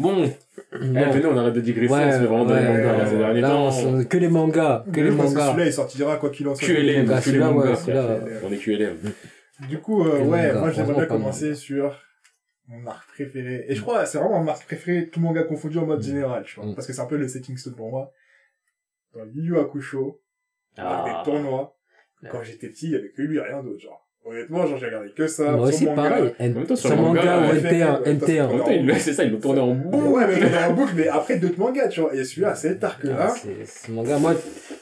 Bon, eh, Non. venez, on arrête de digresser, Ouais, on se fait vraiment dans les mangas ouais, ces derniers là, temps. on que les mangas, que les Parce mangas. Celui-là, il sortira quoi qu'il en soit. QLM, Bah, tous les celui-là, ouais, ouais. On est QLM. Du coup, euh, ouais, manga, moi j'aimerais bien commencer sur mon arc préféré. Et je crois c'est vraiment mon arc préféré, tout manga confondu en mode général, tu vois. Mm. Parce que c'est un peu le setting stone pour moi. Dans Yu Yu Hakusho, Ah. avec des tournois, quand j'étais petit, il y avait que lui, rien d'autre, genre. Honnêtement, genre j'ai regardé que ça. Moi aussi, manga. pareil. N- même temps, sur le manga, ou ouais, NT1, ouais, NT1. En même temps, il- c'est ça, ils l'ont tourné en bout. Ouais, mais en boucle, mais après d'autres mangas, tu vois. Et celui-là, cet arc-là, Ah, c'est- Ce manga, moi,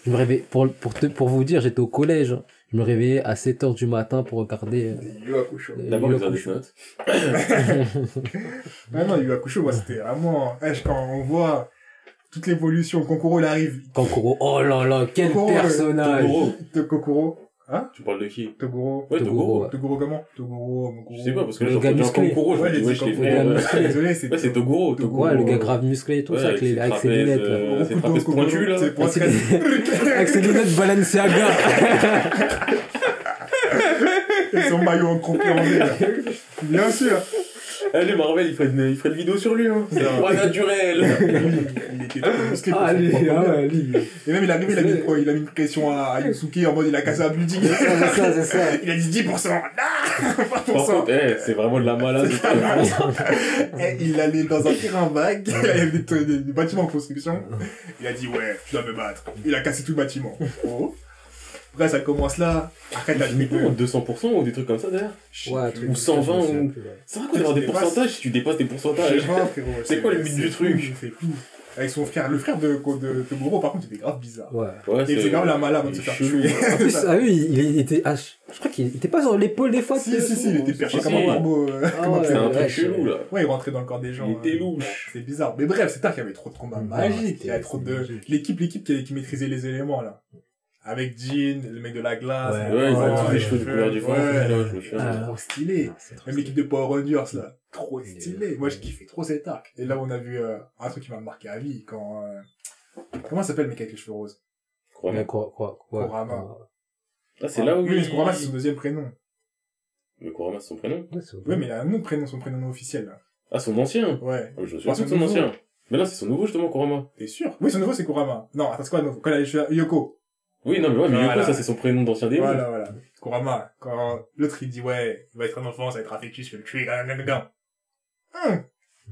je me réveillais, pour, pour, te, pour vous dire, j'étais au collège. hein. Je me réveillais à 7 heures du matin pour regarder. euh, euh, D'abord, ont des notes. Ouais, non, Yu Yu Hakusho, moi, c'était vraiment, eh, quand on voit toute l'évolution, Konkuro, il arrive. Kankuro, oh là là, quel Kokoro, personnage Kokoro. Hein? Tu parles de qui? Toguro. Ouais, Toguro, Toguro. ouais. Toguro comment? Toguro, Moguro. Je sais pas, parce que là, un musclé. Kokoro, je me Ouais, dis, Kokoro. frères. gars euh. Désolé, c'est. Ouais, c'est Toguro, Toguro. Ouais, le gars grave musclé et tout Ouais, ça, avec, les, avec ses lunettes. euh, là. ses trapèzes pointus, là. C'est Avec ses, pointu. avec ses lunettes Balenciaga. Et son maillot en croqué en. Bien sûr. Allez, Marvel, il ferait une, il ferait une vidéo sur lui, hein. C'est pas naturel. Il était trop musclé ah, lui, ah ouais, lui. Et même, il est arrivé, il a mis quoi? Il a mis une pression à à Yusuke en mode, il a cassé un building. C'est ça, c'est ça, c'est ça. Il a dit 10%. Ah! Par 20%. contre, eh, c'est vraiment de la malade. Et il allait dans un terrain vague, il y avait des, des- des bâtiments en construction. Il a dit, ouais, tu dois me battre. Il a cassé tout le bâtiment. Oh. Après, ça commence là. Après, t'as le bon, 200% ou des trucs comme ça, d'ailleurs Ouais, Ou 120 comme ça, je me ou-. C'est vrai qu'on avoir des pourcentages si tu dépasses des pourcentages. C'est quoi le but du truc. Avec son frère, le frère de, de Toguro, par contre, il était grave bizarre. Ouais. Ouais, Et c'est grave la malade de il se faire tuer. En plus, ah oui, il, il était, ah, je crois qu'il était pas sur l'épaule des fois. Si, sais, si, si, il était perché Si, comme si. un corbeau. euh, Ah C'est un truc chelou, là. Ouais, il rentrait dans le corps des gens. Il était euh, louche. C'est bizarre. Mais bref, c'est tard qu'il y avait trop de combats magiques. c'était- Il y avait trop c'était de... L'équipe, l'équipe qui, qui maîtrisait les éléments, là. Avec Jean, le mec de la glace. Ouais, Ouais, ils ont tous les cheveux de couleur du vent. Ouais. Ah. Trop stylé. Ah, Même l'équipe de Power Rangers, là. Trop stylé. Moi, je kiffais trop cet arc. Et là, on a vu euh, un truc qui m'a marqué à vie. Quand... euh, Comment ça s'appelle, le mec avec les cheveux roses? Crois-moi. Mais quoi, quoi, quoi. Kurama. Ah, c'est là où Oui, il... mais Kurama, c'est son deuxième prénom. Mais Kurama, c'est son prénom Ouais, mais il a un autre prénom, son prénom officiel, là. Ah, son ancien Ouais. Ah, Je me souviens son de son ancien. Mais là, c'est son nouveau, justement, Kurama. T'es sûr? Oui, son nouveau, c'est Kurama. Non, attends, c'est quoi le nouveau? Quand il a les cheveux... Yoko. Oui, non, mais ouais, mais Voilà. Ça, c'est son prénom d'ancien démon. Voilà, voilà. Kurama, quand l'autre il dit ouais, il va être un enfant, ça va être affectueux, je vais le tuer, gagagagaga. Hum.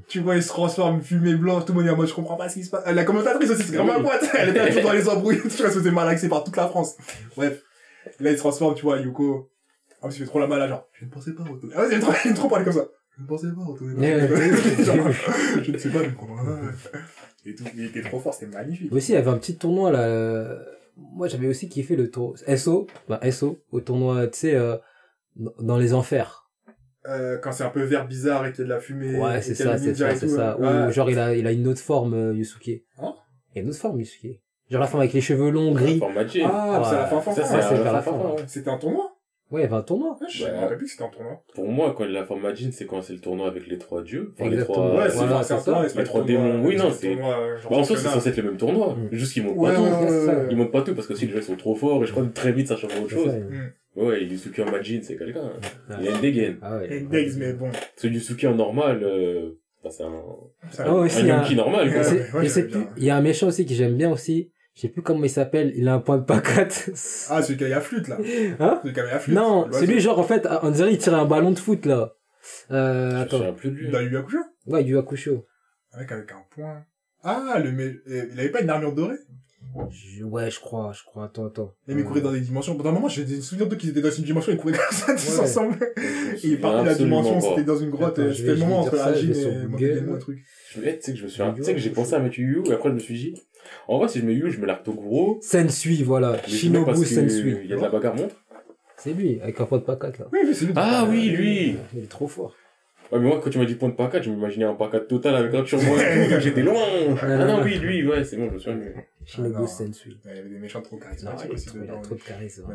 Tu vois, il se transforme, fumée blanche, tout le monde est en mode, je comprends pas ce qui se passe. La commentatrice aussi, c'est comme ma boîte. Elle était toujours dans les embrouilles, tu vois, elle se faisait malaxer par toute la France. Bref. Là, il se transforme, tu vois, Yuko. Ah, il fait trop la malade, genre, je ne pensais pas retourner. Ah, aime trop, il trop parler comme ça. Je ne pensais pas retourner. ouais. Genre, je ne sais pas, mais. Et tout, il était trop fort, c'était magnifique. Aussi, il y avait un petit tournoi, là. Euh, Moi, j'avais aussi kiffé le tour SO, bah, SO, au tournoi, tu sais, euh, dans- les enfers. Euh, quand c'est un peu vert bizarre et qu'il y a de la fumée. Ouais, c'est ça, c'est ça, c'est ça. ouais. Ou genre, il a, il a une autre forme, euh, Yusuke. Hein Il y a une autre forme, Yusuke. Genre la forme avec les cheveux longs, gris. Format J. Ah, c'est la fin, fin, fin. ouais. fin, ouais. C'était un tournoi Ouais, il y avait un tournoi. Je Ouais. me rappelle plus que c'était un tournoi. Pour moi, quand la forme Majin, c'est quand c'est le tournoi avec les trois dieux. Enfin, les trois... Ouais, c'est voilà, c'est un c'est tournoi. ça. c'est pas Les le trois démons. Oui, non, c'est- Bah, en soi, c'est censé être le même tournoi. Mm. Juste qu'ils montent Ouais, pas tout. ouais, ouais, ouais. Ils montent pas tout parce que si les gens sont trop forts et je crois que très vite ça change autre C'est chose. ça, Hmm. Ouais, Yusuke en Majin, c'est quelqu'un. Il a une dégaine. Ah ouais. Index, mais bon. Parce que Yusuke en normal, euh, bah, c'est un, Ah un y normal, quoi. C'est- et c'est il y a un méchant aussi que j'aime bien aussi. Je sais plus comment il s'appelle. Il a un point de pancarte. Ah, celui qui a la flûte, là. Hein Celui qui avait la flûte. non, L'oiseau. celui genre en fait, on dirait il tirait un ballon de foot là. Euh, Je attends. souviens plus de lui. Dans Yu Hakusho? Ouais, Yu Hakusho. Un mec avec un point. Ah, le euh, il avait pas une armure dorée? Je- Ouais, je crois, je crois. Attends, attends. Il courait dans des dimensions. Pendant un moment, j'ai des souvenirs d'eux qui étaient dans une dimension, ils couraient comme ça, tous Ouais. ensemble. Et il souviens partait de la dimension, c'était dans une grotte, Attends, et je c'était le moment entre vais sur et le truc. Je tu sais que je me suis, tu sais que j'ai pensé à mettre Yu et après je me suis dit, en vrai, si je mets Yu, je mets l'arc Toguro. Sensui, voilà. mais Shinobu Sensui. Il y a de la bagarre montre. C'est lui, avec un point de pancarte là. Oui, mais c'est lui. Ah oui, lui! Il est trop fort. Ouais, mais moi, quand tu m'as dit point de pancarte, je m'imaginais un pancarte total avec un turbo. J'étais loin! Ah non, oui, lui, ouais, c'est bon, je me souviens. Ah, non. Sensui. Il y avait des méchants trop charismatiques il, est aussi il trop de charisme.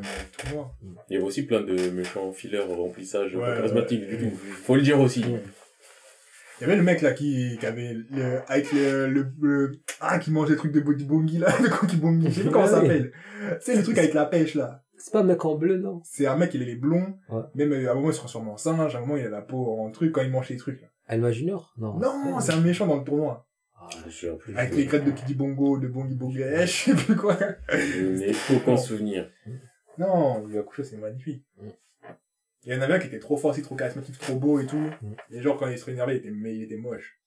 Y avait aussi plein de méchants fileurs remplissage pas charismatiques du tout. Faut le dire aussi. Il y avait le mec là qui, qui avait le, avec le, le, le- ah, qui mange des trucs de bodybongi là, de cookie bongi, je sais plus comment ça s'appelle. C'est le truc avec la pêche là. C'est pas un mec en bleu, non C'est un mec, il est blond. Ouais. Même euh, à un moment, il se transforme en singe, à un moment, il a la peau en truc quand il mange les trucs là. Alma Junior? Non. Non, c'est un méchant dans le tournoi. Ah, Je plus. Avec les crêtes de Kiki Bongo, de Bongi Bonga, je sais plus quoi. Mais aucun souvenir. Non, Yu Hakusho, c'est magnifique. Mm. Il y en avait un qui était trop fort aussi, trop charismatique, trop beau et tout. Mm. Et genre, quand il se énervé, il était, mais il était moche.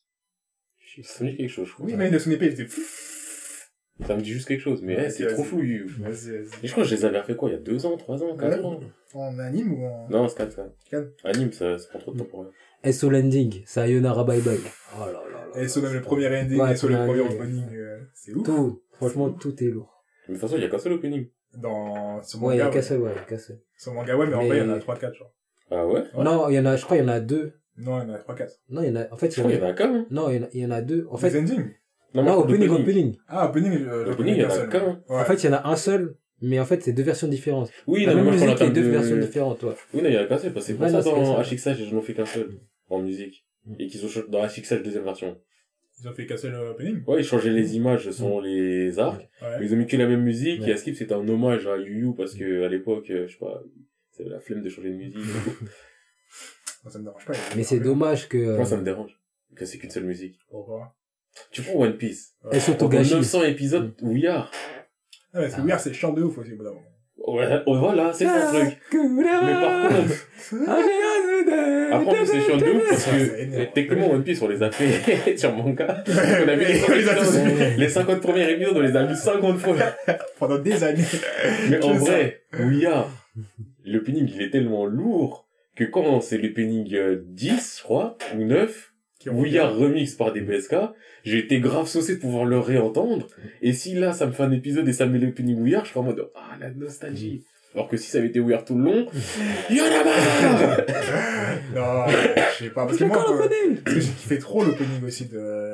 Me dit quelque chose, je crois. Oui, mais de son épée, il était Ça me dit juste quelque chose, mais eh, c'est trop flou. Yu. Vas-y, vas-y. Et je crois que je les avais refait quoi, il y a 2 ans, 3 ans, 4 Ouais. ans En anime ou en... Non, c'est 4 ans. Quatre. Anime, ça, ça prend trop de temps pour rien. SO Landing, Sayonara Bye Bye. Oh là là là. Sur même le premier ending, Ouais, sur le premier opening, euh, c'est ouf. Tout, franchement, tout est lourd. Mais de toute façon, il y a qu'un seul opening. Dans, sur Ouais, il y manga, a ouais. qu'un seul, ouais, il y a qu'un seul. Sur manga, ouais, mais, en vrai, il y en a 3-4, genre. Ah ouais. Non, il y en a, je crois, il y en a deux. Non, il y en a 3-4. Non, il y en a, en fait, Je crois qu'il y en a qu'un. hein. non, il y en a, il y en a deux. En En fait, fait, ending. Non, mais opening, l'opening. opening. Ah, opening, euh, L'opening, il y en a qu'un. Ouais. En fait, il y en a un seul, mais en fait, c'est deux versions différentes. Oui, La non, mais même moi, je musique et termes deux de... versions différentes, ouais. Oui, non, il y en a qu'un seul, parce que c'est pour Ouais, ça non, dans. HXH, ils en ont fait qu'un seul. En musique. Mm. Et qu'ils ont changé dans HXH deuxième version. Ils ont fait qu'un seul euh, opening? Ouais, ils changeaient les images selon les arcs. Ouais. Mais ils ont mis que la même musique. Ouais. Et à Skip, c'était un hommage à Yu Yu parce que, à l'époque, euh, je sais pas, c'est la flemme de changer de musique. Moi, ça me dérange pas. Mais c'est dommage que, Moi, ça me dérange. Que c'est qu'une seule musique. Pourquoi? Tu prends One Piece. Ouais. SO Pendant Togashi. 900 épisodes, Ouillard. Ah, mais c'est weird, c'est chiant de ouf aussi, au bout d'un moment. Ouais, ouais, voilà, c'est Ah, le truc. Mais par contre, après, c'est chiant de ouf parce que, techniquement, One Piece, on les a fait sur manga. On a vu les, les a tous épisodes, les 50 premiers épisodes, on les a vus 50 fois. Pendant des années. Mais en vrai, Ouillard, l'opening, il est tellement lourd que quand c'est l'opening euh, 10, je crois, ou 9, Qui Ouillard remix par des BSK, j'ai été grave saucé de pouvoir le réentendre. Et si là, ça me fait un épisode et ça me met l'opening Ouillard, je serais en mode, ah, la nostalgie. Alors que si ça avait été Ouillard tout le long, y'en a marre! Non, je sais pas. Parce que moi, quoi, parce que j'ai kiffé trop l'opening aussi de,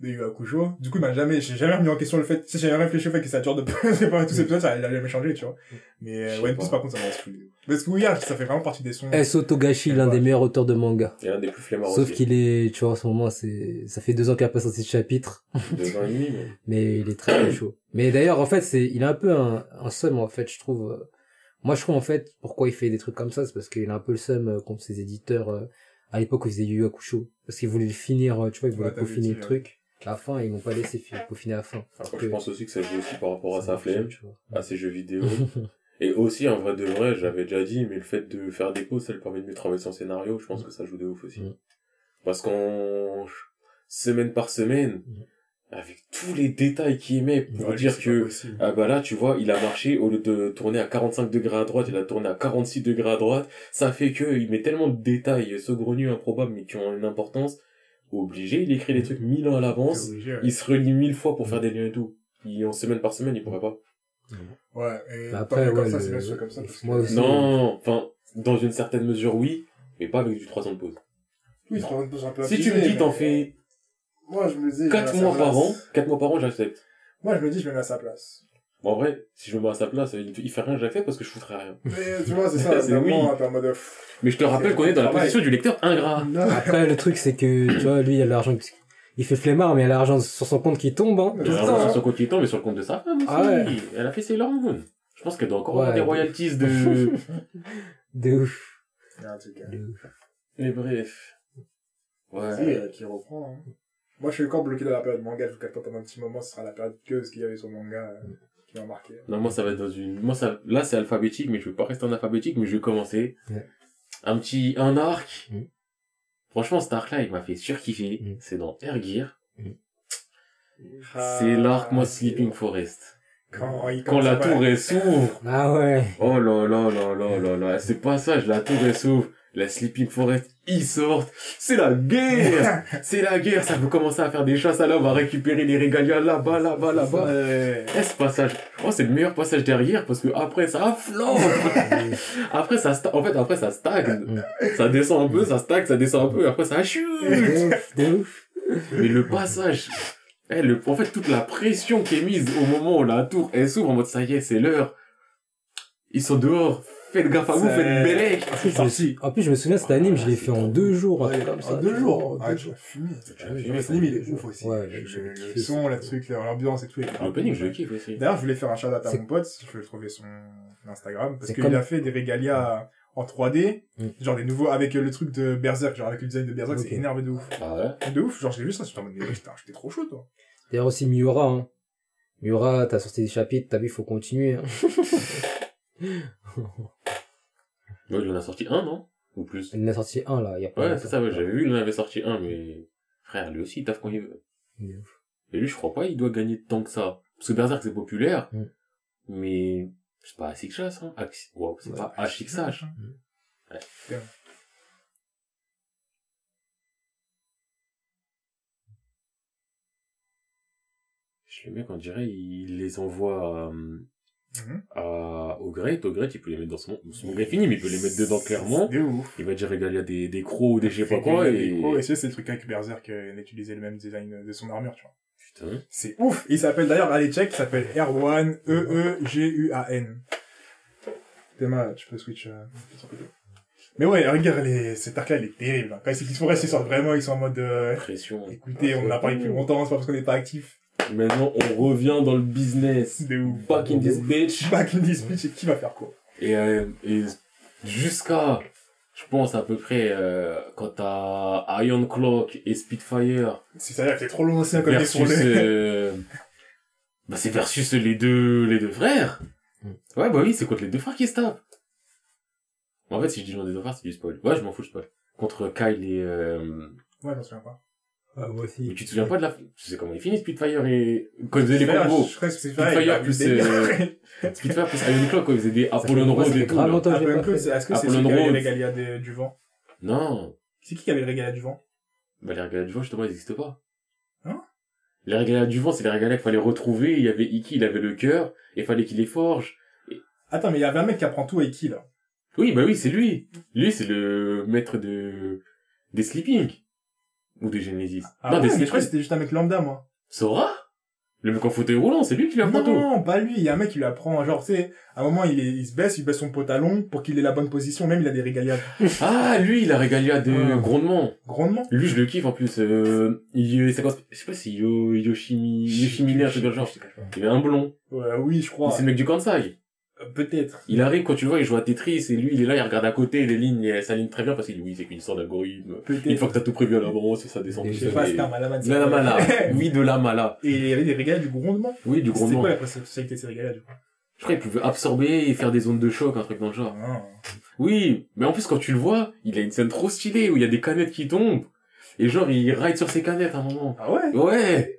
de Yu Hakusho. Du coup, il m'a jamais, j'ai jamais remis en question le fait, tu sais, j'ai jamais réfléchi au fait que ça dure de c'est pas tous ces épisodes, ça, il a jamais changé, tu vois. Mais, euh, One Piece, pas. par contre, ça m'a saoulé. Parce que Weird, ça fait vraiment partie des sons. SO Togashi, l'un des meilleurs auteurs de manga. En a des plus flemmards Sauf qu'il est, tu vois, en ce moment, c'est, ça fait deux ans qu'il a pas sorti de chapitre. Deux ans et demi, mais... mais il est très très chaud. Mais d'ailleurs, en fait, c'est, il a un peu un, un seum, en fait, je trouve. Moi, je trouve, en fait, pourquoi il fait des trucs comme ça, c'est parce qu'il a un peu le seum euh, contre ses éditeurs, euh, à l'époque où il faisait Yu Hakusho. Parce qu'il voulait le finir, euh, tu vois, il voulait Ouais, t'avais peaufiner le ouais. truc. À la fin, ils m'ont pas laissé fi- peaufiner à la fin. Après, Que- je pense aussi que ça joue aussi par rapport à sa flemme, à ses jeux vidéo. Et aussi, en vrai de vrai, j'avais déjà dit, mais le fait de faire des pauses, ça lui permet de mieux travailler son scénario, je pense que ça joue de ouf aussi. Mm. Parce qu'en semaine par semaine, Mm. avec tous les détails qu'il met pour Ouais, dire que, ah bah là, tu vois, il a marché, au lieu de tourner à 45 degrés à droite, il a tourné à 46 degrés à droite. Ça fait que il met tellement de détails saugrenus, improbables, mais qui ont une importance. Obligé, il écrit les trucs mille ans à l'avance. Ouais. Il se relie mille fois pour faire des liens et tout. Il, en semaine par semaine, il pourrait pas. Ouais, et Bah après, comme ouais, ça, le- c'est bien sûr comme ça. Parce que... aussi. Non, enfin, dans une certaine mesure, oui, mais pas avec du 3 ans de pause. Oui, trop une pause un peu Si tu me dis, t'en mais- fais Moi, je me dis. je 4 me mets à mois par an, 4 mois par an, j'accepte. Moi, je me dis, je me mets à sa place. Bon, en vrai, si je me mets à sa place, il, il fait rien, j'accepte parce que je foutrais rien. Mais, tu vois, c'est ça, C'est c'est vraiment, oui. en mode, Mais je te rappelle qu'on est dans la position du lecteur ingrat. non. Après, le truc, c'est que, tu vois, lui, il a l'argent, qui- il fait flemmard, mais il a l'argent sur son compte qui tombe, hein. Mais Tout le c'est temps, ça, sur hein. son compte il tombe, mais sur le compte de sa femme aussi. Ah ouais. Elle a fait ses langues. Je pense qu'elle doit encore Ouais, avoir des de- royalties de... De ouf. Il y a un truc, hein. De ouf. Mais bref. Si, Ouais. euh, qui reprend. Hein. Moi, je suis encore bloqué dans la période manga. Je vous cache pas pendant un petit moment. Ce sera la période que ce qu'il y avait sur le manga euh, qui marqué. Non, moi, ça va être dans une... Moi, ça... là, c'est alphabétique, mais je vais pas rester en alphabétique, mais je vais commencer. Ouais. Un petit... Un arc. Mm. Franchement, cet arc-là, il m'a fait surkiffer. Mm. C'est dans Air Gear. Ah, C'est l'arc, moi, Sleeping Forest. Quand, la tour, elle s'ouvre. Ah ouais. Oh là là là là là là. C'est pas ça, la tour, elle s'ouvre. La Sleeping Forest, ils sortent. C'est la guerre! C'est la guerre, ça veut commencer à faire des chasses à l'homme, va récupérer les régalias là-bas, là-bas, là-bas. Eh, ce passage, je crois que c'est le meilleur passage derrière parce que après ça flambe. après ça en fait après ça stagne. Ça descend un peu, ça stagne, ça descend un peu et après ça chute. Mais le passage, eh, le, en fait toute la pression qui est mise au moment où la tour elle s'ouvre en mode ça y est, c'est l'heure. Ils sont dehors. Faites gaffe à vous, C'est- faites bélec. En plus, je me suis- en plus, je me souviens, cet anime, je l'ai fait en deux jours, Ouais, comme ça. en deux jours. En Ah, deux tu jours. fumer. vas fumer, Le ça. film, il est ouf aussi. Ouais, Le- j'ai le, kiffé son, le truc, l'ambiance et tout. L'opening, je le kiffe aussi. D'ailleurs, je voulais faire un shout-out à mon pote, je vais trouver son Instagram, parce qu'il a fait des régalias en 3D, Mm. genre des nouveaux, avec euh, le truc de Berserk, genre avec le design de Berserk, c'est énervé de ouf. Ah ouais? De ouf, genre j'ai vu ça, j'étais en mode, mais putain, j'étais trop chaud, toi. D'ailleurs aussi Miura, hein. Miura, t'as sorti des chapitres, t'as vu, faut continuer, hein. Ouais, il en a sorti un, non? Ou plus? Il en a sorti un, là, il y a pas Ouais, c'est ça, ouais, j'avais vu, il en avait sorti un, mais... Frère, lui aussi, il taffe quand il veut. Et lui, je crois pas, il doit gagner tant que ça. Parce que Berserk, c'est populaire, Mm. mais... C'est pas ça, hein. Axi- Wow, c'est Ouais. pas HXH. Le mec, on dirait, il les envoie euh, À, au Great. Au Great, il peut les mettre dans son, son gré fini, mais il peut les mettre dedans clairement. De ouf. Il va dire régaler à des, des crocs ou des je sais pas quoi, et... des gros, et c'est le truc avec Berserk, euh, il a utilisé le même design de son armure, tu vois. Putain. C'est ouf. Il s'appelle d'ailleurs, allez check, il s'appelle Erwan, E E-E-G-U-A-N. Théma, tu peux switch, euh, côté. Mais ouais, regarde, les, cet arc-là, il est terrible. hein. Quand ils se forest, ils sortent vraiment, ils sont en mode, euh, Pression. écoutez, on en a parlé depuis longtemps, c'est pas parce qu'on n'est pas actif. Maintenant, on revient dans le business. De ouf. Back in this bitch. Back in this bitch, et qui va faire quoi? Et, euh, et jusqu'à, je pense à peu près, euh, quand t'as Iron Clock et Spitfire C'est ça, c'est trop long aussi, hein, quand il est sur versus, le... euh, bah c'est versus les deux, les deux frères. Mm. Ouais, bah oui, c'est contre les deux frères qui se tapent. En fait, si je dis le nom des deux frères, c'est du spoil. Ouais, je m'en fous, je spoil. Contre Kyle et, euh, Ouais, je m'en souviens pas. Ah, moi aussi. mais tu te souviens pas de la, tu sais comment il finit Spitfire et, quand ils faisaient les combos. Je crois que c'est Spitfire plus, euh, Spitfire plus Iron Clock, quand ils faisaient des Apollon Road et tout. est-ce que c'est celui qui avait les régalia du vent? Non. C'est qui qui avait les régalia du vent? Bah, les régalia du vent, justement, ils n'existent pas. Hein? Les régalia du vent, c'est les régalia qu'il fallait retrouver. Il y avait Iki, il avait le cœur, et il fallait qu'il les forge. Attends, mais il y avait un mec qui apprend tout à Iki, là. Oui, bah oui, c'est lui. Lui, c'est le maître de, des sleeping. Ou des Genesis. Ah non, ouais, mais je crois que c'était juste un mec lambda, moi. Sora? Le mec en fauteuil roulant, c'est lui qui lui apprend Non, tout. non, pas lui. Il y a un mec qui lui apprend, genre, tu sais, à un moment, il, est, il se baisse, il baisse son pantalon pour qu'il ait la bonne position. Même, il a des régalias Ah, lui, il a régalia de grondement. grandement. Lui, je le kiffe, en plus, euh, il, c'est quoi, je sais pas si Yo, Yoshimi, Yoshimine, un truc dans le genre. Il est un blond. Ouais, oui, je crois. C'est le mec du Kansai. Peut-être. Il arrive, quand tu le vois, il joue à Tetris, et lui, il est là, il regarde à côté, les lignes, elles s'alignent très bien, parce qu'il dit, oui, c'est qu'une sorte d'algorithme. Une fois que t'as tout prévu à l'avance, ça descend Je tout Je sais pas, et- c'était un malaman. De la mala. Oui, de la mala. Et il y avait des régalias du grondement. Oui, du grondement. quoi la spécialité de ces régalias, du coup? Je crois qu'il pouvait absorber et faire des zones de choc, un truc dans le genre. Ah. Oui, mais en plus, quand tu le vois, il a une scène trop stylée où il y a des canettes qui tombent. Et genre, il ride sur ses canettes à un moment. Ah ouais? Ouais!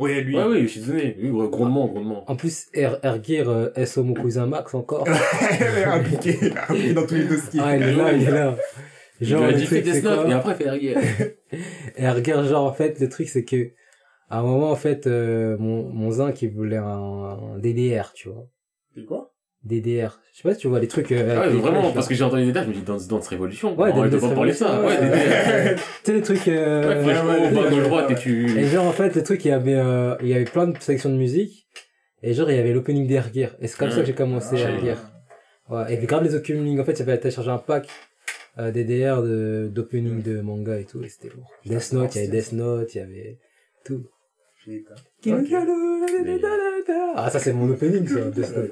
euh, Ouais, lui. Ouais, oui, Yoshitsune. Oui, ouais, grondement, grondement. En plus, Er- Ergir euh, est mon cousin Max encore. impliqué, impliqué dans tous les dossiers. Ah, il est là, il est là. Il lui a dit fais truc, des quoi et après, fait Ergir, genre, en fait, le truc, c'est que, à un moment, en fait, euh, mon, mon zinc, il voulait un, un DDR, tu vois. C'est quoi? DDR. Je sais pas si tu vois les trucs, euh, Ah ouais, vraiment, flèches, parce que j'ai entendu des dates, je me dis Dance Dance Révolution. Ouais, on des- des pas parler de ça. Ouais, des des- Tu sais, les trucs, euh, Ouais, ouais, ouais, gauche, droite, et tu... Et genre, en fait, le truc, il y avait, euh, il y avait plein de sections de musique. Et genre, il y avait l'opening d'Ergir. Et c'est comme ça que j'ai commencé Ah. Ergir. Ouais. Et puis, grave les openings, en fait, j'avais téléchargé un pack, euh, DDR de, d'opening de manga et tout, et c'était lourd. Death Note, il y avait Death Note, il y avait tout. Putain. Ah, ça, c'est mon opening, ça.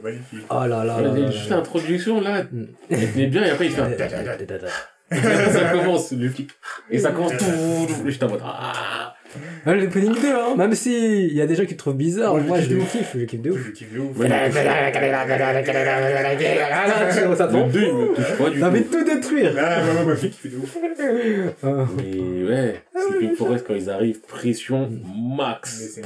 Magnifique. Oh là là là. Là a juste là. l'introduction, là. Il tenait bien, et après, il fait un... ça commence, le petit... Et ça commence tout... Et je t'envoie... Ah Ah, l'opening 2, hein. Même si il y a des gens qui le trouvent bizarre, Moi, je moi, je kiffe de le kiffe, je kiffe de ouf. Je kiffe de ouf. Le 2, il me touche pas du T'as envie de tout. détruire. Ah, ouais, ouais, ouais, il kiffe de ouf. Ah. Mais ouais, Sleeping Forest, quand ils arrivent, pression max.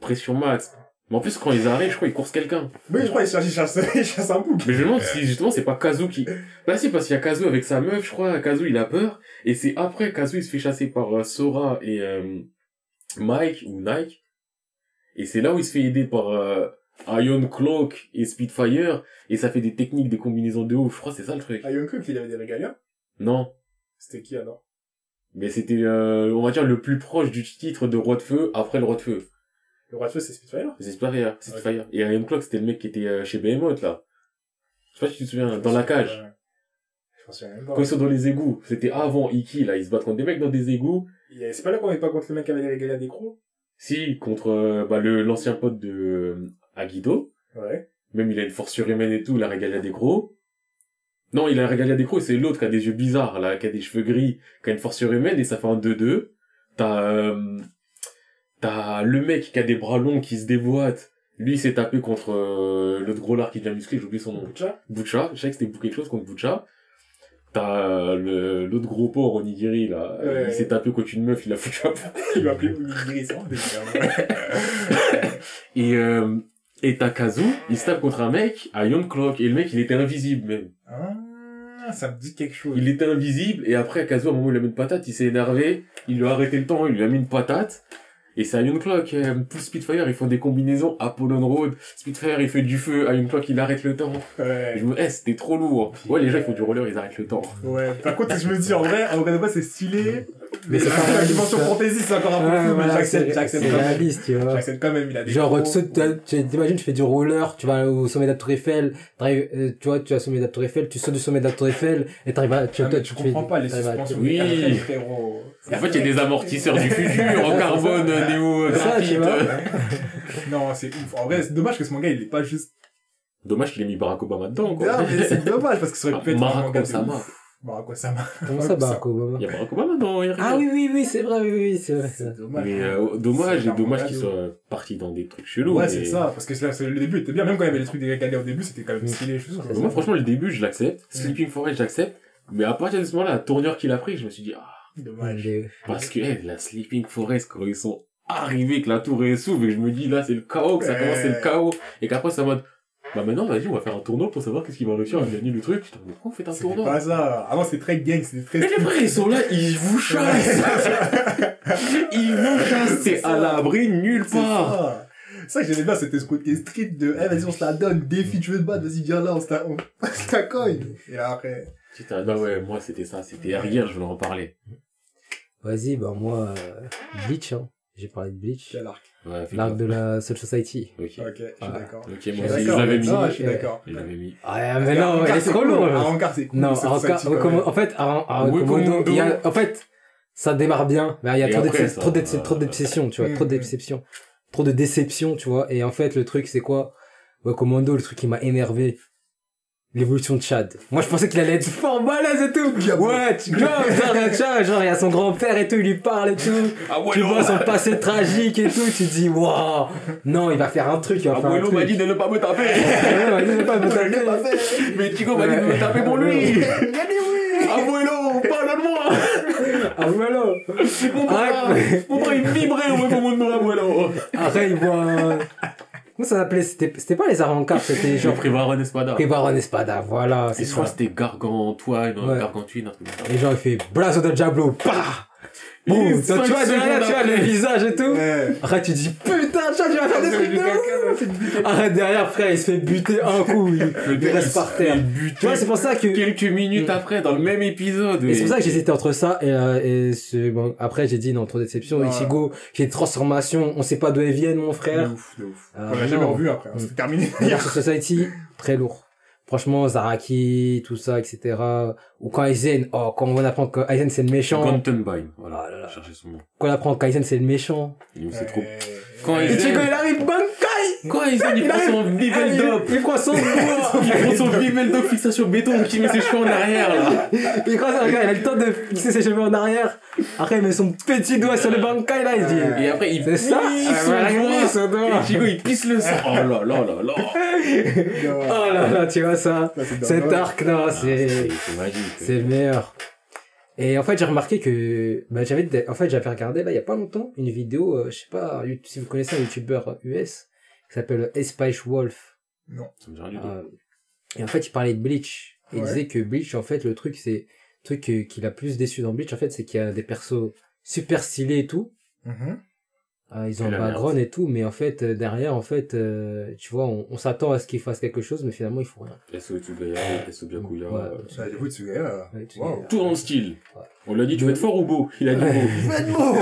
Pression max. Mais en plus, quand ils arrivent, je crois qu'ils coursent quelqu'un. Oui, je crois qu'il cherche, il chasse, il chasse un bouc. Mais je me demande si justement c'est pas Kazu qui. Bah si, parce qu'il y a Kazu avec sa meuf, je crois. Kazu il a peur. Et c'est après Kazu il se fait chasser par euh, Sora et euh, Mike ou Nike. Et c'est là où il se fait aider par euh, Iron Cloak et Spitfire. Et ça fait des techniques, des combinaisons de ouf. Je crois c'est ça le truc. Ah, Yonko, il avait des régaliens? Non. C'était qui alors? Mais c'était, euh, on va dire, le plus proche du titre de Roi de Feu après le Roi de Feu. Le roi de feu, c'est Spitfire C'est Spitfire. C'est Spitfire. Et Iron Clock, c'était le mec qui était euh, chez Behemoth, là. Je sais pas si tu te souviens, dans la cage. Ouais. Je m'en souviens même pas. Quand ils sont dans les égouts. C'était avant Iki, là. Ils se battent contre des mecs dans des égouts. Il a- C'est pas là qu'on est pas contre le mec qui avait les régalades d'écrou Si, contre, euh, bah, le, l'ancien pote de euh, Agito. Ouais. Même il a une force surhumaine et tout, la régalia des gros. Non, il a la régalia des gros, c'est l'autre qui a des yeux bizarres, là, qui a des cheveux gris, qui a une force surhumaine, et ça fait un 2-2. T'as, euh, t'as le mec qui a des bras longs qui se déboîte. Lui, il s'est tapé contre euh, l'autre gros lard qui devient musclé, j'ai oublié son nom. Butcha Butcha, je sais que c'était quelque chose contre Butcha. T'as le, l'autre gros porc, Onigiri, là. Ouais. Il s'est tapé contre une meuf, il a foutu un Il m'a appelé Onigiri, c'est délire. Et, euh, et t'as Kazu, il se tape contre un mec à Young Clock, et le mec, il était invisible, même. Ah, ça me dit quelque chose. Il était invisible, et après, Kazu, à un moment, il a mis une patate, il s'est énervé, il lui a arrêté le temps, il lui a mis une patate, et c'est Iron Clock, euh, plus Spitfire, ils font des combinaisons, Apollon Road, Spitfire, il fait du feu, Iron Clock, il arrête le temps. Ouais. je me, eh, c'était trop lourd. Ouais, les gens, ils font du roller, ils arrêtent le temps. Ouais. Par contre, je me dis, en vrai, en vrai, c'est stylé. Mais Mais c'est la, pas la dimension fantasy, c'est encore un peu fou, mais j'accepte, j'accepte quand même. réaliste, tu vois. J'accepte quand même, il a des Genre, tu t'imagines, tu fais du roller, tu vas au sommet de la Tour Eiffel, euh, tu vois, tu vas au sommet de la Tour Eiffel, tu sautes du sommet de la Tour Eiffel, et t'arrives à, tu, Ah, tu comprends pas les suspensions. Oui. En fait, il y a des amortisseurs du futur, en carbone, néo, Ça, tu graphite. vois. Non, c'est ouf. En vrai, c'est dommage que ce manga, il est pas juste... Dommage qu'il ait mis Barack Obama dedans, quoi. Non, mais c'est dommage, parce que ça aurait pu être un Barack manga de Osama. ouf. Barack Osama. Comment ça, Barack Obama? Il y a Barack Obama dans Iron Ah oui, oui, oui, c'est vrai, oui, oui, c'est vrai. c'est vrai. C'est dommage. Mais euh, dommage, C'est et dommage qu'ils soient partis dans des trucs chelous. Ouais, mais- c'est ça, parce que c'est là, c'est- le début était bien, même quand il y avait les trucs des régalés au début, c'était quand même Mm. stylé, je trouve. Moi, franchement, le début, je l'accepte. Sleeping Forest, j'accepte. Mais à partir de ce moment-là, la tournure qu'il a pris, je me suis dit, ah, Dommage. Parce que, eh, la Sleeping Forest, quand ils sont arrivés, que la tour est s'ouvre, et que je me dis, là, c'est le chaos, que ça commence, c'est le chaos. Et qu'après, ça mode, bah maintenant, vas-y, on va faire un tournoi pour savoir qu'est-ce qu'il va réussir à gagner le truc. Putain, mais pourquoi on fait un tournoi? pas ça. Avant, c'était très gang, c'était très... Mais les vrais, ils sont là, ils vous chassent! ils vous chassent, c'est à l'abri nulle C'est part! ça. Ça, j'aimais bien, c'était ce côté street de, eh, vas-y, on se la donne, défi, tu veux te battre, vas-y, viens là, on se la, on, on se la cogne. Et après, Putain, non, ouais, moi, c'était ça, c'était hier, je voulais en parler. Vas-y, bah, moi, euh, Bleach, hein. J'ai parlé de Bleach. quel arc. Ouais, L'arc de la Soul Society. Ok. Ok, je suis Ah. d'accord. Ok, moi aussi, je l'avais mis. Ah, je suis d'accord. Mis. Ah, mais non, il est trop long. Un là. rencard, c'est cool. Non, c'est en, fait, il y a, en fait, ça démarre bien, mais il y a trop ça, trop d'excès- euh, trop de déception, tu vois, mm, trop de mm. déception, trop de déception, tu vois. Et en fait, le truc, c'est quoi? Ouais, Commando, le truc qui m'a énervé. L'évolution de Chad. Moi, je pensais qu'il allait être fort balèze et tout. Ouais, tu vois, genre, il y a son grand-père et tout, il lui parle et tout. tu vois son passé tragique et tout, tu te dis, waouh. Non, il va faire un truc, il va faire un Abuelo truc. m'a dit de ne pas me taper. Ouais, ouais, il va pas me taper. Mais Chico m'a dit de me taper pour lui. Abuelo, pardonne-moi. Ah, voilà. Mon bras, mon bras, il vibrait au moment de mon abuelo. Après, il voit. Comment ça s'appelait? C'était c'était pas les Arancars, c'était genre... Privaron Espada. Privaron Espada, voilà, Et c'est je crois que c'était Gargantuine, Ouais. Gargantuine, un truc comme ça. Et genre, il fait Blazo de Diablo, pah Boum tu vois derrière, tu vois le visage et tout. Ouais. Après, tu dis, putain, de ouf Arrête derrière, frère, il se fait buter un coup, il, il reste il par se terre. fait buter. Tu vois, c'est pour ça que... Quelques minutes après, dans le même épisode. Et c'est pour ça que j'hésitais entre ça et, euh, et ce, bon, après j'ai dit non, trop de déception. Ouais. Ichigo, qui est transformation, on sait pas d'où elles viennent, mon De frère. ouf, de ouf. Ah, On l'a jamais revu après, hein, c'était terminé. Sur Society, très lourd. Franchement, Zaraki, tout ça, etc. Ou quand Aizen, oh, quand on apprend que Aizen c'est le méchant. Gantenbein. Voilà. Ah là là. Cherchez son nom. Quand on apprend qu'Aizen c'est le méchant. Il C'est trop. Quand Ichigo il arrive, Bankai! Quand Aizen, il prend son Viveldop. Il prend son bois! Il prend son Viveldop fixation béton qui met ses cheveux en arrière, là. Il croise gars, il a le temps de fixer ses cheveux en arrière. Après, il met son petit doigt sur le Bankai là, il se dit. Et après, il C'est ça? pisse Ah, il son doigt. Chico, il pisse le sang. Oh là là là là. Oh là là, tu vois ça? Cet arc, non, c'est... C'est magique. C'est le meilleur. Et en fait, j'ai remarqué que, bah, j'avais, en fait, j'avais regardé, là, il y a pas longtemps, une vidéo, euh, je sais pas, si vous connaissez un youtubeur US, qui s'appelle Espice Wolf. Ça me dit rien du tout. Euh, et en fait, il parlait de Bleach. Et il disait que Bleach, en fait, le truc, c'est, le truc que- qui l'a plus déçu dans Bleach, en fait, c'est qu'il y a des persos super stylés et tout. Mhm. Euh, ils ont un background et tout, mais en fait, euh, derrière, en fait, euh, tu vois, on, on s'attend à ce qu'ils fassent quelque chose, mais finalement, ils font rien. SO Tsugaya, SO Byakuya. Ouais. euh, Ah, j'avoue, Tsugaya. Ouais, tu Wow. dis, Tout dans le style. Ouais. On l'a dit, tu vas être fort ou beau? Il a dit Ouais. beau.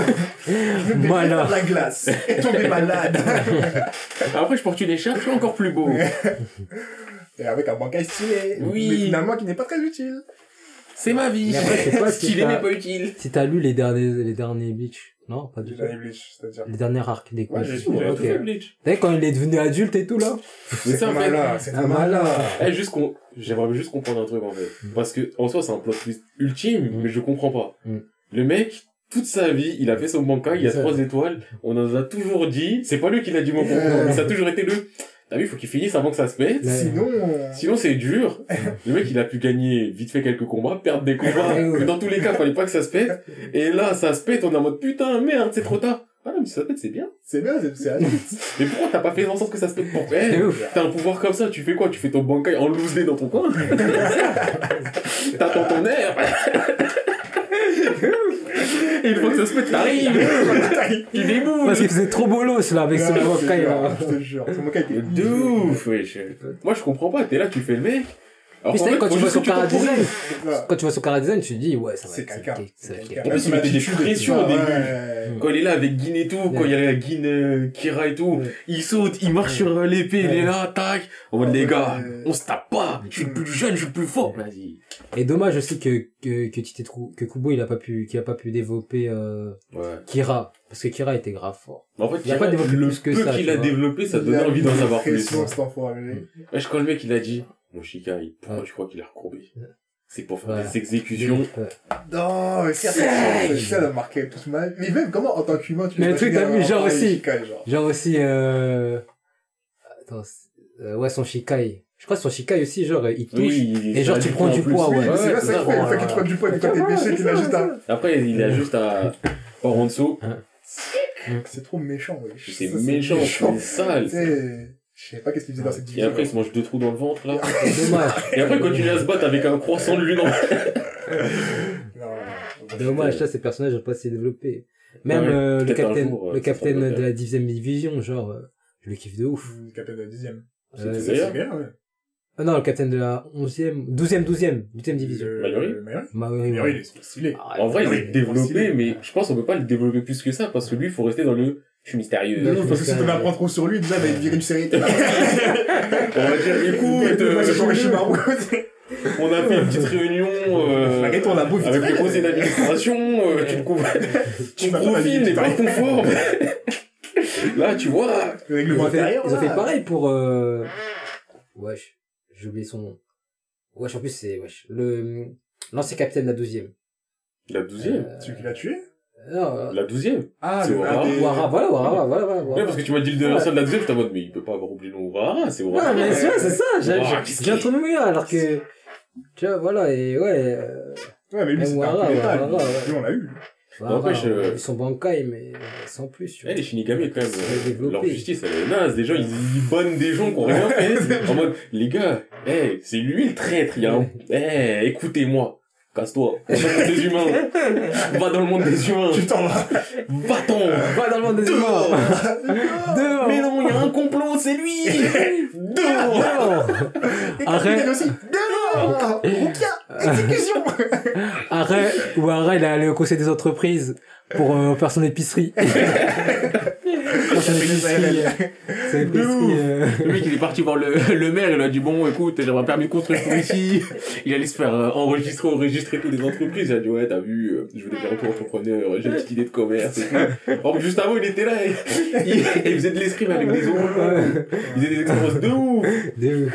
Je vais Malin. faire de la glace et tomber malade. Après, je porte une écharpe, je suis encore plus beau. Et avec un bancaille stylé. Oui. Mais finalement, qui n'est pas très utile. C'est ma vie. Mais après, je pas Stylé mais pas utile. Si t'as lu les derniers, les derniers Bleach, non, pas du tout. dernier Bleach, c'est-à-dire. Les derniers arcs des Ouais, j'ai J'ai tout fait, Bleach. T'as vu quand il est devenu adulte et tout, là? En fait, malin, c'est un malin. Eh, juste qu'on, j'aimerais juste comprendre un truc, en fait. Parce que, en soi, c'est un plot twist ultime, Mm. mais je comprends pas. Mm. Le mec, toute sa vie, il a fait son banca, il a C'est trois étoiles, on en a toujours dit, c'est pas lui qui l'a dit, mon mais ça a toujours été le, t'as vu, faut qu'il finisse avant que ça se pète. Ouais. Sinon, Sinon, c'est dur. Le mec, il a pu gagner vite fait quelques combats, perdre des combats. Ouais. Mais dans tous les cas, fallait pas que ça se pète. Et là, ça se pète, on est en mode, putain, merde, c'est trop tard. Ah non, mais si ça se pète, c'est bien. c'est bien, c'est. Mais pourquoi t'as pas fait en sorte que ça se pète pour C'est ouf. T'as un pouvoir comme ça, tu fais quoi? Tu fais ton bankai en loose dans ton coin? T'attends ton air Une fois que ça se pète, t'arrives Tu déboules Parce qu'il faisait trop bolos, là, avec son Non, bankai, c'est là. sûr, Je te jure, son bancaille était De ouf, wesh. Moi, je comprends pas, t'es là, tu fais le mec. Alors fait, quand tu vois son que tu cara design, temporises. Voilà. quand tu vois son cara design, tu te dis, ouais, ça va C'est être quelqu'un. En plus, il mettait des pressions au début. Quand il est là avec Guin et tout, quand il y a Guin euh, Kira et tout, il saute, il marche sur euh, l'épée, il est là, tac. En mode, les gars, on se tape pas. Je suis le plus jeune, je suis le plus fort. Vas-y. Et dommage aussi que, que, que que Kubo, il a pas pu, qu'il a pas pu développer, euh. Kira. Parce que Kira était grave fort. En fait, Il a pas développé plus que peu ça, qu'il a développé, ça donnait envie d'en savoir plus. enfoiré. Wesh, quand le mec, il a dit, mon Shikai, pourquoi Ouais. tu crois qu'il a recourbé? C'est pour faire Ouais. des exécutions. Ouais. Non, mais ça, Ouais. ça, ça a marqué toute ma vie. Mais même, comment, en tant qu'humain, tu Mais le truc, t'as vu, genre pareil aussi. Shikai, genre. Genre aussi, euh, attends, c'est- euh, ouais, son Shikai. Je crois que son Shikai aussi, genre, il touche. Oui, Et genre, ça tu prends du poids, ouais. C'est là, c'est ça ça. qu'il fait. Il fait qu'il te prenne du poids et que toi t'es Ouais, péché, c'est qu'il a juste c'est un. Après, il a juste à, par en dessous. C'est trop méchant, ouais. C'est Ça, méchant, c'est sale. Je sais pas qu'est-ce qu'il faisait dans cette Et division. après, il se mange deux trous dans le ventre, là. Dommage. Et après, quand il à se battre avec un croissant de lune en Non, non, Dommage, ça, ces personnages n'ont pas assez développé. Même Ouais, euh, le capitaine, jour, euh, le capitaine de la dixième division, genre, euh, je le kiffe de ouf. Le capitaine de la dixième. C'est Euh, C'est ouais. Ah non, le capitaine de la onzième, douzième, douzième, douzième division. Le- Mayuri Mayuri ouais. il est stylé. Ah, En vrai, il est développé, mais je pense qu'on peut pas le développer plus que ça, parce que lui, il faut rester dans le, je suis mystérieux. Non, non, parce que si t'en apprends trop sur lui, déjà, il va être viré du série. On va dire, écoute, euh, on a fait une petite réunion, euh, Malgré ton labo, vite avec le conseil d'administration, euh, tu le couvres, Tu ton m'as pas profil dit, n'est pas conforme. Là, tu vois, Le Ils ont fait, intérieur. ils ont fait pareil pour, euh... wesh, j'ai oublié son nom. Wesh, en plus, c'est, wesh, le, l'ancien capitaine de la douzième. la douzième. Euh, Celui qui l'a tué? Non, euh, La douzième. Ah, C'est le Wara. un des- Wara, voilà, Wara, voilà, voilà, Ouais, voilà. parce que tu m'as dit le l'ancien de la douzième, j'étais en mode, mais il peut pas avoir oublié le nom Ouara, c'est Ouara. Ouais, mais c'est vrai, c'est ça, j'ai, Ouara, j'ai- un mémoire, alors que, tu vois, voilà, et ouais, euh, Ouais, mais lui, un ouais. Lui, on l'a eu. Wara, N'empêche, euh, ils sont bankai, mais sans plus, tu Eh, vois. les Shinigami, quand même, C'est euh, leur justice, elle est naze. Des gens, ils, ils bonnent des gens qui ont rien fait. en mode, les gars, eh, c'est lui le traître, il y a un... Eh, écoutez-moi. Casse-toi. Monde des humains. Va dans le monde des humains. Tu t'en vas. Va-t'en. Va dans le monde des Dehors. humains! Dehors! Mais non, il y a un complot, c'est lui. Dehors. Dehors! Et Arrête. aussi. Dehors Exécution Arrêt, ou arrêt, il est allé au conseil des entreprises pour euh, faire son épicerie. Le mec, il est parti voir le, le maire, il a dit, bon, écoute, j'aimerais un permis de construire pour ici. Il allait se faire euh, enregistrer, enregistrer toutes les entreprises. Il a dit, ouais, t'as vu, euh, je veux devenir auto-entrepreneur, j'ai une petite idée de commerce et tout. Or, juste avant, il était là, et, il, il faisait de l'escrime avec des euros. Il faisait des expériences de ouf. de-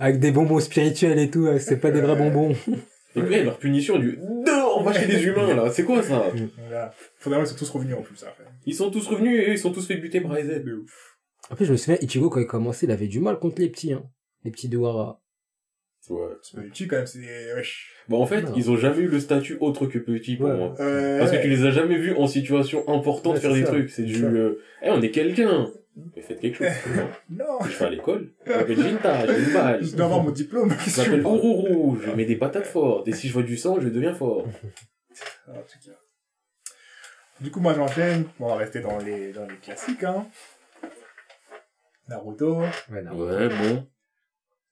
avec des bonbons spirituels et tout, c'est pas des vrais bonbons. Et puis, leur punition du, dehors, on va chez les humains, là. C'est quoi ça? Voilà. Faudrait ils sont tous revenus en plus, après. Ils sont tous revenus et eux, ils sont tous fait buter par. De ouf. En plus, je me souviens, Ichigo, quand il commençait, il avait du mal contre les petits, hein. Les petits de Wara. Ouais. C'est pas utile quand même, c'est des... Wesh. Bon, en fait, Non. ils ont jamais eu le statut autre que petit pour Ouais. moi. Euh... Parce que tu les as jamais vus en situation importante Ouais, faire des ça. trucs. C'est du, euh, eh, on est quelqu'un. Mais faites quelque chose. Non je vais à l'école. Je m'appelle Jinta, j'ai une balle. Je dois avoir mon diplôme. Je m'appelle Ururu, je mets des patates fortes. Et si je vois du sang, je deviens fort. Ah, en tout cas. Du coup, moi, j'enchaîne. Bon, on va rester dans les, dans les classiques, hein. Naruto, Ouais, non. Ouais, bon.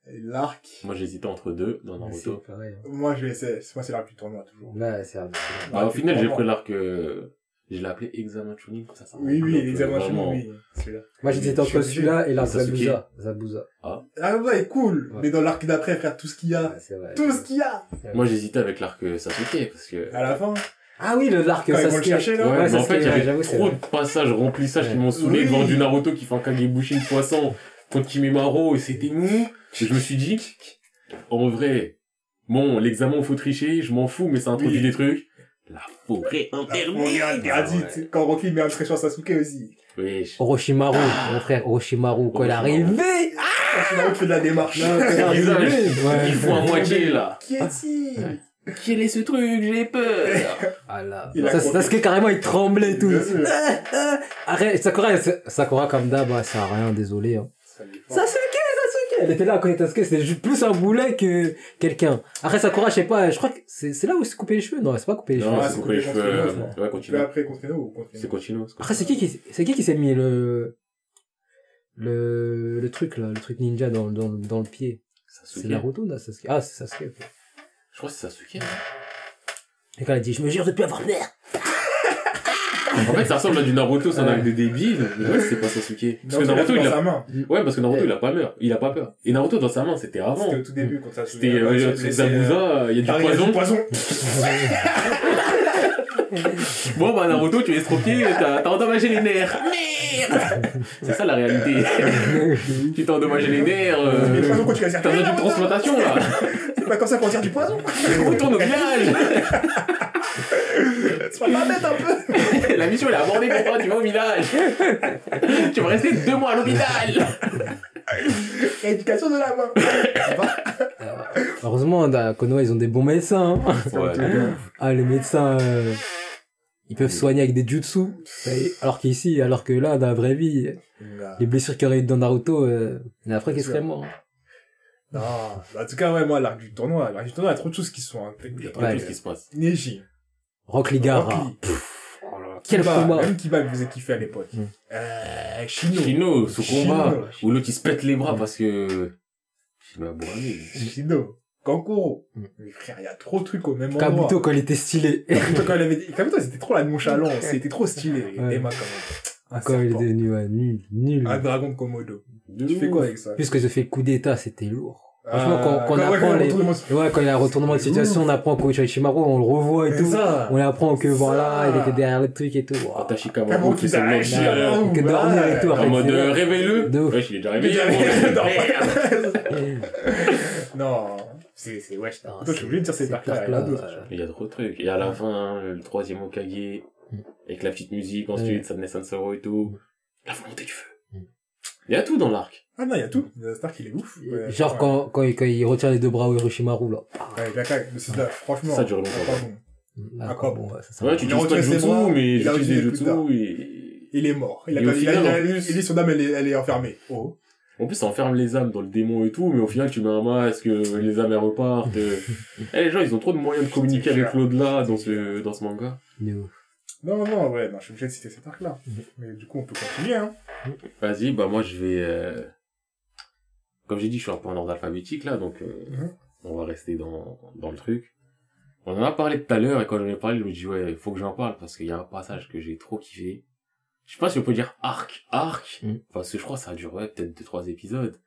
et l'arc. Moi, j'hésitais entre deux dans Naruto. pareil. hein. Moi, je vais essayer. Moi, c'est l'arc du tournoi, toujours. Là, c'est un- Bah, au final, j'ai pris l'arc, euh, je l'ai appelé Examen Chunin, comme ça, ça Oui, oui, vraiment. oui, celui-là. Moi, suis entre celui-là et l'arc Sasuke. Zabuza. Zabuza. Ah, ouais, cool. Ouais. Mais dans l'arc d'après, frère, tout ce qu'il y a. Ouais, c'est vrai. Tout ce qu'il y a. Moi, j'hésitais avec l'arc euh, Sasuke, parce que... À la fin. Ah oui, le l'arc Quand ils vont le Sasuke. chercher, là. Ouais, mais en Sasuke, fait, il y avait j'avoue, c'est trop vrai. de passages, remplissages qui m'ont saoulé Oui. devant du Naruto qui fait un Kagebushi de poisson contre Kimimaro et c'était mou. Et je me suis dit, en vrai, bon, l'examen, faut tricher, je m'en fous, mais ça introduit Oui. des trucs. La forêt La interdite. interdite. Ah ouais. Quand Rocky met un trait sur Sasuke aussi. Oui, je- Orochimaru, mon frère Orochimaru, quand il est arrivé. Quand Naruto fait de la démarche. Non, quand il est arrivé, ouais. il faut à moitié, là. Qui est-il? Quel est ce truc? J'ai peur. Ah là. Il a Ça, compris. Sasuke carrément il tremblait tout. Ah, ah. Arrête, Sakura, Sakura comme d'hab, ouais, ça a rien, désolé. Hein. Ça Sasuke Elle était là à côté de Sasuke, c'était juste plus un boulet que quelqu'un. Après Sakura, je sais pas, je crois que c'est c'est là où il s'est coupé les cheveux? Non, c'est pas coupé les Non, cheveux. Ah, c'est c'est coupé les cheveux. euh, Ouais, continue. après contre Ino ou contre Ino C'est continue. Après, c'est qui qui, c'est qui qui s'est mis le, le, le truc là, le truc ninja dans, dans, dans le pied? C'est. Naruto, là, Sasuke? Ah, c'est Sasuke, ok. Je crois que c'est Sasuke. hein. Et quand elle a dit, je me jure de plus avoir peur. En fait, ça ressemble à du Naruto, c'est un acte de débile. Mais ouais, c'est pas Sasuke. Parce que Naruto, il a sa main. Ouais, parce que Naruto, Ouais. il a pas peur. Il a pas peur. Et Naruto, dans sa main, c'était avant. C'était au tout début quand ça se C'était, euh, Zabuza, il y a du Ah, il y a poison. du poison. Bon, bah, Naruto, tu es estropié, t'as, t'as endommagé les nerfs. Merde! C'est ça, la réalité. tu t'as endommagé les nerfs, Mais le euh, poison quand tu vas dire. t'as besoin d'une transplantation, là. C'est pas comme ça qu'on tire du poison. Retourne au village. Sois pas bête un peu. La mission, elle est abordée pour toi, tu vas au village. tu vas rester deux mois à l'hôpital. Éducation de la main. Heureusement, à Konoha, ils ont des bons médecins. hein. Ouais. Ah, les médecins, euh, ils peuvent soigner avec des jutsu. Alors qu'ici, alors que là, dans la vraie vie, les blessures qu'il y aurait eu dans Naruto, euh, il y en a après qui sûr. morts. Non, en tout cas, ouais, moi, l'arc du tournoi, l'arc du tournoi, il y a trop de choses qui sont Il y a trop de choses qui se passent. Neji. Rock Ligara. Rock Lee. Oh Quel Kiba, combat. Même Kiba me faisait kiffer à l'époque. Mm. Euh, Shino. Shino, ce combat, Shino. où l'autre il se pète les bras parce que... Shino a bourré. Shino. Kankuro. Mm. Mais frère, il y a trop de trucs au même endroit. Kabuto quand il était stylé. Kabuto, quand il avait dit, Kabuto, c'était trop la nonchalance. C'était trop stylé. Ouais. Dema, quand même. Un Quand il est devenu ouais, nul, nul. Un dragon de Komodo. Tu fais quoi avec ça? Plus que je fais coup d'état, c'était lourd. Franchement, Ah, quand, quand on ouais, apprend quand les... ouais, quand il y a un retournement de situation, on apprend qu'au Shimaru, on le revoit et C'est tout. ça. On apprend que voilà, ça. il était derrière le truc et tout. Quand Wow. t'as Kabuto Shikamaru qui se en que dormir et tout, ouais. en mode euh, réveille-le. De ouf. Wesh, il est déjà Il est réveillé. Non, c'est, c'est, ouais, Toi, je suis obligé de dire ces ces arcs-là, il y en a arcs-là, d'autres. euh, Il y a trop de trucs. Et à la fin, hein, le troisième Okage, Mm. avec la petite musique, ensuite, Sadness Sansoro et tout. Mm. La volonté du feu. Mm. Il y a tout dans l'arc. Ah non, il y a tout. Stark, il est ouf. Ouais, Genre ouais. quand, quand, il- quand il retient les deux bras au Hiroshimaru, là. Ouais, la claque. Mais c'est là, franchement. Ça dure longtemps. c'est À quoi bon ouais, ça, ça tu utilises pas jutsu, bras, mais il a j'utilise des jutsu et... Il est mort. Il a Et pas, il a, il dit son âme, elle est, elle est enfermée. Oh. En plus, ça enferme les âmes dans le démon et tout, mais au final, tu mets un masque, euh, les âmes, elles repartent. euh. Eh, les gens, ils ont trop de moyens de communiquer avec l'au-delà dans ce, dans ce manga. Non, non, ouais, non, je suis obligé de citer cet arc-là. Mais du coup, on peut continuer, hein. Vas-y, bah moi, je vais... euh, Comme j'ai dit, je suis un peu en ordre alphabétique, là, donc euh, Mhm. on va rester dans, dans le truc. On en a parlé tout à l'heure, et quand j'en ai parlé, je me dis, ouais, il faut que j'en parle, parce qu'il y a un passage que j'ai trop kiffé. Je sais pas si on peut dire arc, arc, Mhm. parce que je crois que ça a duré peut-être deux, trois épisodes.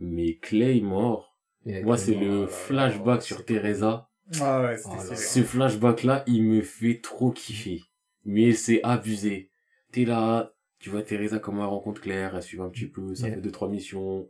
Mais Clay mort, Et moi, c'est le là là, flashback sur Teresa. Ah ouais, c'était Oh là. Ce flashback-là, il me fait trop kiffer. Mais c'est abusé. T'es là, tu vois Teresa comment elle rencontre Claire, elle suit un petit peu, ça Yeah. fait deux, trois missions.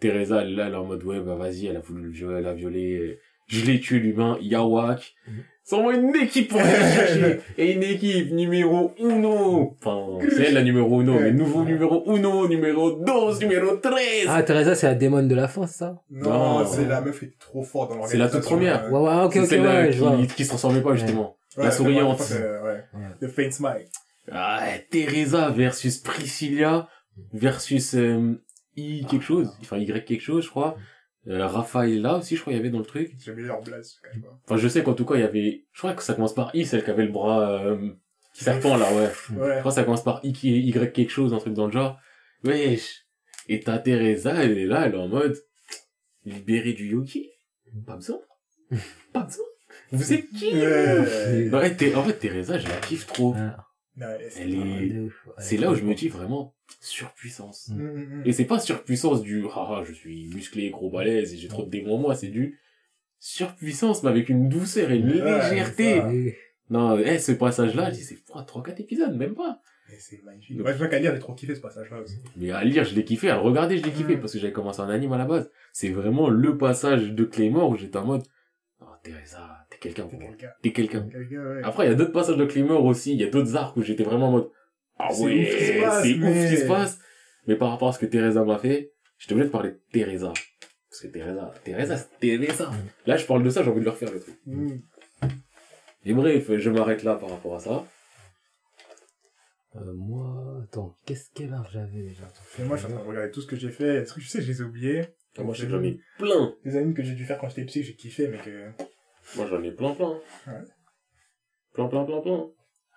Teresa, elle est là, elle est en mode, ouais, bah vas-y, elle a voulu le violer, elle a violé. Je l'ai tué l'humain, Yawak. Mhm. C'est vraiment une équipe pour aller le chercher. Et une équipe numéro uno. Enfin, c'est elle la numéro uno, mais nouveau numéro uno, numéro 12, numéro 13. Ah, Teresa, c'est la démon de la fin, c'est ça? Non, Non. c'est la meuf qui est trop forte dans C'est la toute l'organisation. première. Ouais, ouais, ok, c'est ok, celle ouais, je vois. qui, qui se transformait pas, justement. ouais, la souriante. Ouais. The Faint Smile. Ah, Teresa versus Priscilla versus euh, I quelque chose, enfin Y quelque chose, je crois. Euh, Rafaela aussi, je crois, il y avait dans le truc. J'ai mis leur blase, je pas. Enfin, je sais qu'en tout cas, il y avait... Je crois que ça commence par I, celle qui avait le bras... Euh, Qui serpent, là, ouais. Je Ouais. crois que ça commence par I, Y quelque chose, un truc dans le genre. Wesh. Et t'as Teresa, elle est là, elle est en mode, libérée du yogi. Pas besoin. Pas besoin. Vous êtes qui? Ouais. Ouais, Thé- en fait, Teresa, je la kiffe trop. Ah, Ouais, c'est- Elle est, de ouf. Ouais, c'est là où je me dis vraiment, surpuissance. Mm, mm, mm. Et c'est pas surpuissance du, haha, je suis musclé, gros balèze et j'ai trop de démons en moi, c'est du surpuissance, mais avec une douceur et une Ouais, légèreté. Non, eh, ce passage-là, je dis, c'est quoi, 3-4 épisodes, même pas. Et c'est magnifique. Moi, je vois qu'à lire, j'ai trop kiffé ce passage-là aussi. Mais à lire, je l'ai kiffé, à le regarder, je l'ai kiffé, parce que j'avais commencé en anime à la base. C'est vraiment le passage de Claymore où j'étais en mode, oh, Teresa, quelqu'un moi. quelqu'un. T'es quelqu'un. Quelqu'un, ouais. Après, il y a d'autres passages de Claymore aussi, il y a d'autres arcs où j'étais vraiment en mode, ah C'est ouais, ouf passe, c'est ouf ce qui se passe. Mais par rapport à ce que Teresa m'a fait, j'étais obligé de parler de Teresa. Parce que Teresa, Teresa, c'est Teresa. Là, je parle de ça, j'ai envie de le refaire le truc. Mm. Et bref, je m'arrête là par rapport à ça. Euh, moi, attends, qu'est-ce quel art j'avais déjà? Et moi, je suis en train de regarder tout ce que j'ai fait. Est-ce que tu sais, je les ai oubliés. Moi, je sais que j'en ai plein. Des animes que j'ai dû faire quand j'étais que j'ai kiffé, mais que... Moi, j'en ai plein, plein. Ouais. Plein, plein, plein, plein.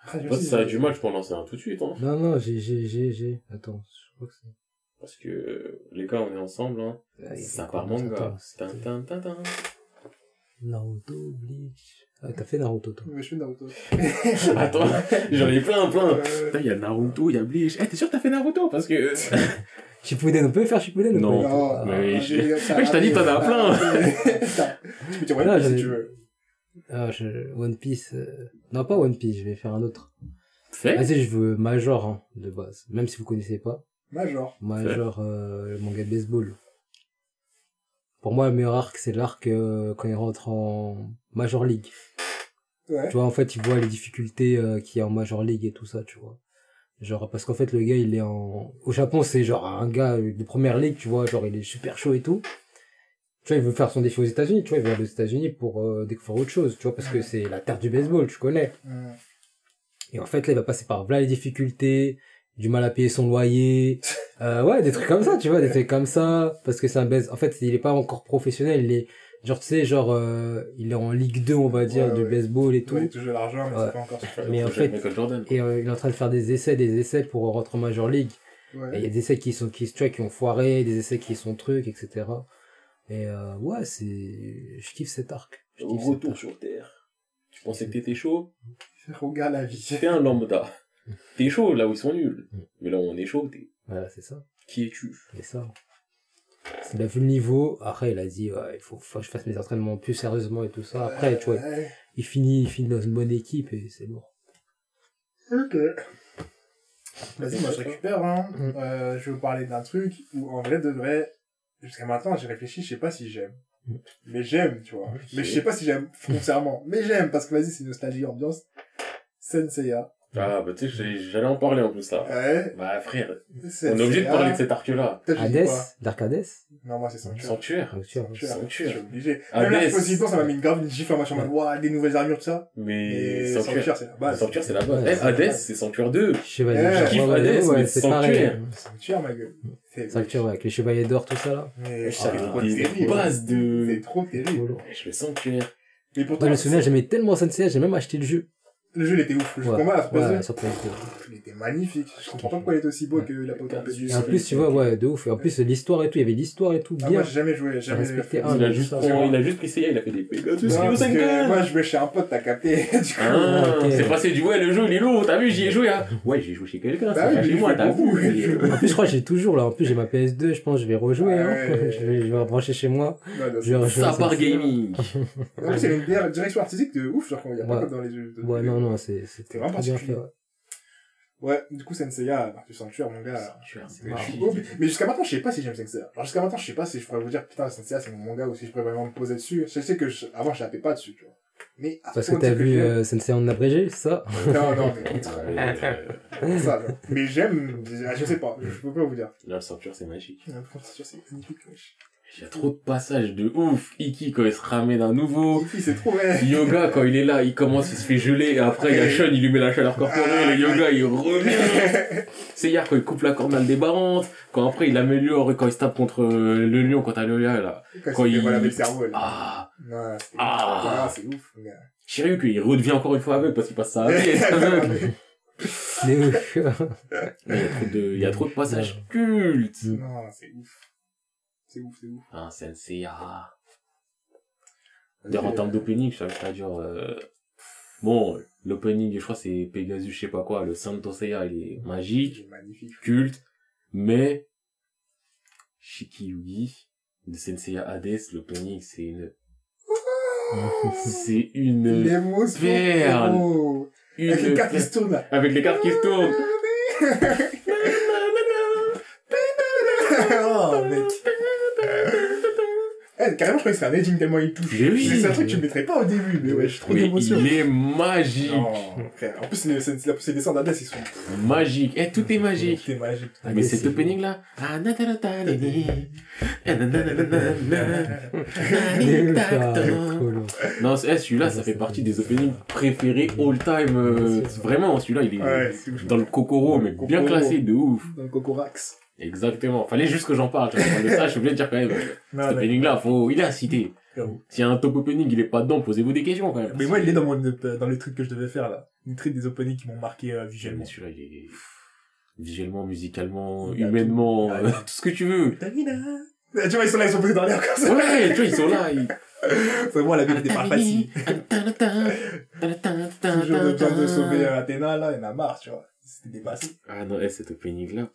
Ah, j'ai Toi, si ça a du mal, je peux en lancer un tout de suite, hein. Non, non, j'ai, j'ai, j'ai, j'ai. Attends, je crois que c'est. Parce que, les gars, on est ensemble, hein. Ah, Ça part manga. Naruto, Bleach. Ah, t'as fait Naruto, toi. Ouais, je suis Naruto. Attends, j'en ai plein, plein. Euh, Putain, il y a Naruto, il y a Bleach. Eh, t'es sûr que t'as fait Naruto? Parce que... Shippuden, on peut faire Shippuden ou Non. pas? Non, Ah, mais ah, je- Ouais, je t'ai dit, t'en as plein. Tu peux dire Non, ouais, j'en si ai- tu veux. Ah, je... One Piece. euh, Non, pas One Piece, je vais faire un autre. Fait? Vas-y, je veux Major, hein, de base. Même si vous connaissez pas. Major. Major, euh, le manga de baseball. Pour moi, le meilleur arc, c'est l'arc euh, quand il rentre en Major League. Ouais. Tu vois, en fait, il voit les difficultés euh, qu'il y a en Major League et tout ça, tu vois. Genre, parce qu'en fait, le gars, il est en... Au Japon, c'est genre un gars de première ligue, tu vois, genre, il est super chaud et tout. Tu vois, il veut faire son défi aux États-Unis, tu vois, il veut aller aux États-Unis pour euh, découvrir autre chose, tu vois, parce que c'est la terre du baseball, tu connais. Et en fait, là, il va passer par là les difficultés, du mal à payer son loyer, euh, ouais, des trucs comme ça, tu vois, des trucs comme ça, parce que c'est un base. En fait, il est pas encore professionnel, il est, genre, tu sais, genre, euh, il est en Ligue 2, on va dire, Ouais, du ouais. baseball et tout. Ouais, il touche de l'argent, mais Ouais. c'est pas encore super. Mais en fait-. Et euh, il est en train de faire des essais, des essais pour rentrer en Major League. Et il y a des essais qui sont, qui, tu vois, qui ont foiré, des essais qui sont trucs, etc. Et euh, ouais, c'est, je kiffe cet arc. Je kiffe cet Retour arc. sur Terre. Tu pensais que t'étais chaud? Regarde la vie. T'es un lambda. T'es chaud là où ils sont nuls. Mais là où on est chaud, t'es... Voilà, c'est ça. Qui es-tu? C'est ça. Il a vu le niveau. Après, il a dit, ouais, il faut, faut que je fasse mes entraînements plus sérieusement et tout ça. Après, tu vois, Ouais. il finit, il finit dans une bonne équipe et c'est lourd. Ok. Vas-y, moi je récupère. Hein. Mm. Euh, je vais vous parler d'un truc où en vrai de vrai, jusqu'à maintenant j'ai réfléchi, je sais pas si j'aime. Mm. Mais j'aime, tu vois. Mais je sais pas si j'aime foncièrement. Mais j'aime parce que vas-y, c'est nostalgie ambiance. Senseiya. Ah, bah tu sais, j'allais en parler en plus là. Ouais. Bah frère, Senseiya. on est obligé de parler de cet arc-là. Hades, Hades. Non, moi c'est Sanctuaire. Sanctuaire. Sanctuaire. Sanctuaire. Sanctuaire. Je suis obligé. Hades. Même la position, ça m'a mis une grave une gifle en machin, en mode, ouah, des nouvelles armures, tout ça. Mais Et Sanctuaire. Sanctuaire, c'est la base. Sanctuaire, c'est la base. Ouais, Eh, Hades, base. c'est Sanctuaire 2. Chevalier d'or. kiffe Hades, mais c'est Sanctuaire. Sanctuaire, ma gueule. Sanctuaire, ouais, avec les chevaliers d'or, tout ça là. Mais c'est fait trop des terrible. bases de... C'est trop terrible. Je fais Sanctuaire. Mais pourtant, Moi, je me souviens, j'aimais tellement Sensei, j'ai même acheté le jeu. Le jeu il était ouf. Le jeu Ouais, combat, la ouais, PS2, sur PS2. il était magnifique. Je comprends pas pourquoi il est aussi beau qu'il a pas autant de Et en PS2. plus, tu vois, ouais, de ouf. Et en plus, l'histoire et tout, il y avait l'histoire et tout, Ah, bien. moi, j'ai jamais joué, j'ai jamais respecté Il a juste il a juste Seiya, il a fait des Kyosenkan. moi, je jouais chez un pote, t'as capté. Du coup, Ah, ok. c'est passé du ouais, le jeu il est lourd, t'as vu, j'y ai joué, hein. Ouais, j'ai joué chez quelqu'un, Bah c'est chez moi, t'as vu. En plus, je crois que j'ai toujours là. En plus, j'ai ma PS2, je pense que je vais rejouer. Hein. Ouais. je, vais, je vais rebrancher chez moi. Vais Ça part gaming. En plus, il y a une dire- direction artistique de ouf, genre, quand il y a pas Ouais. comme dans les jeux. Ouais, non, non, c'est c'est C'est vraiment bien particulier. fait. Ouais. Ouais, du coup, Senseiya, du Sanctuaire, mon gars. Mais jusqu'à maintenant, je sais pas si j'aime Senseiya. Alors, jusqu'à maintenant, je sais pas si je pourrais vous dire, putain, Senseiya, c'est mon manga ou si je pourrais vraiment me poser dessus. Je sais que je- avant, je tapais pas dessus, tu vois. Mais, à Parce ce que t'as vu euh, Sensei en abrégé, c'est ça? Non, non, mais ça. Mais j'aime, je sais pas, je peux pas vous dire. Là, le Sanctuaire, c'est magique. Que c'est magnifique, wesh. Il y a trop de passages de ouf. Iki, quand il se ramène à nouveau. C'est trop, ouais. Yoga, quand il est là, il commence, il se fait geler, et après, il y a Sean, il lui met la chaleur corporelle, et Yoga, il revient. C'est hier, quand il coupe la cornale des barrantes, quand après, il améliore, et quand il se tape contre euh, le lion, quand t'as le lion, là. Quand, Quand il il- voilà le cerveau, là. Ah, Ouais, Ah. ah, c'est ouf, gars. Shiryu, qu'il redevient encore une fois aveugle, parce qu'il passe ça à pied, Ouais. Mais ouf. Mais il y a trop de, il y a trop de passages cultes. Non, c'est ouf. C'est ouf, c'est ouf. Ah, Senseiya. D'ailleurs, en termes d'opening, je savais pas dire, euh... bon, l'opening, je crois, c'est Pegasus, je sais pas quoi, le Santo Seiya, il est magique, C'est magnifique. culte, mais, Shikiyugi, de Senseiya Hades, l'opening, c'est une, c'est une, perle. frérot. une, Avec les cartes qui se tournent avec les cartes qui se tournent. carrément, je croyais que c'était un edging tellement il touche. Oui, c'est un truc que tu mettrais pas au début, mais ouais, je suis trop d'émotion. Il est magique. En plus, les, les, les dessins d'Adas, ils sont magiques. Tout est magique. Tout est magique. Mais cet opening là. Non, celui-là, ça fait partie des openings préférés all time. Vraiment, celui-là, il est dans le Kokoro, mais bien classé de ouf. Dans le Kokorax. Exactement. Fallait juste que j'en parle. Tu vois, de ça, je suis obligé de dire quand même. euh, Cet non. opening là, faut, il est. Frérot. S'il y a un top opening, il est pas dedans, posez-vous des questions quand même. Mais moi, il est dans, mon, dans les trucs que je devais faire là. Les trucs des openings qui m'ont marqué euh, visuellement. Mais celui-là, il est visuellement, musicalement, humainement, tout. euh, tout ce que tu veux. Eh, Tu vois, ils sont là, ils sont posés dans l'air comme ça. Ouais, tu vois, ils sont là. Ils... C'est moi, la vie des pas facile. Toujours le temps de sauver Athéna, là, il y en a marre, tu vois. C'était dépassé. Ah non, eh, cet opening là.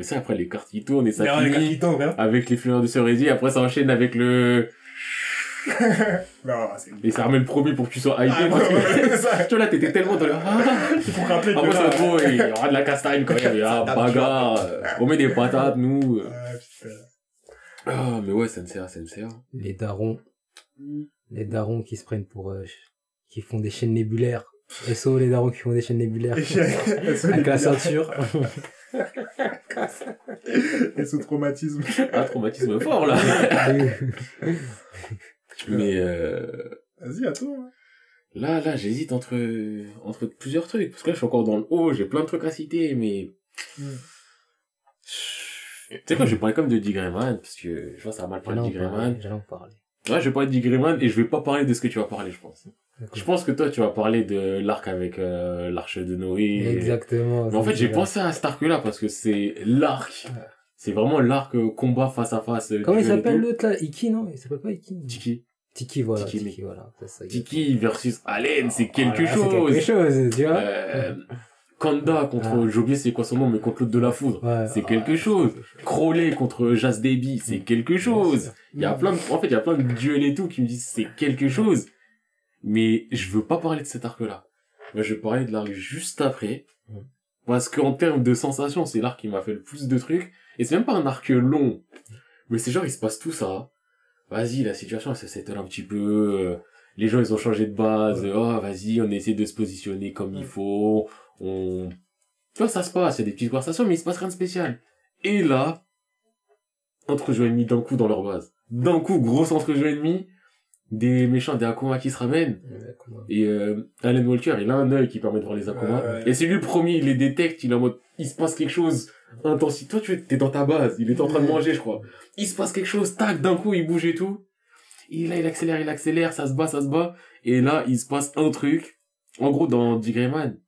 Mais ça, après, les cartes qui tournent et ça les vraiment. avec les fleurs de Cerésie. Après, ça enchaîne avec le. Non, c'est. Et ça remet le premier pour que tu sois hypé. Ah, parce que... c'est ça. tu vois, là, t'étais tellement dans le. Ah Il faut rappeler Après, ça là. trop, il y aura de la castagne quand même. Il y a Ça bagarre. On met des patates, nous. Ah, putain. Ah, mais ouais, Senseiya, Senseiya. Les darons. Les darons qui se prennent pour, euh, qui font des chaînes nébulaires. SO, les darons qui font des chaînes nébulaires. Avec la ceinture. Et sous traumatisme. Ah, traumatisme fort, là. mais euh... Vas-y, à toi. hein. là, là, j'hésite entre, entre plusieurs trucs. Parce que là, je suis encore dans le haut, j'ai plein de trucs à citer, mais... Hmm. Tu sais quoi, je vais parler comme de Dick Grayman, parce que je vois ça a mal parlé de parler. J'allais en parler. Ouais, je vais parler Dick Grayman et je vais pas parler de ce que tu vas parler, je pense. Je pense que toi, tu vas parler de l'arc avec euh, l'arche de Noé. Exactement. Mais en fait, j'ai pensé à cet arc-là parce que c'est l'arc. Ouais. C'est vraiment l'arc euh, combat face à face. euh, Comment il s'appelle l'autre là? Iki, non? Il s'appelle pas Iki Tiki. Tiki, voilà. Tiki, Tiki, voilà. Ça. Tiki versus Allen, c'est quelque Voilà, chose. C'est quelque chose, tu vois Euh, Kanda contre, Ah. j'ai oublié c'est quoi son nom, mais contre l'autre de la foudre. Ouais. c'est quelque chose. Crowley contre Jas Baby, c'est quelque chose. Il y a plein de, en fait, il y a plein de duels et tout qui me disent c'est quelque chose. Mais je veux pas parler de cet arc-là. Moi, je vais parler de l'arc juste après. Mm. Parce qu'en termes de sensations, c'est l'arc qui m'a fait le plus de trucs. Et c'est même pas un arc long. Mais c'est genre, il se passe tout ça. Vas-y, la situation, elle se s'étale un petit peu. euh, Les gens, ils ont changé de base. Oh, vas-y, on essaie de se positionner comme il faut. On, tu vois, ça se passe. Il y a des petites conversations, mais il se passe rien de spécial. Et là, entrejeu ennemi d'un coup dans leur base. D'un coup, gros entrejeu ennemi. Des méchants, des Akuma qui se ramènent. Ouais, Et euh, Alan Walker, il a un œil qui permet de voir les Akuma. Ouais, ouais. Et c'est lui le premier, il les détecte, il est en mode, il se passe quelque chose intensif. Toi, tu es dans ta base, il était en train de manger, je crois. Il se passe quelque chose, tac, d'un coup, il bouge et tout. Et là, il accélère, il accélère, ça se bat, ça se bat. Et là, il se passe un truc. En gros, dans Dick Grayman,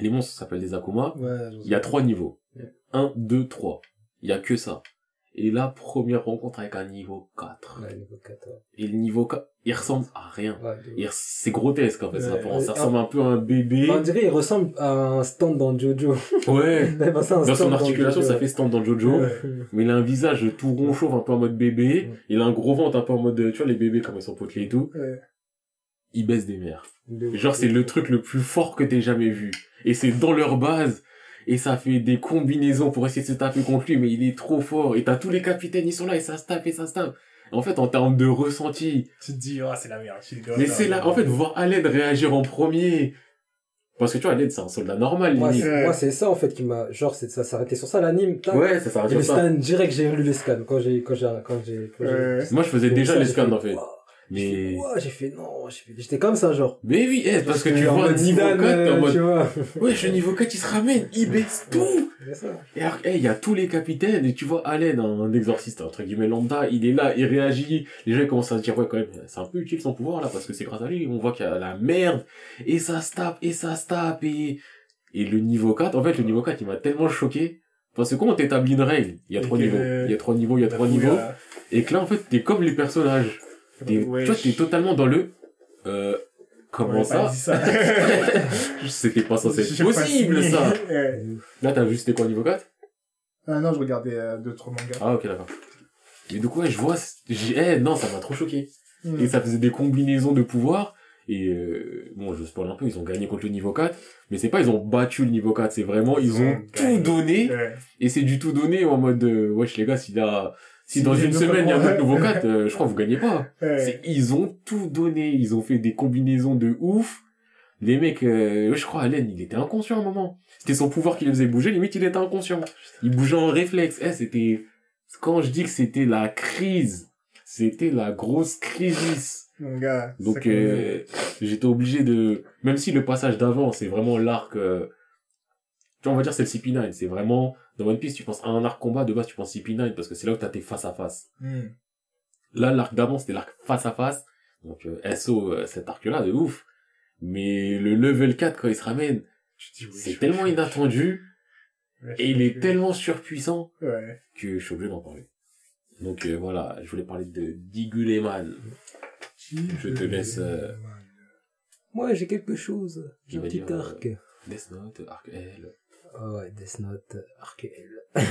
les monstres s'appellent des Akuma. Ouais, Il y a trois niveaux. Ouais. Un, deux, trois. Il y a que ça. Et là, première rencontre avec un niveau 4. Ouais, niveau 14. Et le niveau 4, il ressemble à rien. Ouais, C'est grotesque, en fait. ça, ressemble un peu à un bébé. Bah, on dirait il ressemble à un stand dans Jojo. Ouais. Dans son articulation, ça fait stand dans Jojo. Mais il a un visage tout rond chauve, un peu en mode bébé. Il a un gros ventre un peu en mode, tu vois, les bébés, comme ils sont potelés et tout. Ouais. Il baisse des mères. De- Genre, c'est le truc le plus fort que t'aies jamais vu. Et c'est dans leur base. Et ça fait des combinaisons pour essayer de se taper contre lui, mais il est trop fort. Et t'as tous les capitaines, ils sont là, et ça se tape, et ça se tape. En fait, en termes de ressenti, Tu te dis, oh, c'est la merde. Mais c'est là, en fait, voir Aled réagir en premier. Parce que tu vois, Aled, c'est un soldat normal, Moi, c'est moi, c'est ça, en fait, qui m'a, genre, c'est, ça s'arrêtait sur ça, l'anime. Ouais, ça le sur ça. scan, direct, j'ai lu les scans, quand j'ai, quand j'ai, quand j'ai, quand j'ai- Ouais. Moi, je faisais déjà ça, les scans, en fait. Mais, j'ai fait, non, j'étais comme ça, genre. mais oui, eh, parce que tu vois, mode niveau Zidane, 4, t'es en euh, mode, tu vois. ouais, je niveau 4, il se ramène, il baisse tout. Ça. Et alors, eh, il y a tous les capitaines, et tu vois, Allen, un exorciste, entre guillemets, lambda, il est là, il réagit. Les gens, ils commencent à se dire, ouais, quand même, c'est un peu utile son pouvoir, là, parce que c'est grâce à lui, on voit qu'il y a la merde, et ça se tape, et ça se tape, et Et le niveau 4, en fait, le niveau 4, il m'a tellement choqué. Parce que quand on t'établit une règle, il y a trois niveaux. Il y a trois niveaux, il y a trois niveaux. Et que là, en fait, t'es comme les personnages. T'es, Ouais, tu vois, t'es totalement dans le, euh, comment Ouais, ça? ça. C'était pas censé être possible, ça. Là, t'as vu, c'était quoi, niveau 4? Ah non, je regardais euh, deux, trois mangas. Ah, ok, d'accord. Et du coup, ouais, je vois, j'ai, eh, non, ça m'a trop choqué. Hmm. Et ça faisait des combinaisons de pouvoirs. Et euh, bon, je spoil un peu, ils ont gagné contre le niveau 4. Mais c'est pas, ils ont battu le niveau 4. C'est vraiment, ils ont tout donné. Et c'est du tout donné en mode, euh, wesh les gars, si, là, si dans une semaine, il y a un nouveau 4, euh, je crois que vous gagnez pas. Ouais. Ils ont tout donné. Ils ont fait des combinaisons de ouf. Les mecs, euh, je crois, Allen, il était inconscient à un moment. C'était son pouvoir qui le faisait bouger. Limite, il était inconscient. Il bougeait en réflexe. Eh, c'était, quand je dis que c'était la crise, c'était la grosse crise. Gars. Donc euh, j'étais obligé de même si le passage d'avant c'est vraiment l'arc euh, tu vois on va dire c'est le CP9 c'est vraiment dans One Piece tu penses à un arc combat de base tu penses CP9 parce que c'est là où t'as tes face à face. Hmm. là l'arc d'avant c'était l'arc face à face. Donc euh, SO euh, cet arc là de ouf. Mais le level 4 quand il se ramène oui, c'est tellement inattendu. Ouais, et il est tellement surpuissant Ouais. que je suis obligé d'en parler. Donc euh, voilà je voulais parler de Diguleman Je te laisse, euh, Moi, j'ai quelque chose. J'ai Il un petit dire, euh, arc. Death Note arc L Ah ouais, Death Note, arc L.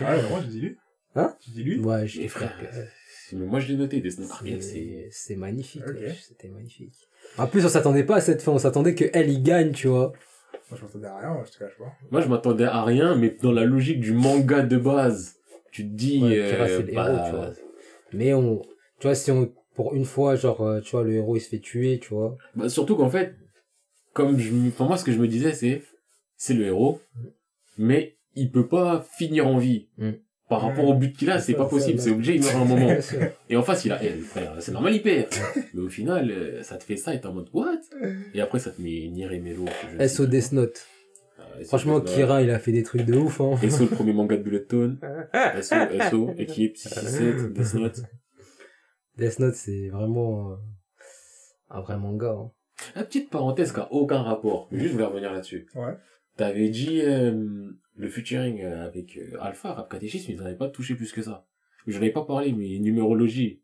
Ah, moi, je dis lui. Hein Tu dis lui? Ouais, j'ai Et frère. frère, mais moi je l'ai noté, Death Note Arc L, C'est magnifique, c'était magnifique. En plus, on s'attendait pas à cette fin, on s'attendait que elle y gagne, tu vois. Moi, je m'attendais à rien, moi, je te cache pas. Moi je m'attendais à rien, mais dans la logique du manga de base, tu te dis... Ouais, euh, c'est le bah, héros, tu vois. Mais on, tu vois, si on, pour une fois, genre, euh, tu vois, le héros il se fait tuer, tu vois. bah, surtout qu'en fait, comme je, enfin moi ce que je me disais c'est, c'est le héros, mais il peut pas finir en vie. Mm. Par rapport au but qu'il a, C'est pas possible, c'est obligé, il meurt à un moment. Et en face, il a, eh, frère, c'est normal, il perd. Mais au final, euh, ça te fait ça et t'es en mode, what? Et après, ça te met Nier et Melo. SO. Death Note. Ah, Franchement. Kira, il a fait des trucs de ouf, hein. SO, le premier manga de Bullet Tone. SO, SO, équipe 667, Death Note. Death Note, c'est vraiment euh, un vrai manga. Hein. La petite parenthèse qui a aucun rapport. Juste, je voulais revenir là-dessus. Ouais. T'avais dit, euh, le featuring euh, avec euh, Alpha, Rap Catéchisme, ils n'avaient pas touché plus que ça. J'en avais pas parlé, mais numérologie.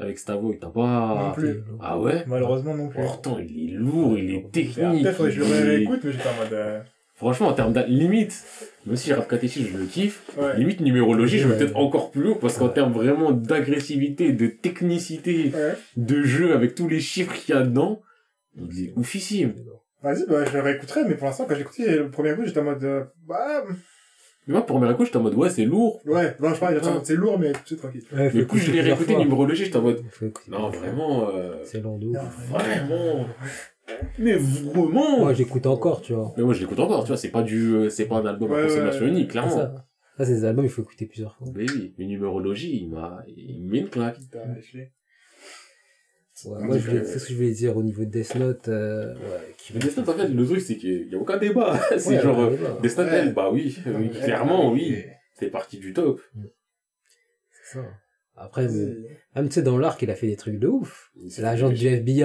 Avec Stavo, il t'a pas... Non plus. Ah ouais? Malheureusement, non plus. Pourtant, il est lourd, il est technique. Peut-être que je le réécoute, mais j'étais en mode, euh, Franchement, en termes de limite, même si Rap Catéchisme, je le kiffe, ouais. limite numérologie, je vais peut-être encore plus haut, parce qu'en Ouais. termes vraiment d'agressivité, de technicité, Ouais. de jeu, avec tous les chiffres qu'il y a dedans, il est oufissime. Vas-y, bah, je le réécouterai, mais pour l'instant, quand j'ai écouté le premier coup, j'étais en mode, euh, bah, Mais moi, pour mes coup, j'étais en mode, ouais, c'est lourd. ouais, bon, je parle, j'étais en Ah. mode, c'est lourd, mais c'est tranquille. Ouais, du coup, je l'ai réécouté numérologie, j'étais en mode, non, vraiment, euh, C'est ouf. vraiment, mais vraiment. Moi, j'écoute encore, tu vois. Mais moi, je l'écoute encore, tu vois, c'est pas du, euh, c'est pas un album Ouais, à consommation ouais. unique, clairement. Ça, ça c'est des albums, il faut écouter plusieurs fois. Mais oui, mais numérologie, il m'a, il met une claque. Putain, je l'ai. Ouais, moi, c'est ce que je voulais dire au niveau de Death Note. Euh, ouais, qui Mais Death Note, en fait, le truc, c'est qu'il y a aucun débat. c'est Ouais, genre, ouais, euh, ouais. Death Note, Ouais. elle, bah oui, oui, Ouais, clairement, ouais, oui. ouais. C'est parti du top. C'est ça. Après, mais- Ouais. même tu sais, dans l'arc, il a fait des trucs de ouf. C'est L'agent du FBI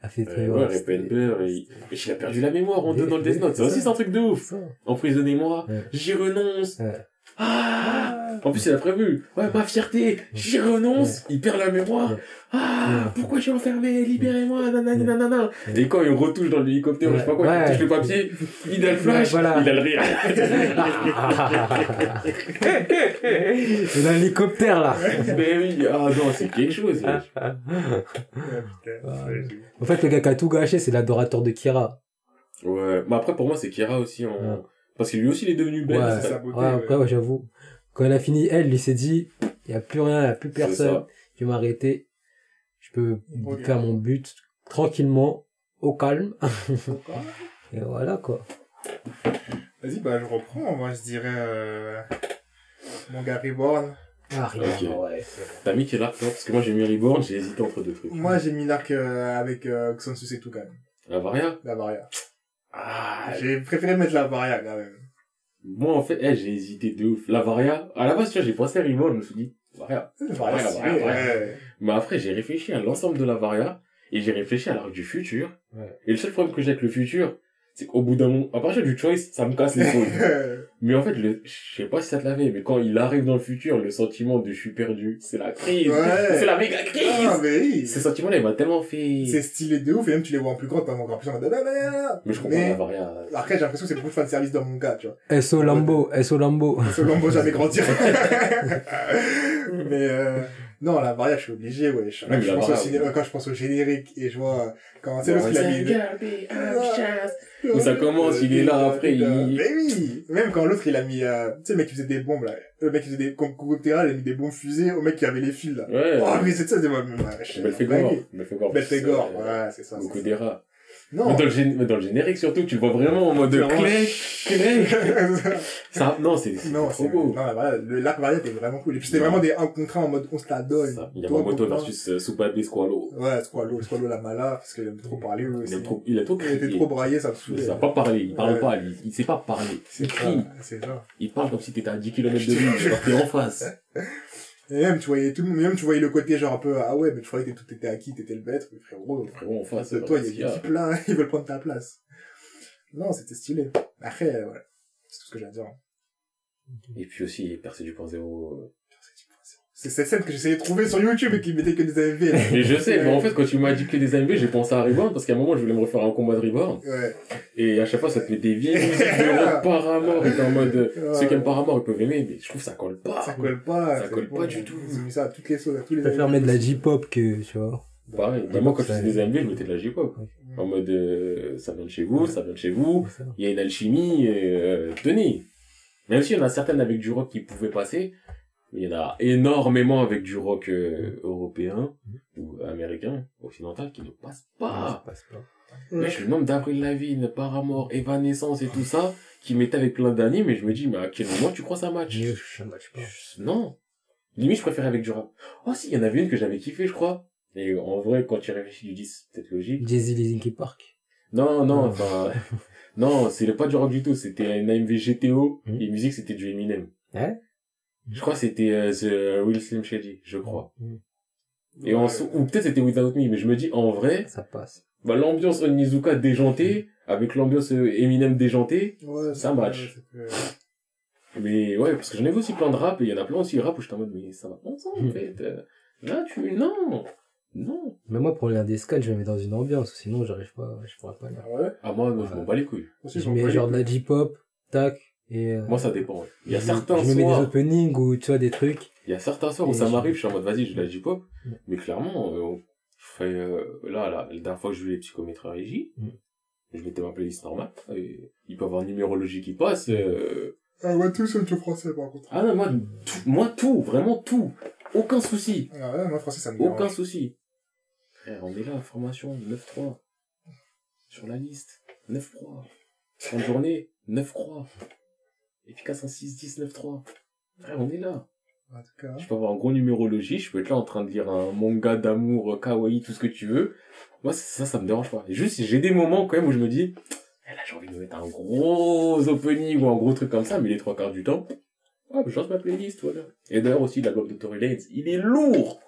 a fait des Euh, trucs. ouais, c'était- Repenber, il... il a perdu la mémoire en deux dans le Death Note. Ça c'est aussi, c'est un truc de ouf. Emprisonnez-moi, Ouais. j'y renonce. Ah en plus, il a prévu. Ouais, ma fierté, j'y renonce. Il perd la mémoire. Ah, pourquoi j'ai enfermé? Libérez-moi, nanana. Ouais. Et quand il retouche dans l'hélicoptère, je sais pas quoi, Ouais. il touche le papier, il a le flash, Voilà. il a le rire. Il a un hélicoptère là. Mais oui, ah non, c'est quelque chose. En fait, le gars qui a tout gâché, c'est l'adorateur de Kira. Ouais, mais après, pour moi, c'est Kira aussi en... Parce que lui aussi, il est devenu belle. Ouais, c'est sa ça. beauté, ouais, après, ouais, j'avoue. Quand elle a fini, elle, il s'est dit, il y a plus rien, il y a plus personne. Je vais m'arrêter. Je peux faire mon but tranquillement, au calme. Et voilà, quoi. Vas-y, bah, je reprends. Moi, je dirais, euh, mon gars Reborn. Ah, rien. Ouais. T'as mis quel arc, toi? Parce que moi, j'ai mis Reborn, j'ai hésité entre deux trucs. Moi, j'ai mis l'arc euh, avec euh, Xansus et tout, quand même. La Varia? La Varia. Ah, J'ai préféré mettre la Varia, quand même. moi, en fait, eh, j'ai hésité de ouf. La Varia, à la base, tu vois, j'ai pensé à Reborn, je me suis dit, Varia. Varia, Ouais, la c'est- Varia, ouais. Mais après, j'ai réfléchi à l'ensemble de la Varia, et j'ai réfléchi à l'arc du futur. Ouais. Et le seul problème que j'ai avec le futur, c'est qu'au bout d'un moment, à partir du choice, ça me casse les couilles. mais en fait, le, je sais pas si ça te l'avait, mais quand il arrive dans le futur, le sentiment de je suis perdu, c'est la crise. Ouais. C'est la méga crise. Ah, mais oui. Ce sentiment-là, il m'a tellement fait... C'est stylé de ouf, et même tu les vois en plus grand, t'as encore plus en mode. Mais je comprends Mais- pas, Varia. Après, j'ai l'impression que c'est beaucoup de fan service dans mon cas, tu vois. SO Lambo, SO Lambo. Ce Lambo jamais grandir. mais euh, non, la Varia, je suis obligé, ouais. Je, Ouais, je la pense au Varia, ciné- ouais. quand je pense au générique et je vois quand c'est l'autre qui a mis. Où ça commence, il est là, après, il- Mais oui Même quand l'autre, il a mis, euh, tu sais, le mec qui faisait des bombes, là. Le mec qui faisait des, comme Coupera, il a mis des bombes fusées au mec qui avait les fils, là. Ouais. Oh, mais c'est ça, c'est moi, je- Belphégor. Belphégor. Belphégor, c'est- ouais, c'est ça. Beaucoup ça. des rats. Non. Mais dans le, gén- mais dans le générique surtout, tu le vois vraiment en mode clé, clé. Ça, non, c'est non, trop beau. non, le l'arc Varia était vraiment cool. Et puis c'était vraiment des un en mode on se la donne. Ça. Il y a Mamoto versus euh, Soupape Squalo. Ouais, Squalo, Squalo la mala, parce qu'il aime trop parler, lui Il aussi. a trop, il a trop Il était crié. trop braillé, ça me Il saoulait. sait pas parler, il parle Ouais. pas, lui. Il sait pas parler. C'est Il crie. c'est ça. Il parle comme si t'étais à 10 km de lui, alors t'es en face. Et même, tu voyais tout le monde, même tu voyais le côté genre un peu, ah ouais, mais tu croyais que tout était acquis, t'étais le maître, mais frérot, Frérot, en face. de toi, il y a des types là, ils veulent prendre ta place. Non, c'était stylé. Après, euh, voilà. C'est tout ce que j'ai à dire. Et puis aussi, Percé du point zéro. C'est cette scène que j'essayais de trouver sur YouTube et qui mettait que des AFV, là. Mais je sais, mais en fait, quand tu m'as dit que des AMV, j'ai pensé à Reborn, parce qu'à un moment, je voulais me refaire un combat de Reborn. Ouais. Et à chaque fois, ça te met des vieilles musiques de Paramore, et t'es en mode, ceux qui aiment Paramore, ils peuvent aimer, mais je trouve que ça colle pas. Ça colle pas. Ça colle bon. pas du tout. Ils ont mis ça à toutes les sauces, à tous les Je préfère AFV. mettre de la J-pop que, tu vois. Pareil. Bah, moi, quand je faisais des AMV, je mettais de la J-pop. En mode, euh, ça vient de chez vous, ça vient de chez vous. Il y a une alchimie, euh, tenez. Même s'il y en a certaines avec du rock qui pouvaient passer, il y en a énormément avec du rock euh, européen ou américain, occidental, qui ne passe Ah, ça pas. passe pas. Mais je le nombre d'Avril Lavigne, Paramore, Evanescence et tout ça, qui mettaient avec plein d'animes, et je me dis, mais à quel moment tu crois ça match? Mieux, ça match pas. Non. Limite, je préférais avec du rap. Oh si, il y en avait une que j'avais kiffé, je crois. Et en vrai, quand tu réfléchis, tu dis, c'est peut-être logique. Jay-Z, les Linkin Park. Non, non, enfin, non, c'est pas du rock du tout, c'était une AMV GTO, Mhm. et musique, c'était du Eminem. Ouais. Je crois que c'était euh, The Will Slim Shady, je crois. Mm. Et en ou peut-être c'était Without Me, mais je me dis, en vrai, Ça passe. bah, l'ambiance Onizuka déjantée, avec l'ambiance euh, Eminem déjantée, Ouais, Ça match. mais ouais, parce que j'en ai vu aussi plein de rap, et il y en a plein aussi rap où j'étais en mode, mais ça va pas ensemble, en Mm. fait. Euh, Là, tu, non, non. Mais moi, pour des scans, je me mets dans une ambiance, sinon j'arrive pas, je pourrais pas lire. Ah ouais? Ah, moi, non, je m'en bats les couilles. Aussi, Je m'en mets genre de la J-pop, tac, et euh, Moi, ça dépend, ouais. Il y a je- certains je me mets des soirs, openings ou tu vois des trucs. il y a certains soirs où ça m'arrive, je suis en mode, vas-y, je la J-pop. Mm. Mais clairement, euh, on- je ferais, euh, là, là, la dernière fois que je jouais les psychométries régie, Mm. je mettais ma playlist normale, et il peut y avoir une numérologie qui passe, euh, Ah ouais, tout seul, le français, par contre. ah non, moi, tout, moi, tout, vraiment tout. Aucun souci. Ah ouais, moi, français, ça me Aucun souci. Frère, on est là, formation, 9-3. Sur la liste, 9-3. Fin de journée, 9 croix. Efficace en 6-10, 9-3. Frère, on est là. En tout cas. Je peux avoir un gros numérologie, je peux être là en train de lire un manga d'amour, euh, kawaii, tout ce que tu veux. Moi, ça, ça me dérange pas. Et Juste, j'ai des moments quand même où je me dis, eh, là, j'ai envie de me mettre un gros opening ou un gros truc comme ça, mais les trois quarts du temps, hop, je lance ma playlist, voilà. Et d'ailleurs aussi, l'album de Tory Lanez, il est lourd!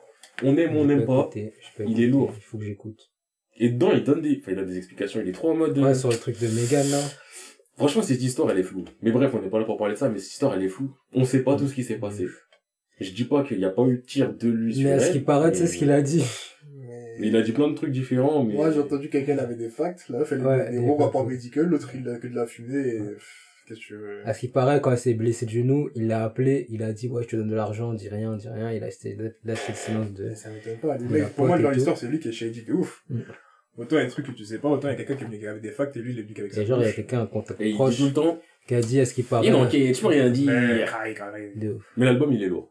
On aime, on n'aime pas. écouter, Il écouter, est lourd. Il faut que j'écoute. Et dedans, il donne des, enfin, il donne des explications, il est trop en mode, Ouais, sur le truc de Megan, là. Franchement, cette histoire, elle est floue. Mais bref, on n'est pas là pour parler de ça, mais cette histoire, elle est floue. On sait pas tout ce qui s'est passé. Je dis pas qu'il n'y a pas eu de tir de lui sur Mais à ce qui paraît, tu sais mais- ce qu'il a dit. Mais... Il a dit plein de trucs différents, mais... Moi, j'ai entendu quelqu'un avait des facts, là, fait Ouais, des facts, rapports médicaux, l'autre, il a que de la fumée, et... pff, Qu'est-ce que tu veux? À ce qui paraît, quand elle s'est blessée de genou, il l'a appelé, il a dit, ouais, je te donne de l'argent, dis rien, dis rien, il a resté, là, c'est le silence de... Mais ça m'étonne pas. Les Il mecs, pour moi, dans l'histoire, c'est lui qui est shady de ouf. Autant il y a des trucs que tu sais pas, autant il y a quelqu'un qui est venu avec des facts et lui, il est venu qu'avec sa Et genre, il y a quelqu'un, un contact Et il dit proche, tout le temps, qui a dit, à ce qui paraît... il tu peux rien Mais, ouf. Mais l'album, il est lourd.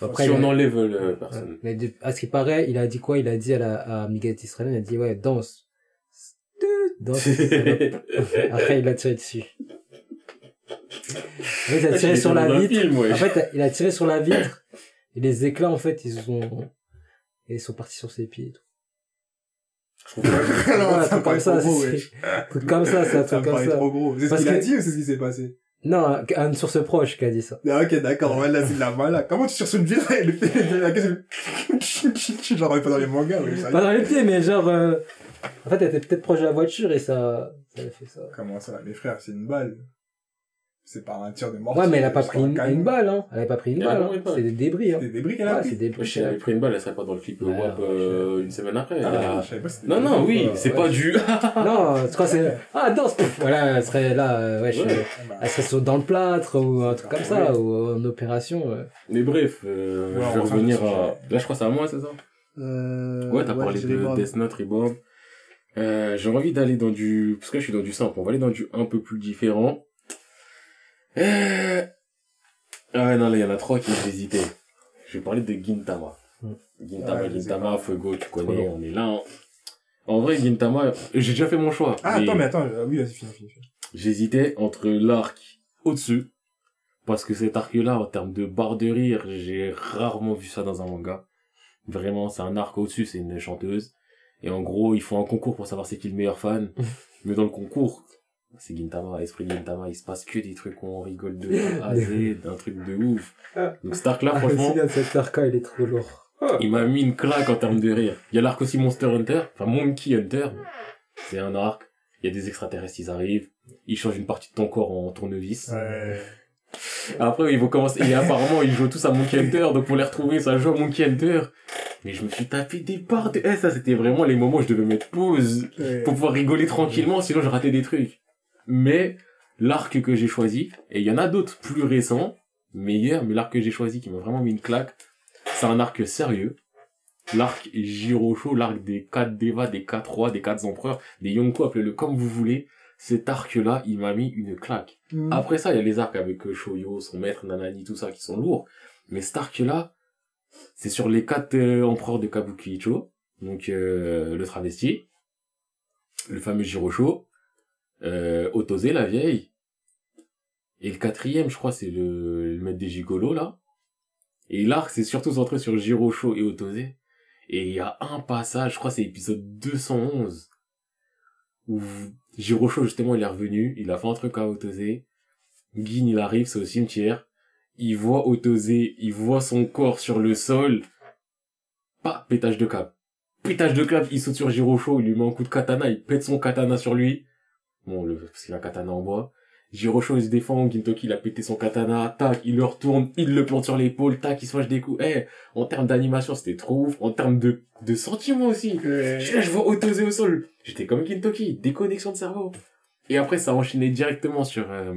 Après, si on a- enlève le personne. Mais de- à ce qui paraît, il a dit quoi? Il a dit à la à Miguel Israël, il a dit ouais danse, danse. Après il a tiré dessus. En fait, il a tiré sur la vitre. Film, ouais. En fait, il a tiré sur la vitre et les éclats en fait ils sont ils sont partis sur ses pieds. Et tout. Je trouve pas- Non, ça comme ça, trop gros, c'est wesh. un truc comme ça, c'est un Ça truc comme paraît ça. trop gros. C'est ce Parce qu'il a dit ou c'est ce qui s'est passé? Non, un- une source proche qui a dit ça. Ah, ok, d'accord, ouais, là, c'est de la malade. Comment tu tires sur une vitre et le fait, la question, genre, pas dans les mangas, ouais, ça. Pas dans les pieds, mais genre, euh, en fait, elle était peut-être proche de la voiture et ça, qui avait fait ça. Comment ça? Mes frères, c'est une balle. C'est pas un tir de mort. Ouais, mais elle a pas pris une, une balle, hein. Elle a pas pris une Elle a balle, hein. C'est des débris, hein. C'est des débris qu'elle a Ouais, pris. c'est des Moi, si elle avait pris une balle, elle serait pas dans le clip Ouais, WAP euh, une semaine après. Ah, a- je pas si c'était Non, non, débris, oui, c'est Ouais. pas du... Non, je crois que c'est, ah, danse, pouf, voilà, elle serait là, euh, ouais, je- Ouais. Bah, elle serait dans le plâtre, ou un truc comme ça, ou en opération, euh. Mais bref, euh, Ouais, je vais revenir à... Là, je crois que c'est à moi, c'est ça? Euh, Ouais, t'as parlé de Death Note Reborn. Euh, j'ai envie d'aller dans du... Parce que là, je suis dans du simple. On va aller dans du un peu plus différent. Ah ouais, non, là, il y en a trois qui j'hésitais. Je vais parler de Gintama. Hmm. Gintama, Ouais, Gintama. Fuego, tu connais, on est là. hein. En vrai, Gintama, j'ai déjà fait mon choix. Ah, attends, mais attends, euh, oui, vas-y, finis. finis. J'hésitais entre l'arc au-dessus, parce que cet arc-là, en termes de barre de rire, j'ai rarement vu ça dans un manga. Vraiment, c'est un arc au-dessus, c'est une chanteuse. Et en gros, ils font un concours pour savoir c'est qui le meilleur fan. Mais dans le concours, c'est Gintama, Esprit Gintama, il se passe que des trucs où on rigole de A à Z, un truc de ouf. Donc cet arc-là, Ah, franchement, cet arca, il est trop lourd. il m'a mis une claque en termes de rire. Il y a l'arc aussi Monster Hunter, enfin Monkey Hunter. C'est un arc. Il y a des extraterrestres, ils arrivent. Ils changent une partie de ton corps en tournevis. Ouais. Après, ils vont commencer, et apparemment, ils jouent tous à Monkey Hunter, donc pour les retrouver, ça joue à Monkey Hunter. Mais je me suis tapé des parts de, eh, ça, c'était vraiment les moments où je devais mettre pause pour pouvoir rigoler tranquillement, sinon je ratais des trucs. Mais, l'arc que j'ai choisi, et il y en a d'autres plus récents, meilleurs, mais l'arc que j'ai choisi qui m'a vraiment mis une claque, c'est un arc sérieux. L'arc Jirosho, l'arc des 4 Deva, des 4 rois, des 4 empereurs, des Yonko, appelez-le comme vous voulez. Cet arc-là, il m'a mis une claque. Mm. Après ça, il y a les arcs avec euh, Shoyo, son maître, Nanani, tout ça, qui sont lourds. Mais cet arc-là, c'est sur les quatre euh, empereurs de Kabukicho. Donc, euh, le travesti, le fameux Jirosho, euh, Otose, la vieille. Et le quatrième, je crois, c'est le, le maître des gigolos, là. Et l'arc, c'est surtout centré sur Jirosho et Otose. Et il y a un passage, je crois, c'est épisode 211, où Jirosho, justement, il est revenu, il a fait un truc à Otose. Gin, il arrive, c'est au cimetière. Il voit Otose, il voit son corps sur le sol. Pas, pétage de câble. Pétage de câble, il saute sur Jirosho, il lui met un coup de katana, il pète son katana sur lui. Bon, le, parce qu'il a un katana en bois. Jirosho, il se défend, Gintoki, il a pété son katana, tac, il le retourne, il le plante sur l'épaule, tac, il se fâche des coups. Eh, en termes d'animation, c'était trop ouf. En termes de, de sentiments aussi. Ouais. Je là, je vois Otose au sol. J'étais comme Gintoki, déconnexion de cerveau. Et après, ça a enchaîné directement sur, euh,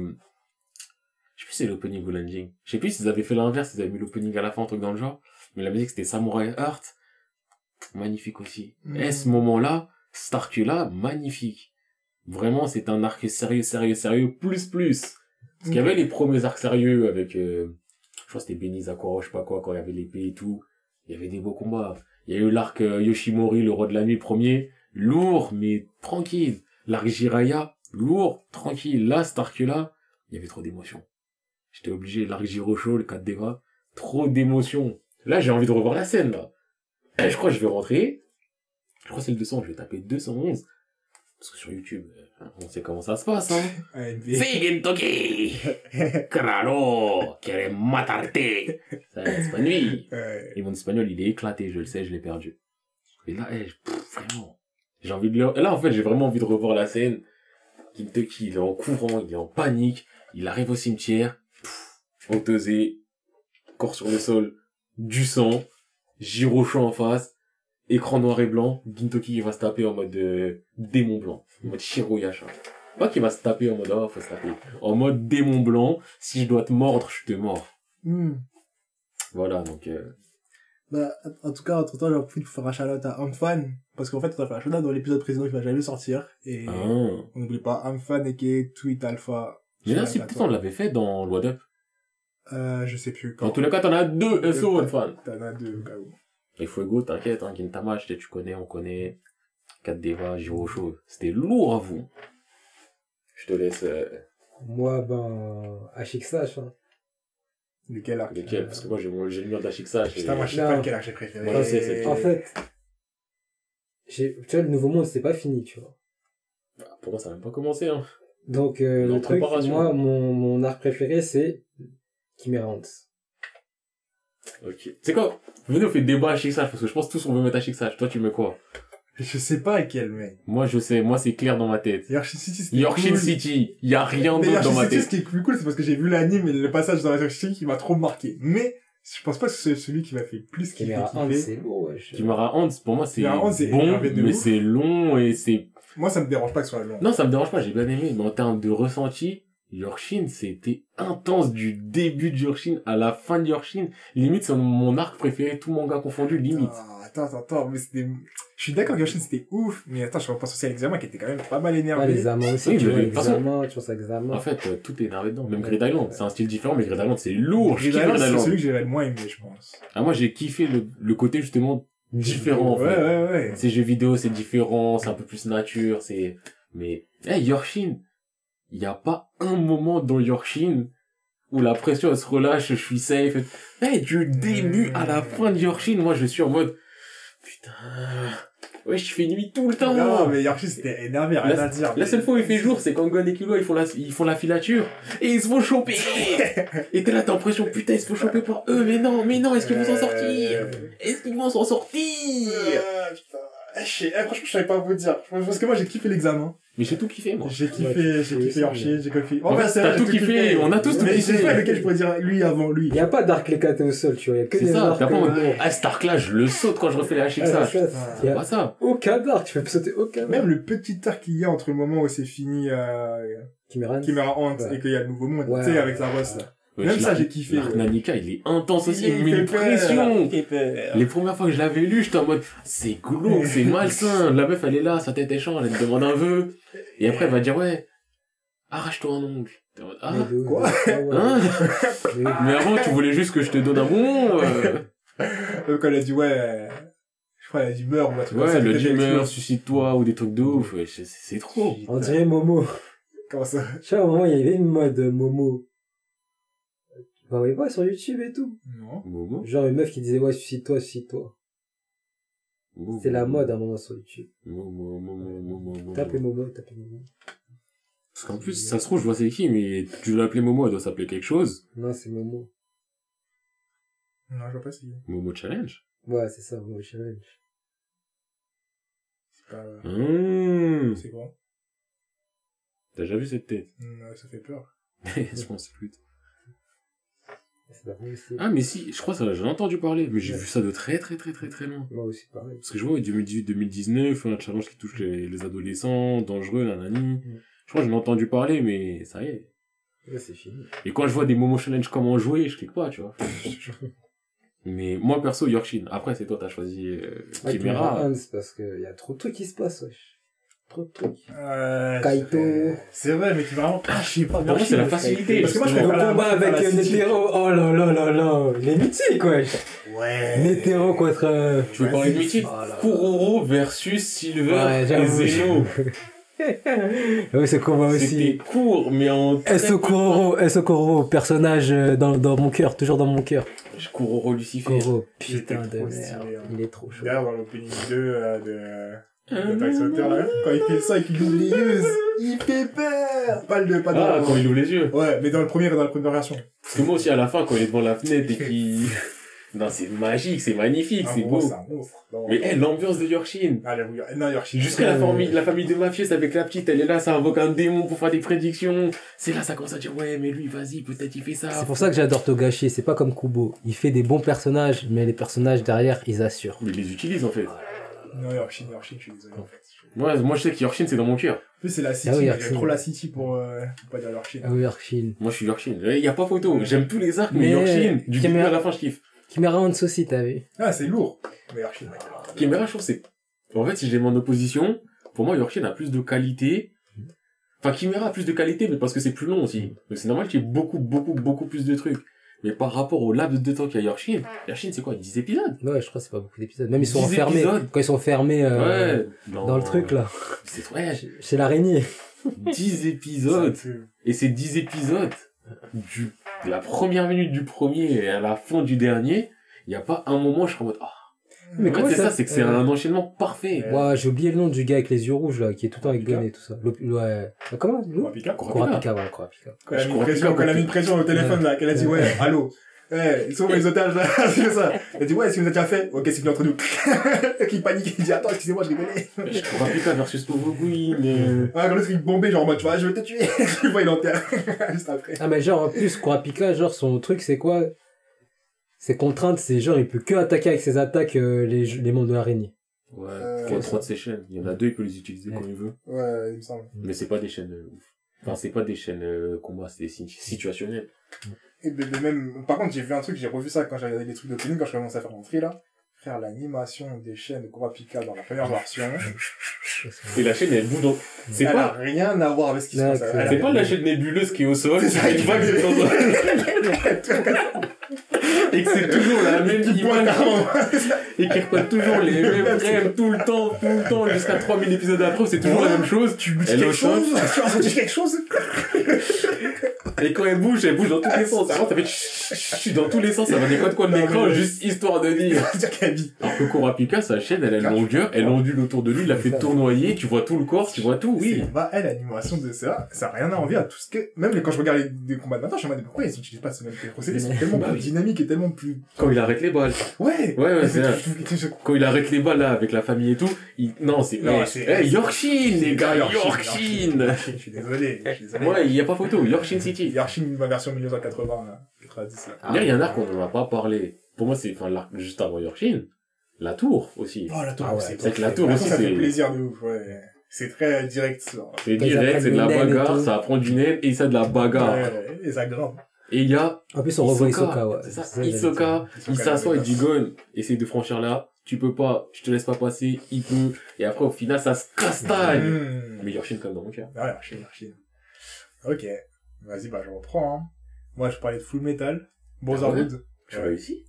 je sais plus si c'est l'opening ou l'ending. Je sais plus s'ils avaient fait l'inverse, ils avaient mis l'opening à la fin, un truc dans le genre. Mais la musique, c'était Samurai Heart. Magnifique aussi. Mhm. Et ce moment-là, cet arc-là, magnifique. Vraiment, c'est un arc sérieux, sérieux, sérieux, plus, plus. Parce qu'il y avait les premiers arcs sérieux avec, euh, je crois que c'était Benizakura, je sais pas quoi, quand il y avait l'épée et tout. Il y avait des beaux combats. Il y a eu l'arc euh, Yoshimori, le roi de la nuit, premier. Lourd, mais tranquille. L'arc Jiraya, lourd, tranquille. Là, cet arc-là, il y avait trop d'émotions. J'étais obligé, l'arc Jirosho, le 4 Deva, trop d'émotions. Là, j'ai envie de revoir la scène, là. Je crois que je vais rentrer. Je crois que c'est le 200, je vais taper 211. Parce que sur YouTube, euh, on sait comment ça se passe, hein. Toki! Claro! Quiere matarte! C'est pas nuit. Et mon espagnol, il est éclaté, je le sais, je l'ai perdu. Et là, eh, pff, vraiment. J'ai envie de le... Et là, en fait, j'ai vraiment envie de revoir la scène. Kintoki, il est en courant, il est en panique. Il arrive au cimetière. Pff, Otosé. Corps sur le sol. Du sang. Jirocho en face. Écran noir et blanc. Gintoki, il va se taper en mode euh, démon blanc. En mode Shiroyasha. Pas qu'il va se taper en mode, oh, faut se taper. En mode démon blanc. Si je dois te mordre, je te mords. Hmm. Voilà, donc, euh, Bah, en tout cas, entre temps, j'ai envie de faire un shout-out à Amfan, parce qu'en fait, on a fait un shout-out dans l'épisode précédent qui va jamais sortir, et ah. on n'oublie pas Amfan et qui est Tweet Alpha. Mais là, la peut-être on l'avait fait dans Loi Up. Euh, je sais plus quand. En tous les cas, t'en as deux SO, fan. T'en as deux, au cas où. Et Fuego, t'inquiète, hein, Gintama, je tu connais, on connaît. 4 Deva, Jirosho. C'était lourd à vous. Je te laisse, euh, Moi, ben, HXH, hein. Lequel arc? Lequel, parce que moi, j'ai le mur d'Achixage. Putain, moi, je sais Non. pas lequel arc j'ai préféré. Moi, En fait, j'ai, tu vois, le nouveau monde, c'est pas fini, tu vois. Pour moi, ça n'a même pas commencé, hein. Donc, euh, le truc, moi, mon, mon arc préféré, c'est Chimera Ants. Ok. C'est quoi? Venez, on fait débat Achixage, parce que je pense que tous on veut mettre Achixage. Toi, tu mets quoi? Je sais pas lequel, mec. Moi, je sais, moi, c'est clair dans ma tête. Yorkshire City, c'était Yorkshire cool. City, il y a rien Mais d'autre dans Yorkshire ma City, ce tête. qui est plus cool, c'est parce que j'ai vu l'anime et le passage dans la Yorkshire City qui m'a trop marqué. Mais, je pense pas que c'est celui qui m'a fait plus kiffer. Caméra Hand, kiffer. c'est lourd, wesh. Kimara Hans, pour moi, c'est Hans, c'est bon, énervé de mais ouf. c'est long et c'est... Moi, ça me dérange pas que ce soit long. Non, ça me dérange pas, j'ai bien aimé, mais en termes de ressenti, Yorkshire, c'était intense du début de Yorkshire à la fin de Yorkire. Limite, c'est mon arc préféré, tout manga confondu, limite. Ah, attends, attends, attends, mais c'était... Je suis d'accord que Yorkshire c'était ouf, mais attends, je repense aussi à l'examen qui était quand même pas mal Ouais, énervé. l'examen aussi, Oui, tu mais vois, tu penses à l'examen. En fait, euh, tout est énervé dedans. Même Ouais. Grid Island, c'est un style différent, mais Grid Island, c'est lourd. Je Grid Island, c'est celui que j'aurais le moins aimé, je pense. Ah, moi, j'ai kiffé le, le côté, justement, différent, en Ouais, fait. ouais, ouais. Ces jeux vidéo, c'est différent, c'est un peu plus nature, c'est... Mais, hey, Yorkshire, il n'y a pas un moment dans Yorkshire où la pression, elle se relâche, je suis safe. Hey, du début à la fin de Yorkshire, moi, je suis en mode... Putain... Ouais, je fais nuit tout le temps. Non, mais Yorkshire c'était énervé, rien La- à dire. La seule fois où il fait jour, c'est quand Gon et Killua, ils font la, ils font la filature. Et ils se font choper. et t'es là, t'as l'impression, putain, ils se font choper par eux. Mais non, mais non, est-ce qu'ils vont s'en sortir? Est-ce qu'ils vont s'en sortir? Putain. Eh, je sais- eh, franchement, je savais pas vous dire. Parce que moi, j'ai kiffé l'examen. Mais j'ai tout kiffé, moi. J'ai kiffé, Ouais, j'ai kiffé Yorkshire, j'ai kiffé. En fait, c'est vrai, tout j'ai kiffé, on a tous tout Mais kiffé. sais pas lequel je pourrais dire lui avant lui. Il y a pas d'arc éclaté au sol, tu vois. Il y a que C'est des ça, arcs. ah, cet arc-là, je le saute quand je refais les ah, HXH. ça, Il y a Pas ça. aucun arc, tu fais sauter aucun arc. Même le petit arc qu'il y a entre le moment où c'est fini euh, Kimeran. Chimera Hunt Ouais. et qu'il y a le nouveau monde, tu sais, avec sa boss là. Ouais, Même ça, j'ai kiffé. Nanika, il est intense aussi, Il il met une peur, pression. Les premières fois que je l'avais lu, j'étais en mode, c'est glauque, c'est malsain. La meuf, elle est là, sa tête est change, elle te demande un vœu. Et après, elle va dire, ouais, arrache-toi un ongle. T'es en mode, ah, Mais quoi hein? Mais- avant, tu voulais juste que je te donne un bon, euh, Euh, Quand elle a dit ouais, je crois elle a dit meurs ou ouais, le dimmer, explose. suicide-toi, ou des trucs de ouf, ouais, c'est c'est trop. On dirait Momo. Comment ça? Tu vois, à un moment, il y avait une mode Momo. Bah, oui, pas sur YouTube et tout. Non. Momo. Genre une meuf qui disait, ouais, suicide-toi, suicide-toi. C'était la mode à un moment sur YouTube. Momo, Momo, Momo, Momo. Tapez Momo, tapez Momo. Parce qu'en plus, ça se trouve, je vois c'est qui, mais tu veux l'appeler Momo, elle doit s'appeler quelque chose. Non, c'est Momo. Non, je vois pas si. Momo Challenge. Ouais, c'est ça, Momo Challenge. C'est pas. Mmh. C'est quoi T'as déjà vu cette tête? Non, ça fait peur. je pense plus. Aussi. Ah, mais si, je crois que ça, j'en ai entendu parler, mais j'ai Ouais. vu ça de très très très très très loin. Moi aussi, pareil. Parce que je vois, 2018-2019, un challenge qui touche les, les adolescents, dangereux, nanani. Je crois que j'en ai entendu parler, mais ça y est. Là, c'est fini. Et quand je vois des Momo Challenge comment jouer, je clique pas, tu vois. mais moi, perso, Yorkshire. Après, c'est toi, t'as choisi euh, Chimera. Parce qu'il y a trop de trucs qui se passent, wesh. Trop de trucs. Ouais. Kaito. c'est- vrai, mais qui vraiment. Ah, je sais pas. Pour moi, c'est la facilité. Parce que moi, je la- combat avec euh. Netero, oh là là là là, les mythiques, wesh. Ouais. Netero contre... euh, Tu veux parler de mythique là là. Kuroro versus Silver Ouais, et j'avoue. Zeno. oui, ce combat C'était aussi. court, mais en... Esokoro, Esokoro, personnage euh, dans, dans mon cœur, toujours dans mon cœur? Kuroro Lucifer. Koro, J'étais putain de merde. Il est trop chaud. D'ailleurs, dans l'opening 2 euh, de. d'Attack Sauter, là, quand il fait ça et qu'il ouvre les yeux, il fait peur! Pas le, pas dans Ah, quand il ouvre les yeux. Ouais, mais dans le premier et dans la première version. Parce que moi aussi, à la fin, quand il est devant la fenêtre et qu'il... non, c'est magique, c'est magnifique, Ah, c'est pour moi, beau. C'est un monstre. Non. Mais, eh, l'ambiance de Yorkshire. Ah, non, Yorkshire. Jusqu'à la Ouais. famille, la famille de mafieux avec la petite, elle est là, ça invoque un démon pour faire des prédictions. C'est là, ça commence à dire, ouais, mais lui, vas-y, peut-être il fait ça. C'est pour ça que j'adore Togashi, c'est pas comme Kubo. Il fait des bons personnages, mais les personnages derrière, ils assurent. Mais il les utilise, en fait. Non, Yorkshire, Yorkshire, je suis désolé, en fait. Moi, moi, je sais que Yorkshire, c'est dans mon cœur. En plus, c'est la City, Ah oui, j'aime trop la City pour, euh, pour pas dire Yorkshire. Ah oui, Yorkshire. Moi, je suis Yorkshire. Il y a pas photo. J'aime tous les arcs, mais, Mais- Yorkshire, du début à la fin, je kiffe. Chimera Hans aussi, t'as vu Ah, c'est lourd. Mais Yorkshire, ouais. Chimera, je trouve, c'est... En fait, si je les mets en opposition, pour moi, Yorkshire a plus de qualité. Enfin, Chimera a plus de qualité, mais parce que c'est plus long aussi. Donc, c'est normal qu'il y ait beaucoup, beaucoup, beaucoup plus de trucs. Mais par rapport au laps de temps qu'il y a Yorkshire, Yorkshire, c'est quoi 10 épisodes? Ouais, je crois que c'est pas beaucoup d'épisodes. Même ils sont 10 enfermés. épisodes. Quand ils sont fermés euh, Ouais. dans le truc là, C'est ouais, chez- l'araignée. 10 épisodes. Et ces 10 épisodes, du, de la première minute du premier et à la fin du dernier, il n'y a pas un moment où je suis en mode, ah. Mais En comment c'est ça- c'est que c'est un enchaînement parfait. Ouais. Ouais, j'ai oublié le nom du gars avec les yeux rouges là, qui est tout le temps avec Kurapika Gun et tout ça. Le- ouais. Ah, Comment Kurapika. Kurapika. Kurapika, ouais, Kurapika. Quand elle a mis Je une crois pression, quand elle a mis une pression au téléphone, là, qu'elle a dit, ouais, allô. Eh, ils sont les otages, là. c'est ça. Elle dit, ouais, si vous avez déjà fait? Ok, c'est venu entre nous. qui panique, il dit, attends, excusez-moi, je rigolais. Kurapika versus Novo Queen. euh, Ah, quand l'autre, il bombait, genre, en mode, tu vois, je vais te tuer. Tu vois, il enterre. Juste après. Ah, mais genre, en plus, Kurapika, genre, son truc, c'est quoi? Ses contraintes, c'est genre, il peut que attaquer avec ses attaques euh, les, les membres de l'araignée. Ouais, Euh, il y a trois de ces chaînes. Il y en a deux, il peut les utiliser quand il veut. Ouais, il me semble. Mais c'est pas des chaînes euh, ouf. Enfin, c'est pas des chaînes euh, combat, c'est des signes situationnels. Et ben, même, par contre, j'ai vu un truc, j'ai revu ça quand j'ai regardé les trucs d'opening, quand je commençais à faire mon free, là. Frère, l'animation des chaînes de Kurapika dans la première version, Et la chaîne, elle bouge dans... C'est elle a pas... rien à voir avec ce qui se passe. C'est pas la chaîne nébuleuse qui est au sol, C'est qui va il- et que c'est toujours la même image. et qui reprend toujours les mêmes frames tout le temps, tout le temps, jusqu'à 3000 épisodes après, c'est toujours la même chose. Tu est quelque chose Tu as quelque chose Et quand elle bouge, elle bouge dans tous les sens. Alors, ça fait chut, dans tous les sens, ça va des coins de Non, l'écran, mais- juste histoire de dire. Alors que Kurapika, sa chaîne, elle a une longueur, elle ondule autour de lui, il la fait tournoyer, tu vois tout le corps, tu vois tout, oui. Bah, elle, l'animation de ça, ça a rien à envier à tout ce que, même quand je regarde les, combats de maintenant, je me demande pourquoi ils n'utilisent pas ce même procédé, ils sont tellement Bah plus dynamiques et tellement plus, Quand il arrête les balles. ouais! Ouais, ouais, c'est. Quand il arrête les balles, là, avec la famille et tout, il... non, c'est, Non, eh, c'est- Yorkshire, les gars, Yorkshire. Je suis désolé, je suis désolé. Ouais, il y a pas photo, Yorkshire City. Yorkshire, ma version 1980, là, 90, là. D'ailleurs, il y a un arc qu'on n'en a pas parlé. Pour moi, c'est, enfin, l'arc juste avant Yorkshire. La tour, aussi. Oh, la tour, Ah ouais, c'est c'est que la tour aussi, ça fait c'est- plaisir de ouf, ouais. C'est très direct, ça. C'est direct, c'est de la et bagarre, ça apprend du naine et ça de la bagarre. Ouais, et ça grimpe. Et il y a En plus, on revoit Isoka, ouais. C'est ça, C'est Isoka, il s'assoit, il dit Gon, essaye de franchir là, tu peux pas, je te laisse pas passer, il peut, et après au final ça se castagne. Mmh. Mais Yorkshire comme dans mon cœur. Ah ouais, Yorkshire, Yorkshire. Ok. Vas-y, bah, je reprends, hein. Moi, je parlais de Full Metal, Brotherhood. Tu Ouais. réussi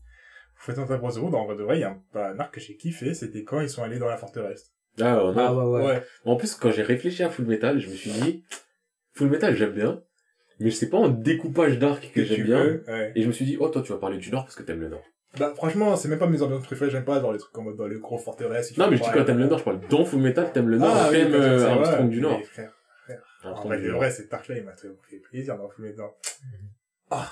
Full Metal Brotherhood, en vrai de vrai, il y a un, bah, un arc que j'ai kiffé, c'était quand ils sont allés dans la forteresse. Ah non. Ah, ouais, ouais. En plus, quand j'ai réfléchi à Full Metal, je me suis dit, Full Metal j'aime bien, mais c'est pas en découpage d'arc que, tu j'aime bien. veux, ouais. Et je me suis dit, oh toi tu vas parler du Nord parce que t'aimes le Nord. Bah, franchement, c'est même pas mes ambiances préférées, j'aime pas dans les trucs comme dans les gros forteresses. Non mais je dis quand t'aimes le Nord, je parle dans Full Metal, t'aimes le Nord, Ah, oui, t'aimes tu euh, Armstrong ouais. du Nord. En vrai, de vrai, cet arc-là, il m'a fait plaisir dans Full Metal. Ah,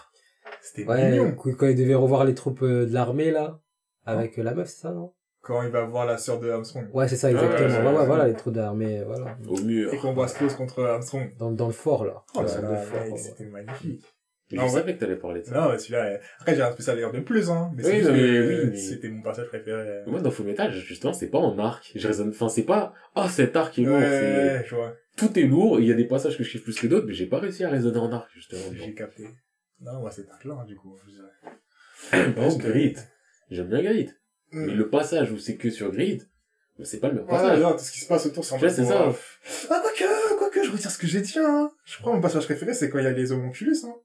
c'était Ouais, mignon. quand quand il devait revoir les troupes euh, de l'armée, là, avec euh, la meuf, c'est ça, non? Quand il va voir la sœur de Armstrong. Ouais, c'est ça, exactement. ouais, Ouais, ouais, ouais, ouais. voilà, les troupes d'armée, voilà. Au mur. Et qu'on voit Slows contre Armstrong. Dans, dans le fort, là. Oh c'était magnifique. Mais Non, je ouais. savais que t'allais parler de ça. Non, mais celui-là, euh, après, j'ai un spécial d'ailleurs de plus, hein. Mais Oui, mais oui, mais- c'était mon passage préféré. Moi, dans Full Metal, justement, c'est pas en arc. Je raisonne, enfin, c'est pas, ah, cet arc est lourd. c'est- Ouais, je vois. Tout est lourd, il y a des passages que je kiffe plus que d'autres, mais j'ai pas réussi à raisonner en arc, justement. J'ai capté. Non, moi, c'est arc-là, hein, du coup. je dirais. Par Grid. J'aime bien Grid. Mm. Mais le passage où c'est que sur Grid, c'est pas le même Ouais, passage. non, tout ce qui se passe autour, c'est c'est ça. Ah, quoique, quoique, je retire ce que j'ai dit, hein. Je crois que mon passage préféré, c'est quand il y a les homonculus, hein.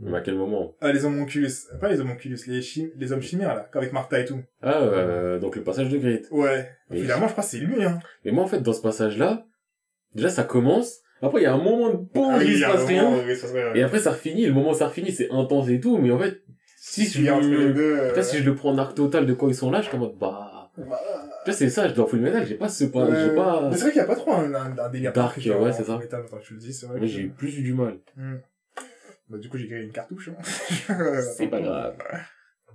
Mais à quel moment? Ah, les homonculus. Pas les homonculus, les chim... les hommes chimères, là. Avec Martha et tout. Ah, euh, donc le passage de Grid. Ouais. Oui. Finalement, je crois que c'est lui, hein. Mais moi, en fait, dans ce passage-là, déjà, ça commence, après, il y a un moment de pause, Ah il y se passe rien, où il se passe rien. et après, ça refinit, et le moment où ça refinit, c'est intense et tout, mais en fait, si je, tu deux. euh, si je le prends en arc total de quoi ils sont là, je suis en mode, bah, bah, tu vois, c'est ça, je dois Full Metal, j'ai pas ce pas, ouais. j'ai pas, Mais c'est vrai qu'il n'y a pas trop un, un, un délire Dark, ouais, en c'est ça. Le dis, c'est vrai. mais que- j'ai eu plus du mal. Hmm. Bah, du coup, j'ai créé une cartouche. Hein. C'est pas grave.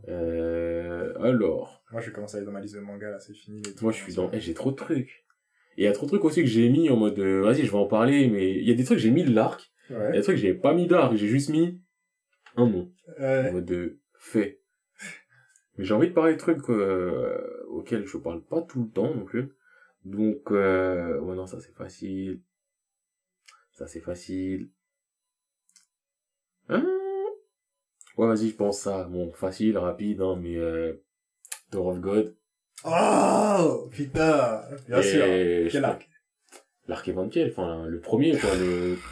Euh, alors, Moi, je vais commencer à aller dans ma liste de manga, là, c'est fini. les moi, je suis dans, eh, j'ai trop de trucs. Et il y a trop de trucs aussi que j'ai mis en mode, euh, vas-y, je vais en parler, mais il y a des trucs que j'ai mis de l'arc, il y a des trucs que j'ai pas mis d'arc, j'ai juste mis un nom. en Ouais. mode de fait. Mais j'ai envie de parler de trucs euh, auxquels je parle pas tout le temps non plus. Donc, euh, ouais, non, ça c'est facile. Ça c'est facile. Hein? Ouais, vas-y, je pense ça. Bon, facile, rapide, hein, mais euh, of God. Oh Putain Bien Et sûr Quel arc L'arc éventuel, enfin, le premier, quoi, le...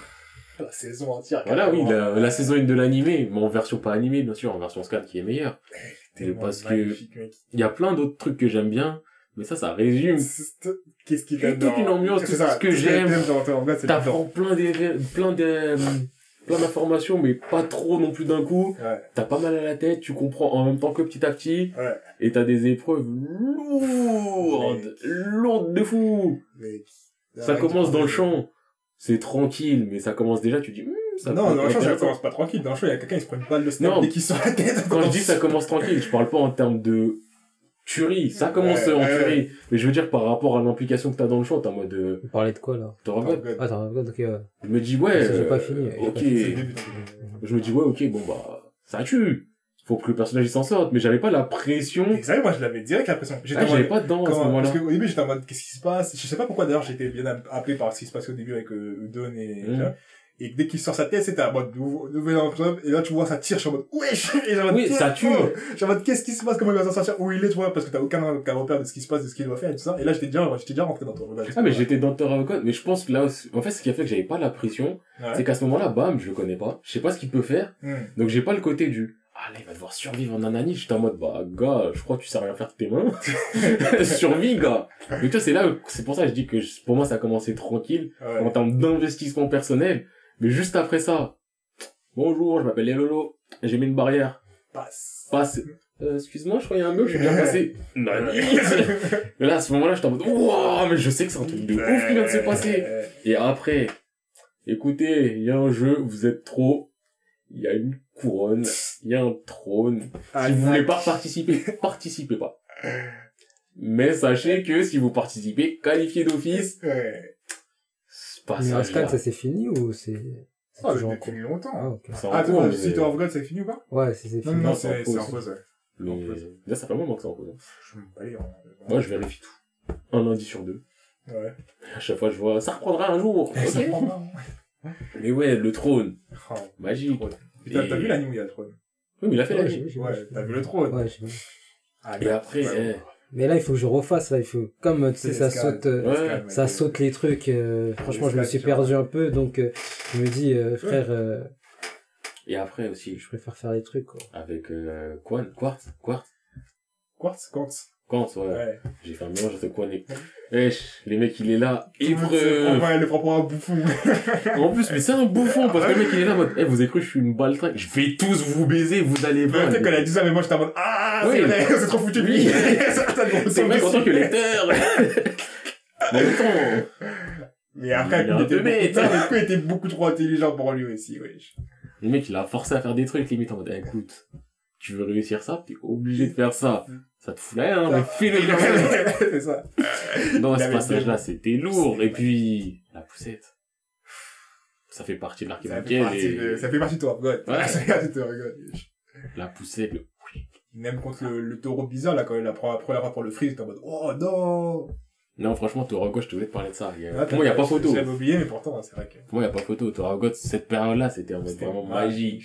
La saison entière. Voilà, oui, la, la saison 1 de l'animé, mais en version pas animée, bien sûr, en version scan qui est meilleure. Tellement parce que-. Il y a plein d'autres trucs que j'aime bien, mais ça, ça résume Qu'est-ce qu'il Toute une ambiance, tout ça, ce que j'aime. T'apprends plein des, plein de, plein d'informations, mais pas trop non plus d'un coup. Ouais, T'as pas mal à la tête, tu comprends en même temps que petit à petit, ouais. et t'as des épreuves lourdes, lourdes de fou. Mec. Ça commence dans le champ, c'est tranquille, mais ça commence déjà, tu dis, Hum, Ça non, dans le show, ça commence pas tranquille. Dans le show, il y a quelqu'un, il se prend une balle de snap Non. dès qu'il sort la tête. Quand je dis ça commence tranquille, je parle pas en termes de tuerie. Ça commence Ouais, en ouais, tuerie. Mais je veux dire par rapport à l'implication que t'as dans le show, t'es en mode de... Vous parlez de quoi, là? T'auras pas- Ah, t'as ok, ouais. Je me dis, ouais... J'ai euh, pas fini, j'ai Ok. pas Je me dis, ouais, ok, bon bah... Ça tue. Faut que le personnage il s'en sorte. Mais j'avais pas la pression. Sérieux, moi, je l'avais direct l'impression. J'étais Ah, en j'avais pas dedans à ce moment-là. Parce qu'au début, j'étais en mode, qu'est-ce qui se passe? Je sais pas pourquoi, d'ailleurs, j'étais bien appelé par ce qui se passait au début avec euh, Udon et, Mhm. Et dès qu'il sort sa tête, c'était en mode, nouvel emploi, et là, tu vois, ça tire, je suis en mode, wesh! Et j'ai en mode, Oui, ça tue. Je suis en mode, qu'est-ce qui se passe? Comment il va s'en sortir? Où il est, tu vois? Parce que t'as aucun, aucun repère de ce qui se passe, de ce qu'il doit faire et tout ça. Et là, j'étais déjà, j'étais déjà rentré dans ton regard. Ah mais j'étais dans Terra God, mais je pense que là, aussi- en fait, ce qui a fait que j'avais pas la pression, Ouais. c'est qu'à ce moment-là, bam, je le connais pas, je sais pas ce qu'il peut faire, Hmm. donc j'ai pas le côté du ah là il va devoir survivre en Anani, j'étais en mode bah gars, je crois que tu sais rien faire de tes mains, survie gars. Mais toi c'est là, c'est pour ça que je dis que pour moi ça a commencé tranquille Ouais. en termes d'investissement personnel, mais juste après ça, bonjour, je m'appelle Lolo, j'ai mis une barrière, Passe. passe. Euh, excuse-moi, je crois qu'il y a un bug, je suis bien passé. Nani. Là, à ce moment-là, j'étais en mode, waouh, mais je sais que c'est un truc de ouf qui vient de se passer. Et après, écoutez, il y a un jeu, vous êtes trop, il y a une couronne, il y a un trône. Ah, Si vous voulez pas participer, participez pas. Mais sachez que si vous participez, qualifié d'office, Ouais. C'est pas Mais ça. Ascan, ça c'est fini ou c'est, Ah, en depuis longtemps. Ah, ok. C'est en Ah, cours, mais- City of God, c'est fini ou pas? Ouais, c'est, Non, fini. non, Non, c'est en pause. mais là, ça fait un moment que c'est en pause. Je me balais en... Moi, je vérifie tout. Un lundi sur deux. Ouais. À chaque fois, je vois, ça reprendra un jour. Ça hein. Mais ouais, le trône. Oh, Magique. trône. T'as, Et- t'as vu l'anime où il y a le trône? Oui, mais il a fait Ouais, la j'ai vie. vu, j'ai vu, Ouais, t'as vu le trône? Ouais, j'ai vu. Ah, Et après, ouais. eh, Mais là, il faut que je refasse, là, il faut, comme, tu sais, ça saute, euh, Ouais. Ça ouais. saute les trucs, euh, franchement, je me suis tu perdu un peu, donc, euh, je me dis, euh, frère, euh, et après aussi, je préfère faire les trucs, quoi. avec euh, Quan, Quartz, Quartz, Quartz, quartz. Quartz, ouais. Ouais. J'ai fait un mélange entre Quan et... Wesh, les mecs, il est là, épreuve. prend- ouais, le prend pour un bouffon. En plus, mais c'est un bouffon, parce que le mec, il est là, en mode, eh, vous avez cru que je suis une baltringue? Je vais tous vous baiser, vous allez Mais voir. peut-être qu'elle a dit ça, mais moi j'étais en mode, ah, Oui. c'est trop foutu lui. C'est vrai qu'en tant que lecteur. Mais après, Il était, bête. beaucoup... était beaucoup trop intelligent pour lui aussi, wesh. Le mec, il a forcé à faire des trucs, limite, en mode, eh, écoute, tu veux réussir ça, t'es obligé de faire ça. Ça te fout la haine, hein, mais fais-le c'est ça. Non, ce passage-là, c'était lourd. Et puis, la poussette. Ça fait partie de l'arc Ça fait, partie et... de... ça fait partie de toi, God. Ouais. Ça fait partie de toi, God. wesh. La poussette, le... Même contre le, le taureau bizarre, là, quand il a pris la première fois pour le freeze, t'es en mode, oh non! Non, franchement, Toragot, je te voulais te parler de ça. Il y a- Ah, Pour moi, il n'y a pas photo. J'avais oublié, mais pourtant, c'est vrai que. Pour moi, il n'y a pas photo. Toragot, cette période-là, c'était en mode C'était- vraiment magique.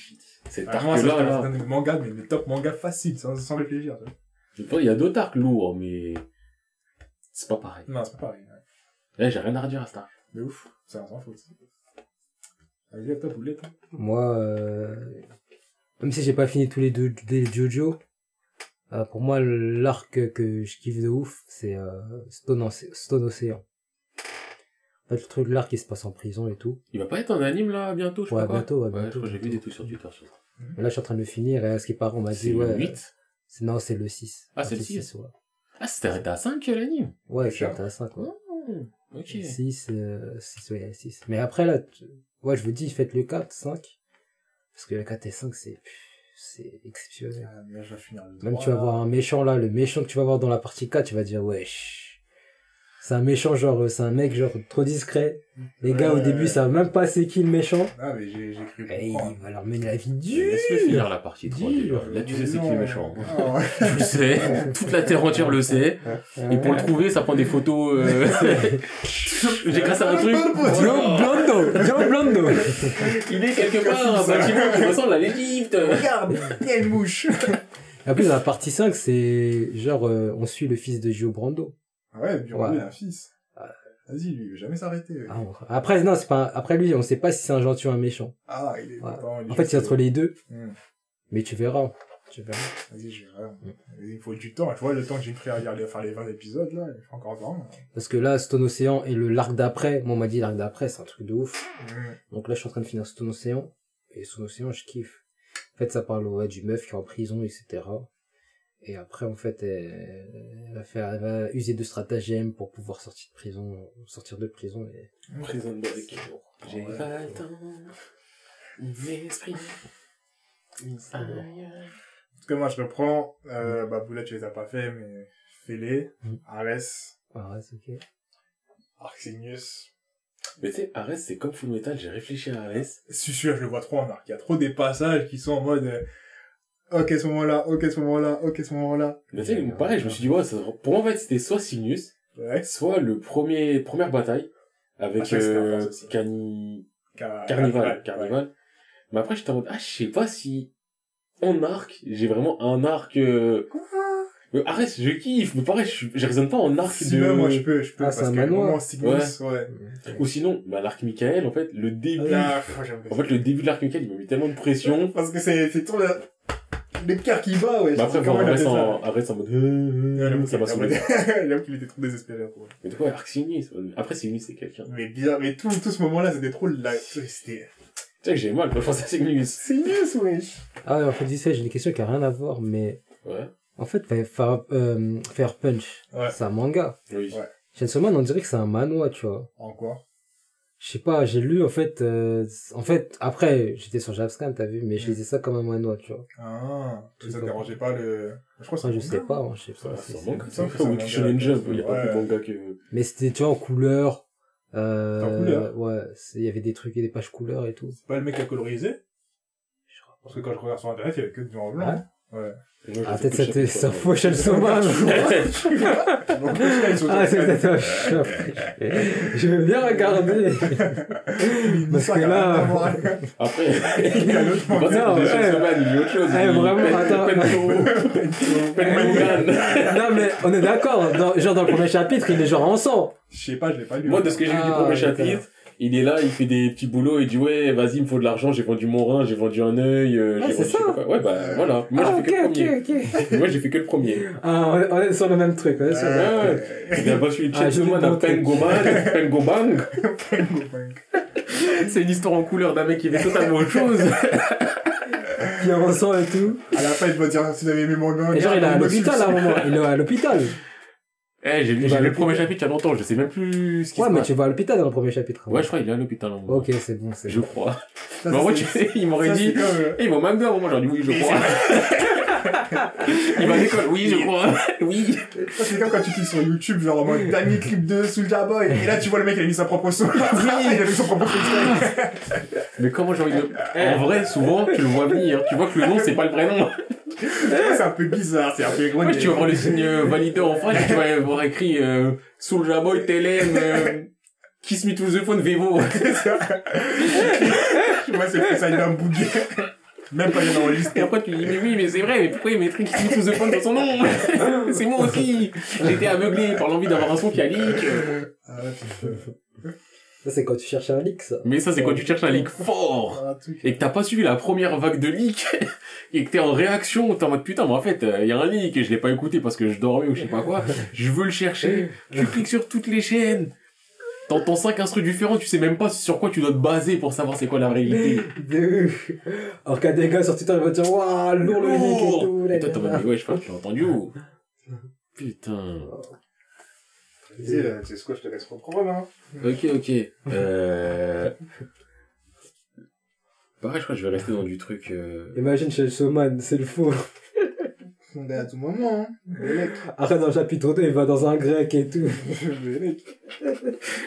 Cet Vraiment, ça, arc-là, c'était là. un manga, mais le top manga facile, sans, sans réfléchir. Il y a d'autres arcs lourds, mais... C'est pas pareil. Non, c'est pas pareil. ouais. Là, j'ai rien à redire à arc. Mais ouf, c'est un sans faute. Vas-y, à toi, boulette. Moi, euh, même si j'ai pas fini tous les deux les Jojo, euh, pour moi l'arc que je kiffe de ouf, c'est euh, Stone, Stone Ocean. En fait, le truc l'arc qui se passe en prison et tout. Il va pas être en anime, là, bientôt, je sais Ouais, bientôt, ouais, Ouais, je crois j'ai vu des trucs sur Twitter sur ça. Là, je suis en train de le finir et à ce qui paraît, on m'a dit, ouais. le 8 c'est- Non, c'est le 6. Ah, c'est le Partie 6. ouais. Ah, c'était arrêté à 5 l'anime Ouais, C'est c'est cher. intéressant, quoi. Oh, ok. 6, euh, 6, ouais, 6. Mais après, là, ouais, je vous dis, faites le 4, 5. Parce que le 4 et 5, c'est, c'est exceptionnel. Ah, mais là, je vais finir le Même tu vas voir un méchant là, le méchant que tu vas voir dans la partie 4, tu vas dire, wesh. C'est un méchant, genre, euh, c'est un mec, genre, trop discret. Les gars, au Ouais. début, ils savent même pas c'est qui le méchant. Ah, mais j'ai, j'ai cru Et il comprendre. va leur mener la vie dure. Laisse-le finir la partie 3 Dur. déjà. Là, tu sais c'est qui le méchant. Ah, ouais. Tu le sais. Toute la terre entière le sait. Et pour le trouver, ça prend des photos. euh, J'ai cassé un truc. John Blondo! John Blondo! Il est quelque part un bâtiment qui ressemble à l'Égypte. Regarde, il une mouche. Et en plus, dans la partie 5, c'est genre, euh, on suit le fils de Gio Brando. Ah ouais, Bureau, Ouais. il a un fils. Vas-y, lui, il va jamais s'arrêter. Ah, Après, non, c'est pas, après lui, on sait pas si c'est un gentil ou un méchant. Ah, il est Ouais. content. il est En fait, c'est entre les deux. Hmm. Mais tu verras. Tu verras. Vas-y, je voir. Il faut du temps. Je vois le temps que j'ai pris à regarder- faire les 20 épisodes, là. Il faut encore temps. Parce que là, Stone Ocean et le l'arc d'après, moi, on m'a dit l'arc d'après, c'est un truc de ouf. Hmm. Donc là, je suis en train de finir Stone Ocean. Et Stone Ocean, je kiffe. En fait, ça parle ouais, du meuf qui est en prison, etc. Et après, en fait, elle, elle va faire, elle va user de stratagèmes pour pouvoir sortir de prison, sortir de prison. Et... Prison break. J'ai Ouais. pas le temps. L'esprit. En tout cas, moi, je reprends, euh, bah, Boula, tu les as pas fait, mais Félé, Mm. Ares, ouais, c'est ok. Arxenius. Mais tu sais, Ares, c'est comme Full Metal, j'ai réfléchi à Ares. Sûr, je le vois trop en arc. Il y a trop des passages qui sont en mode, euh, ok, ce moment-là, ok, ce moment-là, ok, ce moment-là. Mais tu sais, pareil, je me suis dit, ouais, ça, pour moi, en fait, c'était soit Sinus, Ouais. soit le premier, première bataille, avec, Ah, euh. Cani, Car- Carnival, ouais, Carnival. Mais après, j'étais en mode, ah, je sais pas si, en arc, j'ai vraiment un arc, euh... mais arrête, je kiffe, mais pareil, je, je raisonne pas en arc Si, de... même, moi, je peux, je peux, Ah, parce que moment Cygnus, ouais. Ou sinon, bah, l'arc Michael, en fait, le début, Là, pff, j'aime en fait, le début de l'arc Michael, il m'a mis tellement de pression. Parce que c'est, c'est trop le, le cœur qui bat, ouais. Bah après, Arès fait en, ça Arès en mode, Ouais, euh, j'avoue ça m'a saoulé. J'avoue qu'il était trop désespéré, quoi. Mais de quoi, arc Sinus, après, Sinus, c'est quelqu'un. Mais bien, mais tout, tout ce moment-là, c'était trop la, c'était, Tu sais que j'ai mal quand je pense à Sinus. Cygnus, wesh. Ah, ouais, en fait, vite fait, j'ai une question qui a rien à voir, mais Ouais. en fait, Fire, euh, Fire Punch, Ouais. c'est un manga. Oui. Ouais. Chainsaw Man, on dirait que c'est un manoir, tu vois. Encore. Je sais pas, j'ai lu, en fait, euh, en fait, après, j'étais sur Javscan, t'as vu, mais je Mm. lisais ça comme un manoir, tu vois. Ah, Tout ça comme- dérangeait pas le, je crois que c'est Enfin, je sais pas, hein, je sais pas. C'est manga, c'est ça. Shonen Jump, il y a pas ouais. plus de manga que... Mais c'était, tu vois, en couleur. Euh, En couleur Ouais, c'est- il y avait des trucs et des pages couleurs et tout. C'est pas le mec qui a colorisé? Je crois pas. Parce que quand je regarde sur internet, il y avait que du noir blanc. Ouais. Moi, Ah, fait peut-être que c'était chapitre, sa quoi. faux Man. Donc, Ah, c'est peut-être un chat. Je veux bien regarder. Parce que là- Après, Il y a l'autre. Non, ouais. Autre chose. Eh, vraiment, attends. Non, mais on est d'accord. Genre, dans le premier chapitre, il est genre en sang. Je sais pas, je l'ai pas lu. Moi, de ce que j'ai vu du Ah, premier d'accord. chapitre, il est là, il fait des petits boulots, il dit ouais, vas-y, il me faut de l'argent, j'ai vendu mon rein, j'ai vendu un œil, euh, Ah, j'ai c'est vendu je ça. Ouais, bah voilà. Moi, ah, j'ai ok, fait que le ok, premier. ok. Moi, j'ai fait que le premier. Ah, on est, on est sur le même truc, ouais, sur- Euh, Il a battu Ah, j'ai Chainsaw Man à compris. Pengoban, Pengobang. C'est une histoire en couleur d'un mec qui fait totalement autre chose. qui est en sang et tout. À la fin, il va dire, si vous avez aimé mon gars, Et genre, il est à l'hôpital je à suis- un moment. Il est à l'hôpital. Eh, j'ai lu, Il j'ai lu le premier chapitre il y a longtemps, je sais même plus ce qui Ouais, se mais passe. tu vas à l'hôpital dans le premier chapitre. Ouais, je crois qu'il est à l'hôpital en moment. Ok, c'est bon, c'est Je crois. Ça, Mais en vrai, tu sais, il m'aurait ça, dit, comme, euh, Eh, ils vont au McDo à un moment, j'aurais dit oui, je crois. Il va à l'école, oui, je crois. Oui. Ça, c'est comme quand tu cliques sur YouTube, genre en mode dernier clip de Soulja Boy. Et là, tu vois le mec, il a mis sa propre son. il a mis son propre freestyle. Mais comment j'ai envie de... En vrai, souvent, tu le vois venir. Tu vois que le nom, c'est pas le vrai nom. C'est un peu bizarre, c'est un peu Moi, ironique. tu vas voir le signe euh, valideur en face, et tu vas voir écrit, euh, Soulja Boy, TLM, euh, Kiss Me to the Phone, Vevo. Tu vois, c'est le freestyle d'un bouguet. Même pas bien Et enregistré. après, tu dis, mais oui, mais c'est vrai, mais pourquoi il mettrait Kiss Me to the Phone dans son nom? c'est moi aussi. J'ai été aveuglé par l'envie d'avoir un son qui a leak. Ah. Ça, c'est quand tu cherches un leak, ça. Mais ça, c'est quand tu cherches un leak fort. Truc. et que t'as pas suivi la première vague de leak et que t'es en réaction, t'es en mode putain, mais en fait, il y a un leak et je l'ai pas écouté parce que je dormais ou je sais pas quoi, je veux le chercher, tu cliques sur toutes les chaînes, t'entends cinq instrus différents, tu sais même pas sur quoi tu dois te baser pour savoir c'est quoi la réalité. De ouf. Alors a des gars sur Twitter, ils vont dire, waouh, lourd le et tout. Et toi, t'es en mode, mais ouais, je sais pas, tu l'as entendu ou? Putain. Vas-y, c'est ce que je te laisse reprendre, hein. Ok, ok. Euh... Pareil, je crois que je vais rester dans du truc, euh... Imagine chez le showman, c'est le faux. À tout moment, hein. Après, dans le chapitre 2, il va dans un grec et tout. Le mec.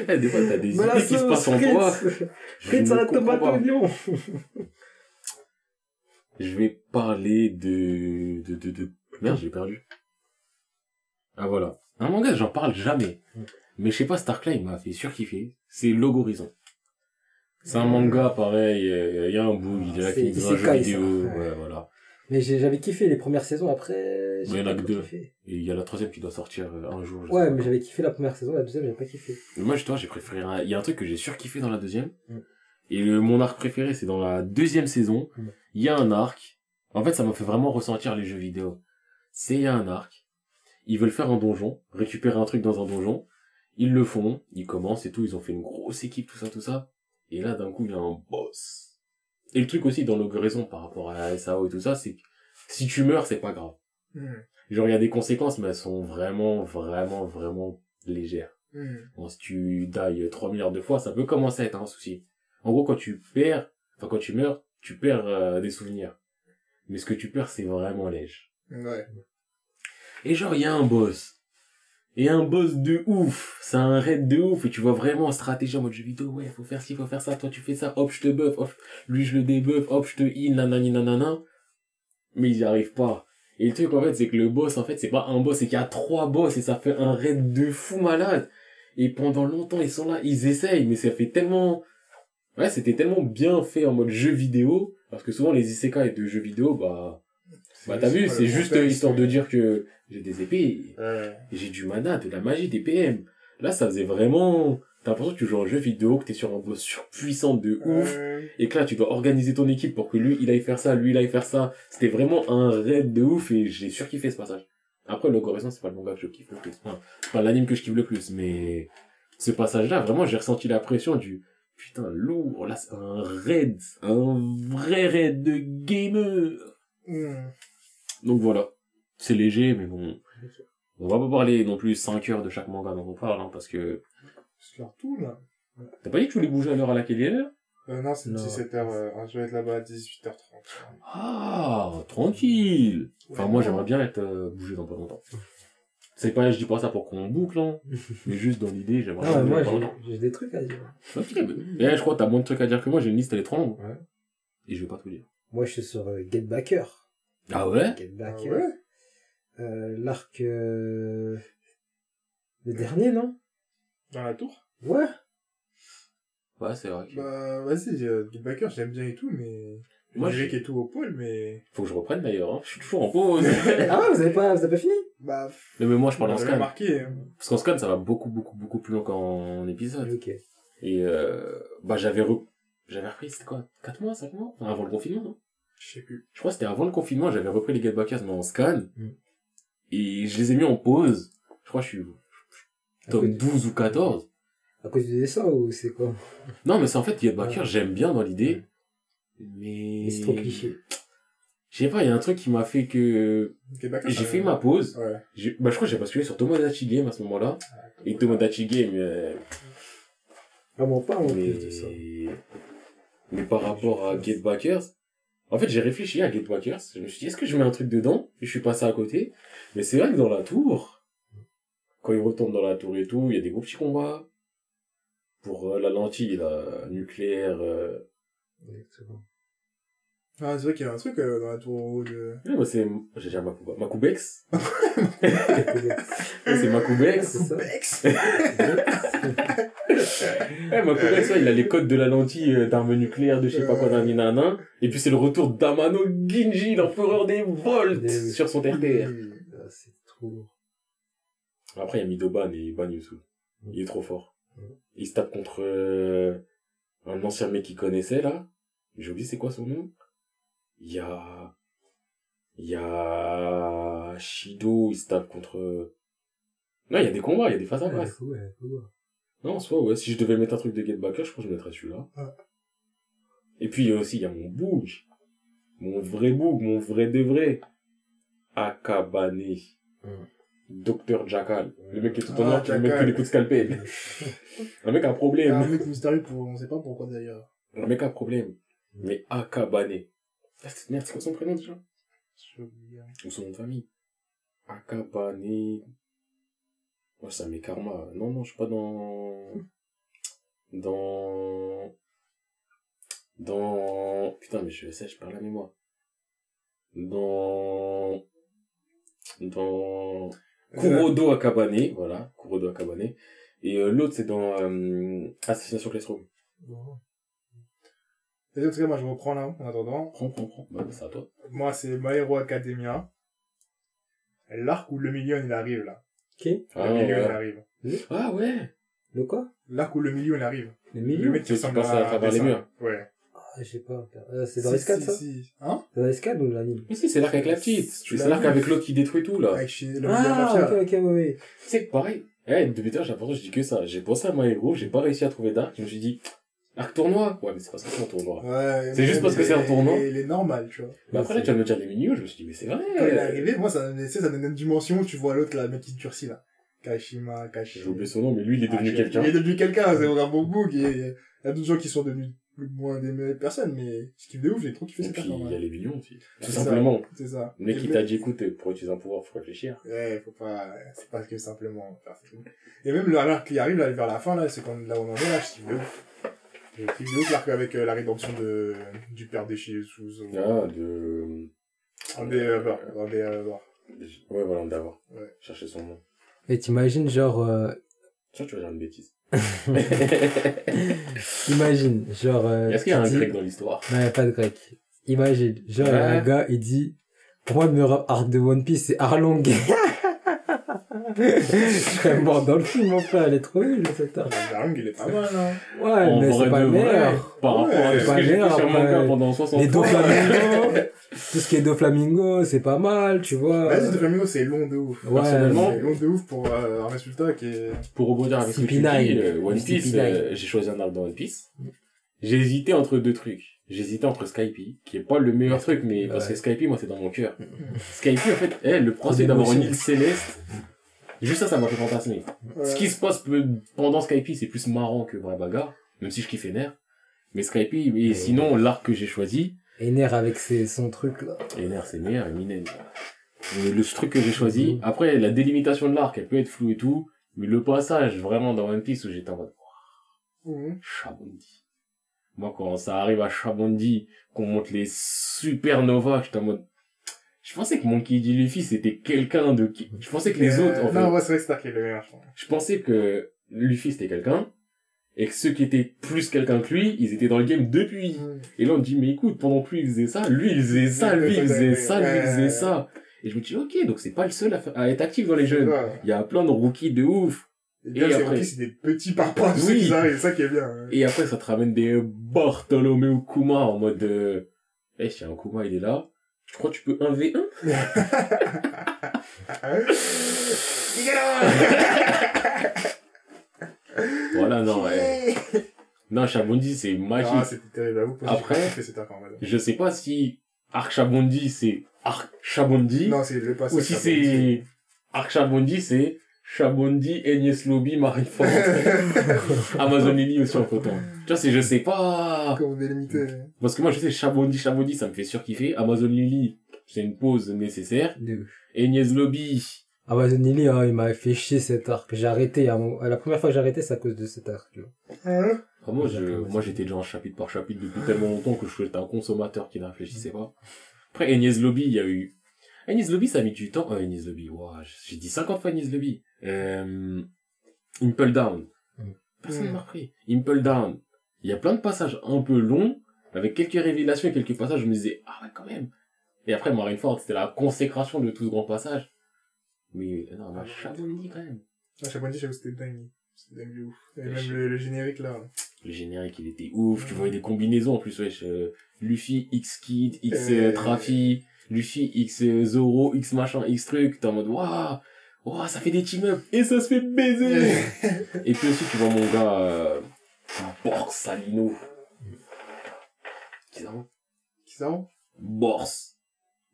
eh, des fois, t'as des la idées qui se passent en toi. Fritz. Je Fritz ne à la comprends tomate pas. oignon. Je vais parler de, de, de, de... Merde, j'ai perdu. Ah voilà. Un manga, j'en parle jamais. Mais je sais pas, Stark là, il m'a fait surkiffer. C'est Logorizon. C'est un manga, pareil, il y a un bout, il dans un jeu isekai, vidéo, ouais, voilà. Mais j'ai- j'avais kiffé les premières saisons, après... j'ai Mais il y en a que deux. kiffé. Et il y a la troisième qui doit sortir euh, un jour. Ouais, mais j'avais kiffé la première saison, la deuxième, j'avais pas kiffé. Mais moi, justement, j'ai préféré un... Il y a un truc que j'ai surkiffé dans la deuxième. Mm. Et le, mon arc préféré, c'est dans la deuxième saison. Mm. Il y a un arc. En fait, ça m'a fait vraiment ressentir les jeux vidéo. C'est, il y a un arc. Ils veulent faire un donjon, récupérer un truc dans un donjon. Ils le font, ils commencent et tout, ils ont fait une grosse équipe, tout ça, tout ça. Et là, d'un coup, il y a un boss. Et le truc aussi dans l'ograison par rapport à SAO et tout ça, c'est que si tu meurs, c'est pas grave. Hmm. Genre, il y a des conséquences, mais elles sont vraiment, vraiment, vraiment légères. Bon, si tu die 3 milliards de fois, ça peut commencer à être un souci. En gros, quand tu perds, enfin quand tu meurs, tu perds euh, des souvenirs. Mais ce que tu perds, c'est vraiment léger. Ouais. Et genre, il y a un boss. Et un boss de ouf. C'est un raid de ouf. Et tu vois vraiment en stratégie en mode jeu vidéo. Ouais, faut faire ci, faut faire ça. Toi, tu fais ça. Hop, je te buff. Hop, lui, je le débuff. Hop, je te heal. Nanani, nanana. Mais ils y arrivent pas. Et le truc, en fait, c'est que le boss, en fait, c'est pas un boss. C'est qu'il y a trois boss. Et ça fait un raid de fou malade. Et pendant longtemps, ils sont là. Ils essayent. Mais ça fait tellement... Ouais, c'était tellement bien fait en mode jeu vidéo. Parce que souvent, les isekai de jeux vidéo, bah... Bah t'as vu, c'est juste histoire de dire que j'ai des épées, Ouais. j'ai du mana, de la magie, des PM. Là, ça faisait vraiment... T'as l'impression que tu joues un jeu vidéo, que t'es sur un boss surpuissant de ouf, Ouais. et que là, tu dois organiser ton équipe pour que lui, il aille faire ça, lui, il aille faire ça. C'était vraiment un raid de ouf, et j'ai surkiffé ce passage. Après, le Coruscant, c'est pas le manga que je kiffe le plus. Enfin, c'est pas l'anime que je kiffe le plus, mais ce passage-là, vraiment, j'ai ressenti la pression du... Putain, lourd, là, c'est un raid, un vrai raid de gamer. Donc voilà, c'est léger, mais bon, on va pas parler non plus 5 heures de chaque manga dont on parle, hein, parce que Je leur tout, là. t'as pas dit que tu voulais bouger à l'heure à laquelle il est l'heure Euh, non, c'est Non. 17h. Euh, je vais être là-bas à 18h30. Ah, tranquille. Enfin, moi, j'aimerais bien être euh, bougé dans pas longtemps. C'est pas, je dis pas ça pour qu'on boucle, hein, mais juste dans l'idée, j'aimerais mais moi, bouger dans pas longtemps. j'ai des trucs à dire. Ok, mais, mais je crois que t'as moins de trucs à dire que moi, j'ai une liste, elle est trop longue. Ouais. Et je vais pas tout dire. Moi, je suis sur euh, Get Backer. Ah ouais? Get Ah Backer. ouais? Euh, L'arc... euh, Le dernier, non? Dans la tour? Ouais. Ouais, c'est vrai. que- Bah, vas-y, Guildbacker, j'aime bien et tout, mais... Moi, j'ai et tout au pôle, mais... Faut que je reprenne d'ailleurs, hein. Je suis toujours en pause. Ah ouais, vous avez pas, vous avez pas fini? Bah, mais moi, je parle en scan. marqué. hein. Parce qu'en scan, ça va beaucoup, beaucoup, beaucoup plus long qu'en épisode. Ok. Et euh, bah j'avais re... j'avais repris, c'était quoi 4 mois, 5 mois? Enfin, avant le confinement, non? Je sais plus. Je crois que c'était avant le confinement, j'avais repris les Get Backers, mais en scan. Mm. Et je les ai mis en pause. Je crois que je suis cause- 12 ou 14. À cause du dessin ou c'est quoi Non, mais c'est en fait, Get Backers, Ouais. j'aime bien dans l'idée. Ouais. Mais... Mais c'est trop cliché. Je sais pas, il y a un truc qui m'a fait que... J'ai fait ma pause. Ouais. J'ai- Bah je crois que j'ai basculé sur Tomodachi Game à ce moment-là. Et Tomodachi Game... euh, Vraiment pas en mais... plus de ça. mais par rapport à Get Backers, en fait, j'ai réfléchi à Get Backers. Je me suis dit, est-ce que je mets un truc dedans? Et je suis passé à côté. Mais c'est vrai que dans la tour, quand il retombe dans la tour et tout, il y a des gros petits combats. Pour euh, la lentille, la nucléaire, euh... Exactement. Ah, c'est vrai qu'il y a un truc euh, dans la tour en haut de... ouais, moi, c'est, j'ai déjà Makuba. Makubex. C'est Makubex. C'est ça. Bex Ouais, Makubex, ouais, il a les codes de la lentille euh, d'armes nucléaires, de je sais pas quoi, d'un nana. Et puis c'est le retour d'Amano Ginji, l'empereur des volts, Des- sur son terre-terre. Ah, C'est trop lourd. Après, il y a Midoban et Ban Yusu. Il est trop fort. Il se tape contre euh, un ancien mec qu'il connaissait, là. J'ai oublié c'est quoi son nom? Il y a... Il y a... Shido, il se tape contre... Non, il y a des combats, il y a des face à Ouais, ouais, ouais. Non, en soi, ouais, si je devais mettre un truc de Get Backer, je pense que je mettrais celui-là. Et puis, il y a aussi, il y a mon boug. Mon vrai boug, mon vrai de vrai. Akabane. Docteur Jackal. Le mec qui est tout en Ah, noir, qui lui met que des coups de scalpel. un mec a un problème. un mec mystérieux pour, on sait pas pourquoi d'ailleurs. Un mec a un problème. Mais Akabane. Ah, Merde, c'est quoi son prénom déjà? J'ai oublié. Ou son nom de famille? Akabane. Moi, ça met karma. Non, non, je suis pas dans... Dans... Dans... Putain, mais je sais, je perds la mémoire. Dans... Dans... Kurodo Akabane, voilà. Kurodo Akabane. Et euh, l'autre, c'est dans euh, Assassination Classroom. Et en tout cas, moi, je reprends là, en attendant. Prends, prends, prends. Bah, c'est à toi. Moi, c'est My Hero Academia. L'arc où le million, il arrive, là. Ok. Le Ah, million, il ouais. arrive. Ah ouais Le quoi? L'arc où le million, il arrive. Le Le milieu mec qui ressemble passe à travers les murs. Ouais. Ah, je sais pas. Euh, c'est dans Si, l'escalade, si, ça? si. Hein? C'est dans l'escalade ou l'anime? Mais si, c'est l'arc avec la petite. C'est l'arc avec l'autre qui détruit tout, là. Avec chez le Ah, ok, ok, oui, oui. C'est pareil. Eh, depuis tout à l'heure, j'ai l'impression que je dis que ça. J'ai pensé à My Hero, j'ai pas réussi à trouver d'arc. Je me suis dit, arc tournoi? Ouais, mais c'est parce que c'est un tournoi. Ouais. C'est juste mais parce que c'est un tournoi. Il est normal, tu vois. Mais après, là, tu vas me dire les mini je me suis dit, mais c'est vrai. Quand il est arrivé, moi, ça, ça donne une dimension, tu vois l'autre, là, le mec qui durcit, là. Kashima, Kashima. J'ai oublié son nom, mais lui, il est devenu Ah, quelqu'un. Il est devenu quelqu'un, c'est vraiment beau il y a d'autres gens qui sont devenus moins des meilleures personnes, mais je kiffe de ouf, j'ai trop kiffé Et cette puis, il y a les millions aussi. Tout ça. simplement. C'est ça. Le mec Et qui t'a dit, écoute, pour utiliser un pouvoir, faut réfléchir. Ouais, faut pas, c'est pas que simplement faire ça. Et même le l'arc qui arrive là, vers la fin là, c'est quand là où on en est là, je de ouf. Kiffe de ouf l'arc avec euh, la rédemption de, du père déchiré sous, sous, Ah, de... un des, un des. Ouais, voilà, d'avoir. Ouais. Chercher son nom. Et t'imagines, genre, euh, Tiens, tu vas dire une bêtise. imagine, genre, euh, Est-ce qu'il y a un dis- grec dans l'histoire? Non, y a pas de grec. Imagine, genre, y a un Ouais. gars, il dit, pour moi, le meilleur arc de One Piece, c'est Arlong. Je serais mort dans le film, mon frère, elle est trop nulle, cette. Le Darung, il est pas mal, hein. Ouais, En mais vrai c'est pas de le vrai, meilleur. Par rapport à Ouais, tout pas ce que j'ai fait meilleur, sur après. manga pendant 60 Les. Doflamingo, tout ce qui est Doflamingo, c'est pas mal, tu vois. Vas-y, de Flamingo, c'est long de ouf. Ouais, personnellement, C'est long de ouf pour euh, un résultat qui est... Pour rebondir avec ce que tu CP9. dis, euh, One Piece, CP9. euh, j'ai choisi un arc dans One Piece. J'ai hésité entre deux trucs. J'ai hésité entre Skype, qui est pas le meilleur truc, mais parce que. Skype, moi, c'est dans mon cœur. Skype, en fait, eh, le principe d'avoir une île céleste, juste ça, ça m'a fait fantasmer. Ouais. Ce qui se passe pendant Skype, c'est plus marrant que vraie bagarre, même si je kiffe Ener. Mais Skype, et sinon, l'arc que j'ai choisi, Ener avec ses, son truc, là. Ener, c'est meilleur, Eminem. Et le truc que j'ai choisi, après, la délimitation de l'arc, elle peut être floue et tout, mais le passage, vraiment, dans One Piece, où j'étais en mode, Mhm. Chabondi. Moi, quand ça arrive à Chabondi, qu'on monte les supernovas, j'étais en mode, je pensais que Monkey D. Luffy, c'était quelqu'un de qui, je pensais que les Euh, autres, en fait, Non, ouais, c'est vrai que Stark est le meilleur, je pense. je pensais que Luffy, c'était quelqu'un, et que ceux qui étaient plus quelqu'un que lui, ils étaient dans le game depuis. Et là, on me dit, mais écoute, pendant que lui, il faisait ça, lui, il faisait ça, lui, il faisait ça, lui, il faisait ça. Et je me dis, ok, donc c'est pas le seul à, à être actif dans les jeunes. Il y a plein de rookies de ouf. Et Et après- c'est des petits parpaings, Oui. ceux qui arrivent, c'est ça qui est bien. hein. Et après, ça te ramène des Bartholomew Kuma en mode, euh, eh, si un Kuma, il est là. Je crois que tu peux 1v1. Voilà, non, ouais. Non, Chabondi, c'est magique. Ah, c'était terrible, à vous. Après-. Je sais pas si Arc Chabondi, c'est Arc Chabondi. Non, c'est le passage. ou si ça, c'est Arc Chabondi, c'est Chabondi, Agnès Lobby, Marie-Fort. Amazon Lily aussi en coton. Tu vois, c'est, je sais pas. Comment délimiter. Parce que moi, je sais, Chabondi, Chabondi, ça me fait surkiffer. Amazon Lily, c'est une pause nécessaire. De ouf. Agnès Lobby, Amazon Lily, hein, il m'avait fait chier cet arc. J'ai arrêté, à mon- la première fois que j'ai arrêté, c'est à cause de cet arc, là. Hein? Ah, moi, je, D'accord, moi, j'étais déjà en chapitre par chapitre depuis tellement longtemps que je suis un consommateur qui ne réfléchissait pas. Après, Agnès Lobby, il y a eu, Agnès Lobby, ça a mis du temps. Oh, Agnès Lobby, ouah, j'ai dit 50 fois Agnès Lobby. Euh, Impel Down. Mm. Personne Mm. m'a repris. Impel Down. Il y a plein de passages un peu longs, avec quelques révélations et quelques passages, je me disais, ah ouais, quand même. Et après, Marineford, c'était la consécration de tout ce grand passage. Mais, non, ma Chabondi, quand même. Ah, Chabondi, j'avoue, c'était dingue. C'était dingue de ouf. Et Et même je- le, le générique, là. Le générique, il était ouf. Tu voyais des combinaisons en plus, wesh. euh, Luffy, X Kid, X Euh. euh, Luffy, X euh, Zoro, X machin, X truc. T'es en mode, waouh, waouh, ça fait des team-up. Et ça se fait baiser. Et puis aussi, tu vois mon gars, euh, Borsalino. Qui ça Qui ça Bors.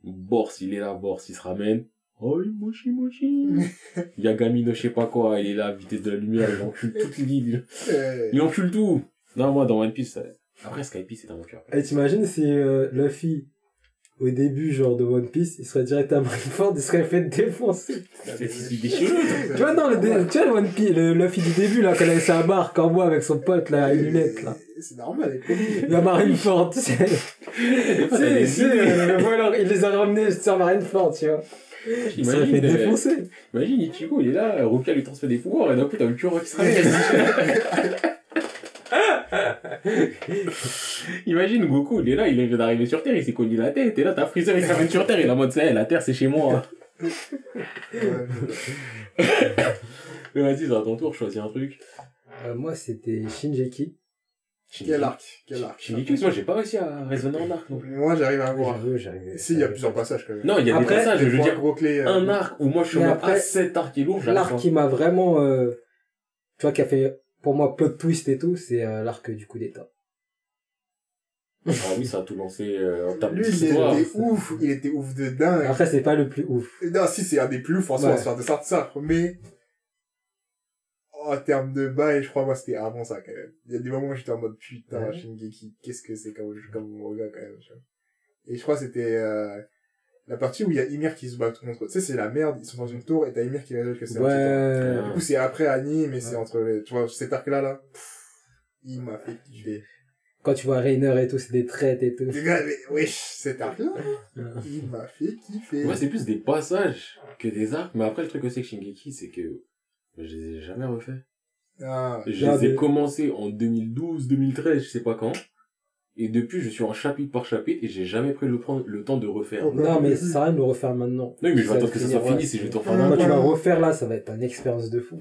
Bors, il est là, Bors, il se ramène. Oh, mochi mochi. Yagami je sais pas quoi, il est là, vitesse de la lumière, il encule toute l'île. Euh, Il encule tout. Non, moi, dans One Piece, ça- après Skype, c'est dans mon cœur. Et t'imagines si euh, Luffy, au début, genre, de One Piece, il serait direct à Marineford, il serait fait défoncer. Tu vois, non, le, dé- tu vois, le One Piece, le Luffy du début, là, quand il avait sa barque en bois avec son pote, là, à une lunette, là. C'est normal, elle est Il y a Marineford, tu sais. Tu sais, tu euh, voilà, il les a ramenés sur Marineford, tu vois. Il serait fait Imagine, euh, défoncer. imagine Ichigo, il est là, Rukia lui transmet des pouvoirs, et d'un coup, t'as le cœur qui se. Imagine Goku, il est là, il vient d'arriver sur Terre, il s'est cogné la tête, et là, t'as Freezer, il se ramène sur Terre, il est en mode, ça, la Terre, c'est chez moi. Mais vas-y, c'est à ton tour, choisis un truc. Euh, moi, c'était Shinjeki. Quel arc Quel arc Shinji, moi, j'ai pas réussi à raisonner en arc, non plus. Moi, j'arrive à voir. Si, il y a plusieurs passages quand même. Non, il y a Après, des passages, je veux dire, gros clés. euh, un arc où moi, je suis en mode, après, ah, cet arc est lourd, L'arc qui m'a vraiment, euh, tu vois, qui a fait, pour moi, plot twist et tout, c'est euh, l'arc du coup d'état. Ah oui, ça a tout lancé euh, en termes Lui, il était ouf. Il était ouf de dingue. Après, c'est pas le plus ouf. Non, si, c'est un des plus ouf, en soi, Ouais. de ça, de ça. Mais, en termes de bail, je crois, moi, c'était avant ça, quand même. Il y a des moments où j'étais en mode, putain, Ouais. Shingeki, qu'est-ce que c'est comme, comme manga, quand même, tu vois. Et je crois que c'était, euh, la partie où il y a Ymir qui se bat contre, tu sais, c'est la merde, ils sont dans une tour, et t'as Ymir qui révèle que c'est un titan. Ouais. Du coup, c'est après Annie, mais c'est Ouais. entre les, tu vois, cet arc-là, là, pff, il m'a fait kiffer. Quand tu vois Rainer et tout, c'est des traites et tout. Les gars, mais, wesh, cet arc-là, il m'a fait kiffer. Moi, c'est plus des passages que des arcs, mais après, le truc aussi avec Shingeki, c'est que je les ai jamais refaits. Ah, Je les ai mais- commencés en 2012, 2013, je sais pas quand. Et depuis, je suis en chapitre par chapitre et j'ai jamais pris le, prendre- le temps de refaire. Non, mais ça sert à rien de le refaire maintenant. Non, mais je vais attendre que ça soit fini si je vais t'en faire un. tu vas refaire là, ça va être une expérience de fou.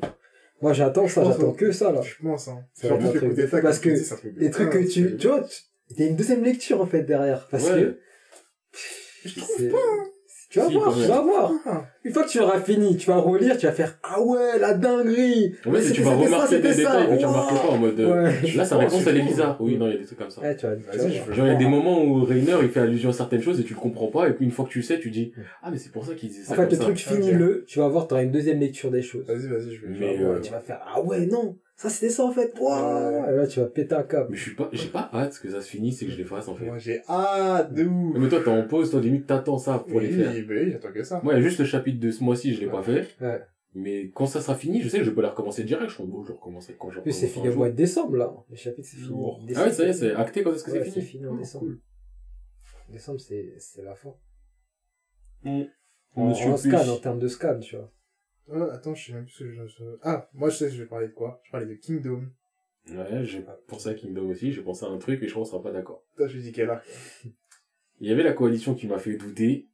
Moi, j'attends ça, Je j'attends que ça, là. je pense, hein. Être un truc de fou, parce que Les trucs que tu, c'est- tu vois, tu- il y a une deuxième lecture, en fait, derrière. Parce que, c'est- Tu vas Si, voir, tu vas voir. Ah. Une fois que tu auras fini, tu vas relire, tu vas faire, ah ouais, la dinguerie. En fait, tu vas remarquer ça, des c'était ça. détails que tu Ouah. remarquais pas en mode. euh, Ouais. Là, sa réponse, elle est bizarre. Oui, non, il y a des trucs comme ça. Ouais, tu vas, tu Vas-y, vas je voir. veux Genre, il y a des moments où Rainer, il fait allusion à certaines choses et tu le comprends pas, et puis une fois que tu sais, tu dis, ah, mais c'est pour ça qu'il disait ça. En fait, comme le ça. truc, finis-le, tu vas voir, tu auras une deuxième lecture des choses. Vas-y, vas-y, je vais. Mais, euh, Tu vas faire, ah ouais, non, ça c'était ça en fait. Ouah. Ouais. Et là, tu vas péter un câble. Mais je suis pas, j'ai pas hâte que ça se finisse et que je les fasse, en fait. Moi, j'ai hâte de ouf. Mais toi, t'es en pause, toi, limite, t'attends ça pour Oui, les faire. oui, oui, attends que ça. Moi, il y a juste le chapitre de ce mois-ci, je l'ai pas fait. Ouais. Mais quand ça sera fini, je sais que je peux les recommencer direct. Je suis en bon, je recommencerai quand je c'est fini au mois de décembre, là. Le chapitre, c'est fini. Lourd. Ah ouais, ça y est, c'est acté quand est-ce que Ouais, c'est c'est fini fini en Oh, décembre. cool. Décembre, c'est, c'est la fin. Mm. En, Monsieur en Plus. scan, en termes de scan, tu vois. Euh, attends, je sais même plus ce que je... Ah, moi, je sais, je vais parler de quoi? Je parlais de Kingdom. Ouais, j'ai pensé à Kingdom aussi, j'ai pensé à un truc et je crois qu'on sera pas d'accord. Toi, je dis quel arc? Il y avait la coalition qui m'a fait douter,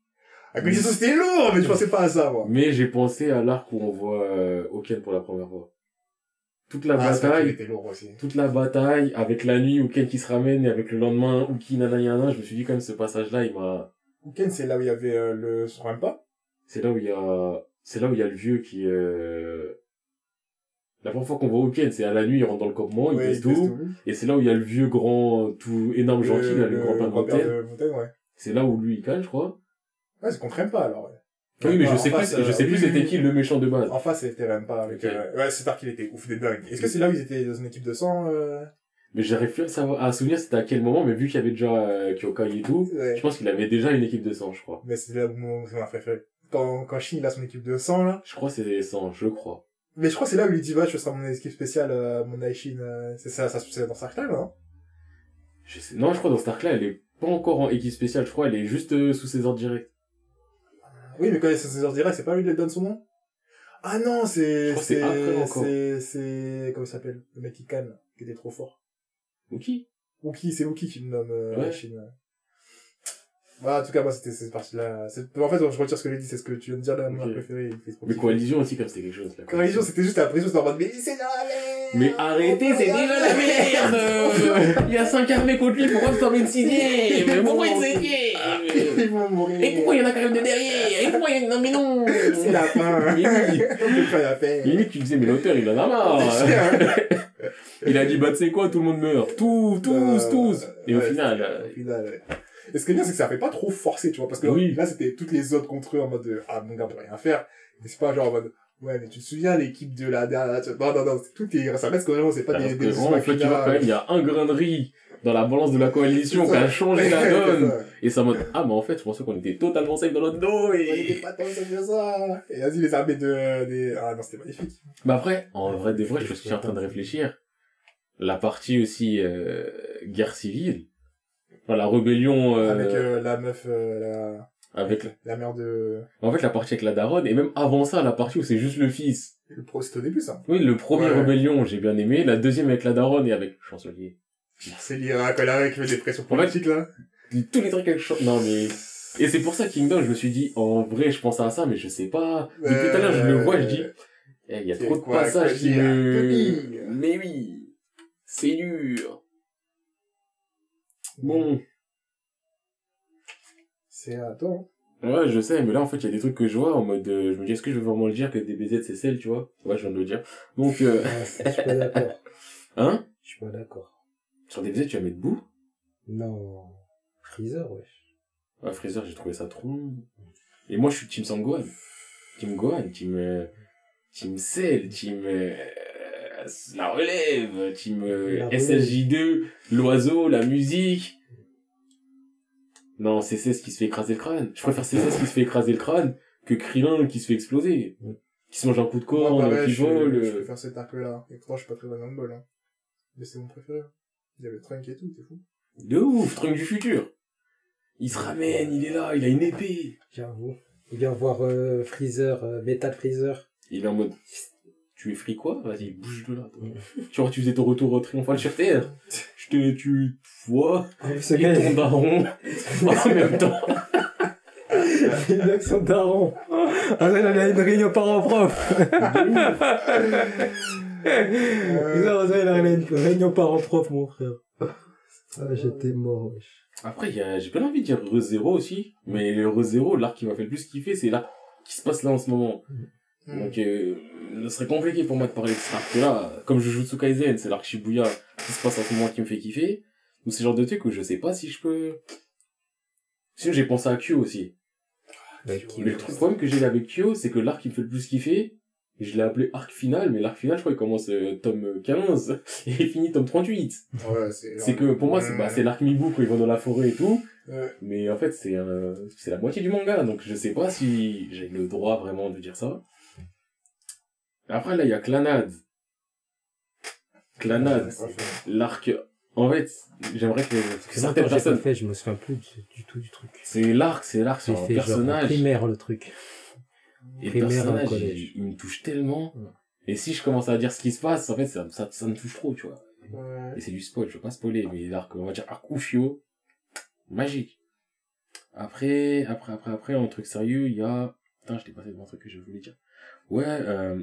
Ah, que ça, c'était lourd, mais je pensais pas à ça, moi. mais j'ai pensé à l'arc où on voit euh, Oken pour la première fois. Toute la Ah, bataille, était lourd aussi. toute la bataille, avec la nuit, Oken qui se ramène, et avec le lendemain, Uki nanana, je me suis dit quand même ce passage-là, il m'a... Ken, c'est là où il y avait euh, le Sorampa. C'est là où il y a... C'est là où il y a le vieux qui... Euh... La première fois qu'on voit Oken, c'est à la nuit, il rentre dans le campement, il Ouais, il tout, et c'est là où il y a le vieux grand, tout énorme gentil, là, le, grand père de montagne. ouais. C'est là où lui il calme, je crois. Ouais, c'est contre pas alors, ouais. Oui, mais je sais face, plus, je euh, sais plus oui, c'était oui, qui le méchant de base. En face, c'était Rempa avec, Ok. euh, ouais, cet arc, il était ouf des dingues. Est-ce que c'est là où ils étaient dans une équipe de 100, euh... Mais j'arrive plus à savoir, à souvenir c'était à quel moment, mais vu qu'il y avait déjà euh, Kyokai et tout, ouais. je pense qu'il avait déjà une équipe de 100, je crois. Mais c'est là où mon- c'est ma préférée. Quand, quand Shin, il a son équipe de 100, là. Je crois que c'est 100, je crois. Mais je crois que c'est là où il dit, va, je serai mon équipe spéciale, euh, mon Aishin, euh, c'est ça, ça, c'est dans non? Je sais... Non, je crois dans Stark elle est pas encore en équipe spéciale, je crois, elle est juste euh, sous ses ordres directs. Oui, mais quand il est sur ses heures directs, c'est pas lui qui lui donne son nom? Ah non, c'est, que c'est c'est, c'est, comment il s'appelle? Le mec qui canne, qui était trop fort. Qui Wookie, c'est Wookie qui me nomme, euh, Ouais. Aishin, Voilà, en tout cas, moi, c'était cette partie-là. En fait, je retire ce que j'ai dit, c'est ce que tu viens de dire, là, mon préféré. il Mais. Coalition aussi, comme c'était quelque chose. Là, Coalition, c'était juste la pression, c'était en mode, mais c'est dans la merde! Mais arrêtez, c'est déjà la merde Il y a 5 armées contre lui, pourquoi tu t'en une sixième Mais pourquoi une cinquième Ils vont mourir. Et pourquoi il y en a quand même de derrière? Et pourquoi il y en a... Non mais non C'est la fin. Faire. Limite, tu disais, mais l'auteur, il en a marre Il a dit, bah, tu sais quoi, tout le monde meurt. Tous, tous, Euh, tous. Et au final, euh, Au final, ouais. Et ce qui est bien, c'est que ça fait pas trop forcé, tu vois, parce que Oui. là, c'était toutes les autres contre eux en mode, euh, ah, mon gars, on peut rien faire. Et c'est pas genre en mode, ouais, mais tu te souviens, l'équipe de la dernière, tu- non, non, non, tout est, ça reste cohérent, c'est pas des, des vraiment, en fait, tu vois, quand même, il y a un grain de riz dans la balance de la coalition qui a changé la donne. Et ça mode, ah, mais en fait, je pensais qu'on était totalement safe dans notre dos On était et... pas tant que ça. Et vas-y, les armées de, des, ah, non, c'était magnifique. Mais après, en vrai, des vrais, je suis en train de réfléchir. La partie aussi, euh, guerre civile. Enfin, la rébellion, euh, Avec, euh, la meuf, euh, la, avec, la mère de, en fait, la partie avec la daronne, et même avant ça, la partie où c'est juste le fils. le pro, c'était au début, ça. Oui, le premier Ouais. rébellion, j'ai bien aimé. La deuxième avec la daronne et avec chancelier. C'est lié à Colin qui fait des pressions En fait, politiques, là. Tous les trucs avec le chan- Non, mais... Et c'est pour ça, Kingdom, je me suis dit, en vrai, je pense à ça, mais je sais pas. Depuis tout à l'heure, je le vois, je dis, eh, il y a trop de quoi, passages qui me... Mais oui, c'est dur. Bon, C'est à toi, hein. ouais, je sais, mais là, en fait, il y a des trucs que je vois en mode, euh, je me dis, est-ce que je veux vraiment le dire que DBZ, c'est celle, tu vois? Ouais, je viens de le dire. Donc, euh, Ah, je suis pas d'accord. hein? Je suis pas d'accord. Sur DBZ, tu vas mettre bout Non. Freezer, wesh. Ouais, Freezer, j'ai trouvé ça trop. Et moi, je suis Team Sangohan. Team Gohan, Team... euh, Team Cell, Team... la relève, team euh, La relève. SSJ2, l'oiseau, la musique. Non, c'est CSS qui se fait écraser le crâne. Je préfère CSS qui se fait écraser le crâne que Krillin qui se fait exploser. Qui se mange un coup de corps, qui je, vole. je préfère cet arc-là. Et pourtant, je suis pas très Dragon Ball, hein. Mais c'est mon préféré. Il y avait Trunk et tout, c'est fou. De ouf, Trunk du futur. Il se ramène, il est là, il a une épée. J'avoue. Il vient voir euh, Freezer, euh, Metal Freezer. Il est en mode, tu es free quoi? Vas-y, bouge de là. toi. tu vois, tu faisais ton retour triomphal sur Terre. Je te tu vois, et ton daron en même temps. il a son daron. Ah là, il a une réunion parent-prof. Bizarre, il a une réunion parent-prof, mon frère. Ah, j'étais mort, wesh. Après, il y a- j'ai pas envie de dire ReZero aussi, mais le ReZero, l'arc qui m'a fait le plus kiffer, c'est l'arc qui se passe là en ce moment. Mm. Donc, euh, ce serait compliqué pour moi de parler de cet arc-là. Comme Jujutsu Kaisen, c'est l'arc Shibuya qui se passe en ce moment qui me fait kiffer. Ou c'est le genre de truc où je sais pas si je peux... Sinon, j'ai pensé à Kyo aussi. Avec Mais le truc, le problème que j'ai avec Kyo, c'est que l'arc qui me fait le plus kiffer, je l'ai appelé arc final, mais l'arc final, je crois, il commence euh, tome 15 et il finit tome 38. Ouais, c'est... Que pour moi, c'est bah, c'est l'arc Mibu quand ils vont dans la forêt et tout. Ouais. Mais en fait, c'est un- c'est la moitié du manga, donc je sais pas si j'ai le droit vraiment de dire ça. Après, là, il y a Clanad. Clanad, l'arc... En fait, j'aimerais que, que certaines personnes... fait, je me souviens plus du, du tout du truc. C'est l'arc, c'est l'arc sur un personnage. primaire, le truc. Et le personnage, il, me touche tellement. Et si je commence à dire ce qui se passe, en fait, ça, ça, ça me touche trop, tu vois. Ouais. Et c'est du spoil, je veux pas spoiler, mais l'arc, on va dire arc Ufio, magique. Après, après, après, après, en truc sérieux, il y a... Putain, je t'ai passé devant un truc que je voulais dire. Ouais, euh...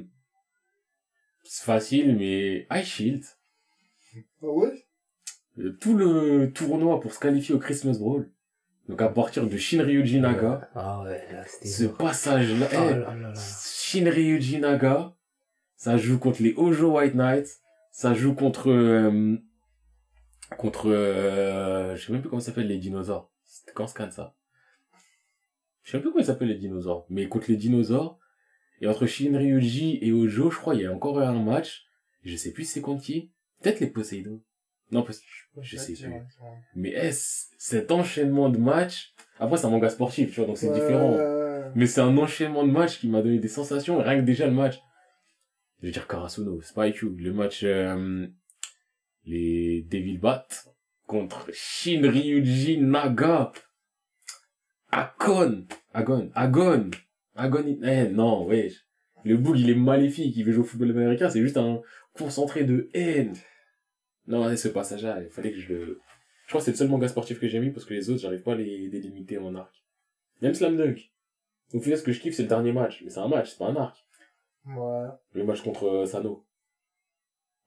C'est facile, mais High Shield, Ah ouais? euh, tout le tournoi pour se qualifier au Christmas Brawl, donc à partir de Shinryuji Naga, Ah ouais, là, c'était... ce passage-là, Oh eh, là là là. Shinryuji Naga, ça joue contre les Ojo White Knights, ça joue contre euh, contre euh, je sais même plus comment ça s'appelle les dinosaures. C'était quand scan ça? Je sais même plus comment ils s'appellent les dinosaures, mais contre les dinosaures et entre Shinryuji et Ojo, je crois il y a encore un match, je sais plus c'est contre qui, peut-être les Poseidon. Non, parce je sais plus. Mais est-ce cet enchaînement de matchs? Après c'est un manga sportif, tu vois, donc c'est différent. Mais c'est un enchaînement de matchs qui m'a donné des sensations, rien que déjà le match. Je veux dire Karasuno, IQ. Le match, euh, les Devil Bat contre Shinryuji Naga. Akon. Agon. Agon. Agon. Eh, non, wesh. Le boug, il est maléfique, il veut jouer au football américain, c'est juste un concentré de haine. Non, ouais, ce passage-là, il fallait que je le... Je crois que c'est le seul manga sportif que j'ai mis parce que les autres, j'arrive pas à les délimiter en arc. Même Slam Dunk. Au final, ce que je kiffe, c'est le dernier match. Mais c'est un match, c'est pas un arc. Ouais. Le match contre euh, Sano.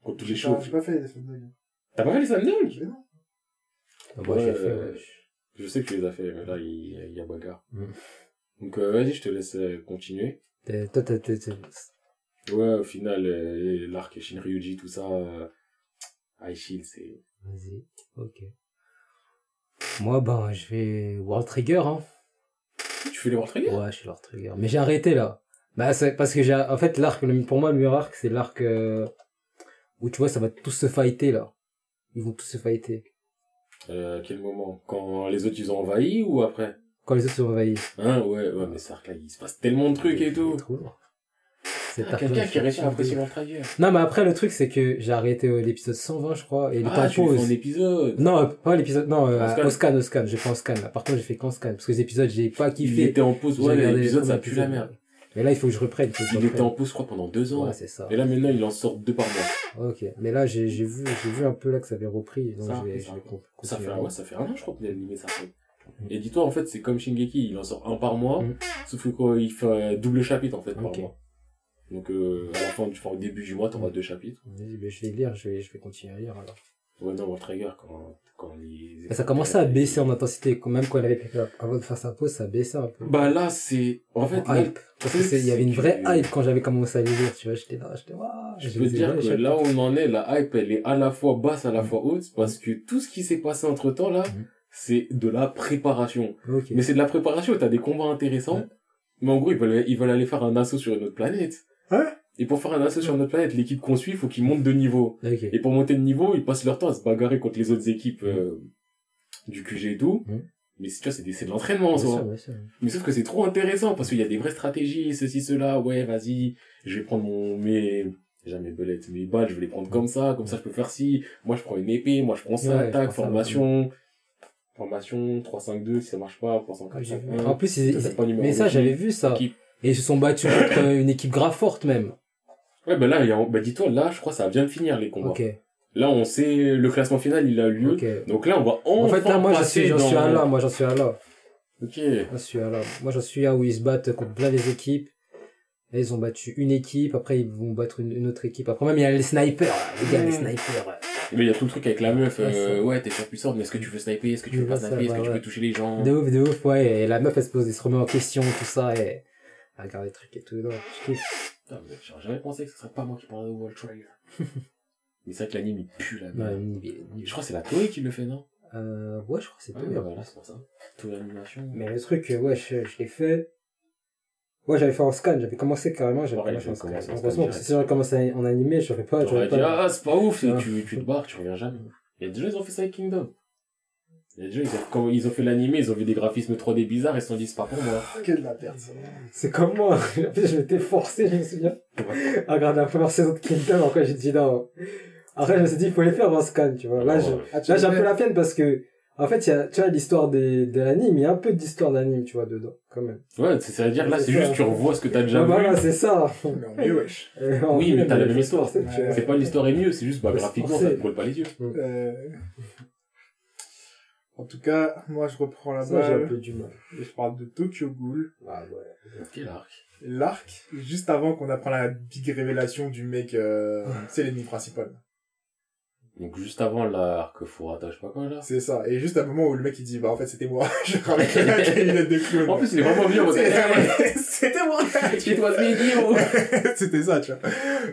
Contre tous les chauves. J'ai pas fait les Slam Dunk. T'as pas fait les Slam Dunk? Mais non. Ah bah, Ouais, fait, euh, ouais. Je sais que tu les as fait, mais là, il, il y a bagarre. Mm. Donc, euh, vas-y, je te laisse euh, continuer. T'es- Toi, t'as, t'es- t'es- Ouais, au final, euh, l'arc Shinryuji, tout ça, euh, High Shield, c'est... Vas-y, ok. Moi, ben, je vais World Trigger, hein. Tu fais les World Trigger? Ouais, je suis World Trigger. Mais j'ai arrêté, là. Bah, c'est parce que j'ai, en fait, l'arc, le- pour moi, le meilleur arc, c'est l'arc, euh, où tu vois, ça va tous se fighter, là. Ils vont tous se fighter. Euh, à quel moment? Quand les autres, ils ont envahi ou après? Quand les autres sont envahis. Hein, ouais, ouais, mais cet arc-là, il se passe tellement de trucs et tout. Cet Ah, Quelqu'un qui a réussi suis à apprécier World Trigger. Non, mais après, le truc, c'est que j'ai arrêté euh, l'épisode 120, je crois, et il était Ah, le pause. en épisode Non, euh, pas l'épisode, non, euh, au scan, au scan, j'ai fait en scan, là. Par contre, j'ai fait qu'en scan, parce que les épisodes, j'ai pas Il kiffé. était en pause, ouais, l'épisode, ça pue la merde. Mais là, il faut que je reprenne. faut que je Il était en pause, je crois, pendant deux ans. Ouais, c'est ça. Et là, maintenant, il en sort deux par mois. Ok. Mais là, j'ai, j'ai vu, j'ai vu un peu là que ça avait repris, donc Ça, je vais, ça. je vais con- Ça fait, continuer. ouais, ça fait un an, je crois, qu'il a animé ça. fait. Et dis-toi, en fait, c'est comme Shingeki, il en sort un par mois, Mm. sauf que quoi, il fait double chapitre, en fait, par mois. Donc, euh, à la fin, du- enfin, au début du mois, t'auras deux chapitres. Vas-y, ben, je vais lire, je vais, je vais continuer à lire, alors. Ouais, non, World Trigger, quand, quand les... Mais ça commençait à baisser en intensité, quand même quand il avait pris, avant de faire sa pause, ça baissait un peu. Bah là, c'est... En fait, En là, hype. Parce que il y avait une vraie hype quand j'avais commencé à les lire, tu vois, j'étais là, j'étais, waouh. je peux dire que là où on en est, la hype, elle est à la fois basse, à la Mm. fois haute, parce que tout ce qui s'est passé entre temps, là, Mm. C'est de la préparation. Ok. Mais c'est de la préparation, t'as des combats intéressants, Ouais. mais en gros, ils veulent, ils veulent aller faire un assaut sur une autre planète. Ouais. Et pour faire un assaut sur notre planète, l'équipe qu'on suit, faut qu'ils montent de niveau. Ok. Et pour monter de niveau, ils passent leur temps à se bagarrer contre les autres équipes euh, du QG et tout. Mais c'est- tu vois, c'est c'est de l'entraînement, en soi. sûr, bien sûr. Mais sauf que c'est trop intéressant parce qu'il y a des vraies stratégies, ceci, cela. Ouais, vas-y, je vais prendre mon, mes, mes belettes, mes balles, je vais les prendre comme ça, comme ça je peux faire ci. Moi je prends une épée, moi je prends ça, Ouais, tac, ça, formation. Formation, 3-5-2, si ça marche pas, Ouais, j'ai 3-4-5-1. vu. En plus, ils- Ça, ils- mais ça, j'avais vu ça. Et ils se sont battus contre une équipe grave forte même. Ouais, bah là, il y a, bah dis-toi, là, je crois que ça vient de finir les combats. Ok. Là, on sait, le classement final, il a lieu. Ok. Donc là, on va enfin En fait, là, moi, j'en suis, dans... suis à là. Moi, j'en suis à là. Ok. J'en suis à là. Moi, j'en suis à où ils se battent contre plein les équipes. Là, ils ont battu une équipe. Après, ils vont battre une, une autre équipe. Après, même, il y a les snipers. là. Les gars, les snipers. ouais. Mais il y a tout le truc avec la meuf, Ouais, euh, ouais, t'es surpuissante, mais est-ce que tu veux sniper, est-ce que tu veux pas sniper, est-ce que tu peux toucher les gens? De ouf, de ouf, ouais. Et la meuf, elle se pose, elle se remet en question, tout ça. Et elle regarde les trucs et tout. Non, je kiffe. Putain, mais j'aurais jamais pensé que ce serait pas moi qui parlerais au Wall Trailer. mais c'est vrai que l'anime, il pue la merde. nul. Je crois que c'est la Toei qui le fait, non? Euh, ouais, je crois que c'est tout. ouais, voilà, c'est pour ça. Toei Animation. Mais le truc, euh, ouais, je, je l'ai fait. Ouais, j'avais fait en scan, j'avais commencé carrément, j'avais commencé en j'avais scan. commencé en scan Heureusement, parce que si j'aurais commencé en animé, j'aurais pas, J'aurais j'aurais dit, pas. ah, c'est pas ouf, Ouais. tu, tu te barres, tu reviens jamais. Il y a déjà, ils ont fait ça avec Kingdom. Il y a déjà, ils ont, quand ils ont fait l'animé, ils ont vu des graphismes 3D bizarres, ils se sont dit, c'est pas pour moi. Que de la perte. C'est comme moi, en fait, je m'étais forcé, je me souviens, à regarder la première saison de Kingdom, après j'ai dit non. Après, je me suis dit, il faut les faire en scan, tu vois. Là, je, Ah, là, j'ai un peu fait la peine parce que, en fait, il y a, tu vois, l'histoire des, de l'anime, il y a un peu d'histoire d'anime, tu vois, dedans, quand même. Ouais, c'est- ça veut dire, là, C'est juste, tu revois ce que t'as déjà vu. voilà, c'est ça. Mais on est wesh. Oui, mais t'as la même histoire. C'est pas l'histoire est mieux, c'est juste, bah, graphiquement, ça te brûle pas les yeux. Euh, En tout cas, moi je reprends la Ça, j'ai un balle peu du mal. et je parle de Tokyo Ghoul. Ah ouais. Quel arc. L'arc, juste avant qu'on apprend la big révélation du mec, euh, c'est l'ennemi principal. Donc, juste avant l'arc Furata, je sais pas quoi, là. C'est ça. Et juste à un moment où le mec il dit, bah en fait c'était moi, je ramène avec les lunettes de clown. En plus, il est vraiment C'est- C'était moi. C'était ça, tu vois.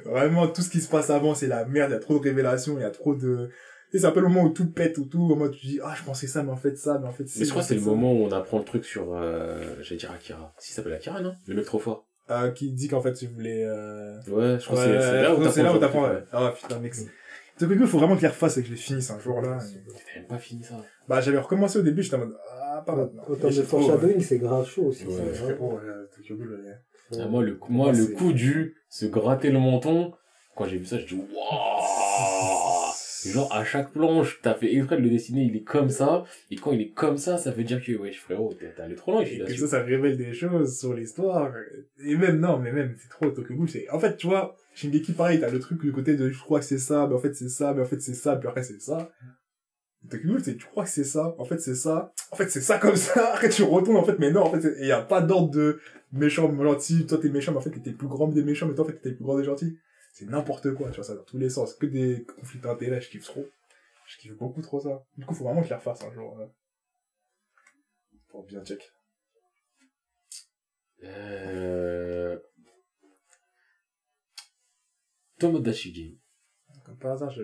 Vraiment, tout ce qui se passe avant, c'est la merde, il y a trop de révélations, il y a trop de... Et c'est un peu le moment où tout pète, où tout, au moment où tu dis, ah, je pensais ça, mais en fait ça, mais en fait Mais je crois que c'est le moment où on apprend le truc sur, euh, j'allais dire Akira. Si, ça s'appelle Akira, non? Le mec trop fort. Euh, qui dit qu'en fait, tu voulais, euh... Ouais, je crois que c'est là où t'apprends. Ah, putain, mec. Tokyo Ghoul, faut vraiment que je les refasse et que je les finisse un jour, là. T'as même pas fini ça. Bah, j'avais recommencé au début, j'étais en mode, ah, pas maintenant. En termes de j'ai foreshadowing, c'est grave chaud aussi. Ouais, ça, ouais. euh, Tokyo Ghoul, ouais. Ah, moi, le, coup- moi, le coup du, se gratter le menton, quand j'ai vu ça, je dis, waouh! Genre, à chaque planche, t'as fait exprès de le dessiner, il est comme ça, et quand il est comme ça, ça veut dire que, wesh, frérot, t'es allé trop loin, Et que ça, ça révèle des choses sur l'histoire. Et même, non, mais même, c'est trop Tokyo Ghoul. C'est, en fait, tu vois, Shingeki, pareil, t'as le truc du côté de, je crois que c'est ça, mais en fait, c'est ça, mais en fait, c'est ça, puis après, c'est ça. Tokyo Ghoul, c'est, tu crois que c'est ça, en fait, c'est ça, en fait, c'est ça comme ça, après, tu retournes, en fait, mais non, en fait, il y a pas d'ordre de méchant, gentil, toi, t'es méchant, mais en fait, le plus grand des méchants, mais toi, en fait, le plus grand des gentils. C'est n'importe quoi, tu vois, ça, dans tous les sens. Que des conflits d'intérêts, je kiffe trop. Je kiffe beaucoup trop ça. Du coup, faut vraiment que je les refasse un jour. euh, Pour bien check. Euh... Tomodachi Game. Comme par hasard, j'ai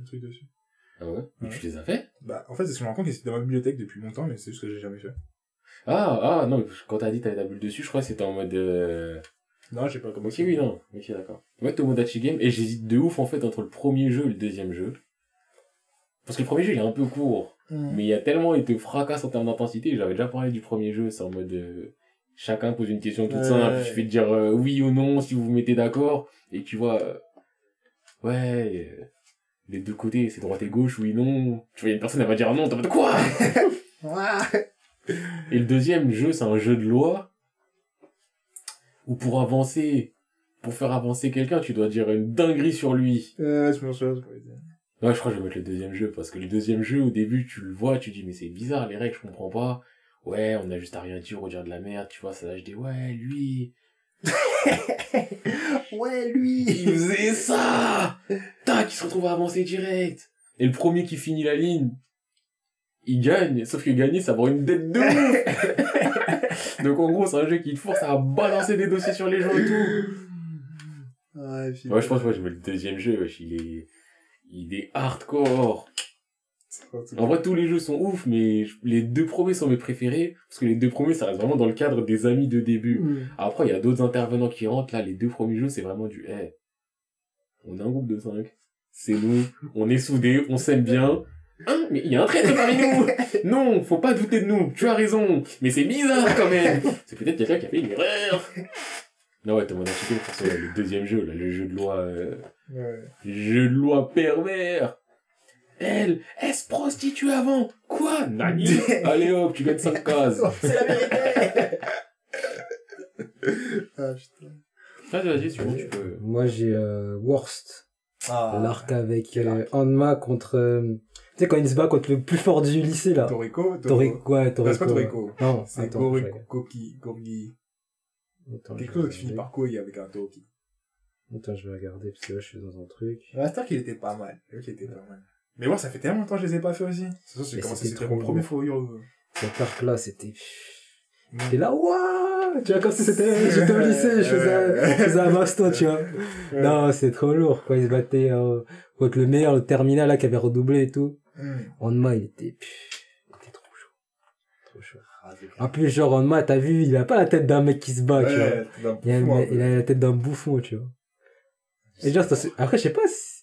un truc dessus. Ah ouais? Mais tu les as fait? Bah, en fait, c'est ce que je me rends compte que c'était dans ma bibliothèque depuis longtemps, mais c'est juste que j'ai jamais fait. Ah, ah, non, mais quand t'as dit t'avais ta bulle dessus, je crois que c'était en mode, euh... Non, j'ai pas Ok, commencé. oui, non. Ok, d'accord. Ouais, Tomodachi Game. Et j'hésite de ouf, en fait, entre le premier jeu et le deuxième jeu. Parce que le premier jeu, il est un peu court. Hmm. Mais il y a tellement, il te fracasse en termes d'intensité. J'avais déjà parlé du premier jeu, c'est en mode, euh, chacun pose une question toute simple. Je fais te dire euh, oui ou non si vous vous mettez d'accord. Et tu vois, euh, ouais, euh, les deux côtés, c'est droite et gauche, oui, non. Tu vois, il y a une personne, elle va dire non, t'as de quoi? Et le deuxième jeu, c'est un jeu de loi où pour avancer, pour faire avancer quelqu'un, tu dois dire une dinguerie sur lui. Euh, je me souviens. Ouais, je crois que je vais mettre le deuxième jeu parce que le deuxième jeu, au début, tu le vois, tu dis mais c'est bizarre les règles, je comprends pas. Ouais, on a juste à rien dire ou dire de la merde, tu vois, ça là je dis ouais, lui, Ouais, lui. il faisait ça. Tac, il se retrouve à avancer direct. Et le premier qui finit la ligne, il gagne, sauf que gagner, c'est avoir une dette de ouf. Donc en gros, c'est un jeu qui te force à balancer des dossiers sur les gens et tout. Ouais, je pense que ouais, je mets le deuxième jeu, wesh, il est... Il est hardcore En vrai, tous les jeux sont ouf, mais les deux premiers sont mes préférés, parce que les deux premiers, ça reste vraiment dans le cadre des amis de début. Mm. Après, il y a d'autres intervenants qui rentrent, là, les deux premiers jeux, c'est vraiment du, eh, on est un groupe de cinq. C'est nous, on est soudés, on s'aime bien. Hein, mais il y a un traître parmi nous! Non, faut pas douter de nous, tu as raison, mais c'est bizarre quand même! C'est peut-être quelqu'un qui a fait une erreur! Non, ouais, Chicken, c'est le deuxième jeu, là, le jeu de loi, euh, Ouais. jeu de loi pervers! Elle, elle se prostitue avant! Quoi? Nani? Allez hop, tu gagnes 5 cases! C'est la vérité Ah, putain. Vas-y, vas-y, si tu veux, tu peux. Moi, j'ai euh, Worst. Ah. L'arc avec euh, arc? Hanma contre... euh, tu sais, quand il se bat contre le plus fort du lycée, là. Toriko Toriko, ouais, Toriko. Non, c'est pas Toriko. Non, C'est. Gorikoki, Gorgi. Quelque chose qui finit par Koi avec un Toki. Attends, je vais regarder, parce que là, je suis dans un truc. Ouais, c'est vrai qu'il était pas mal. Vrai qu'il était pas mal. Mais moi, ça fait tellement longtemps que je les ai pas fait aussi. C'est ça, Mais commencé, c'était mon premier lourd. faux hero. Cet arc-là, c'était... Mm. T'es là, waouh Tu vois, comme si c'était... J'étais au lycée, je faisais, je faisais un baston, tu vois. Ouais. Non, c'est trop lourd, quoi. Il se battait euh, contre le meilleur, le terminal, là, qui avait redoublé et tout. Mm. Hanma, il était... Il était trop chaud. Trop chaud. Ah, c'est. En plus, genre, Hanma, t'as vu, il a pas la tête d'un mec qui se bat, tu vois. Ouais, Il a, il a la tête d'un bouffon, tu vois. Et genre, après, je sais pas si...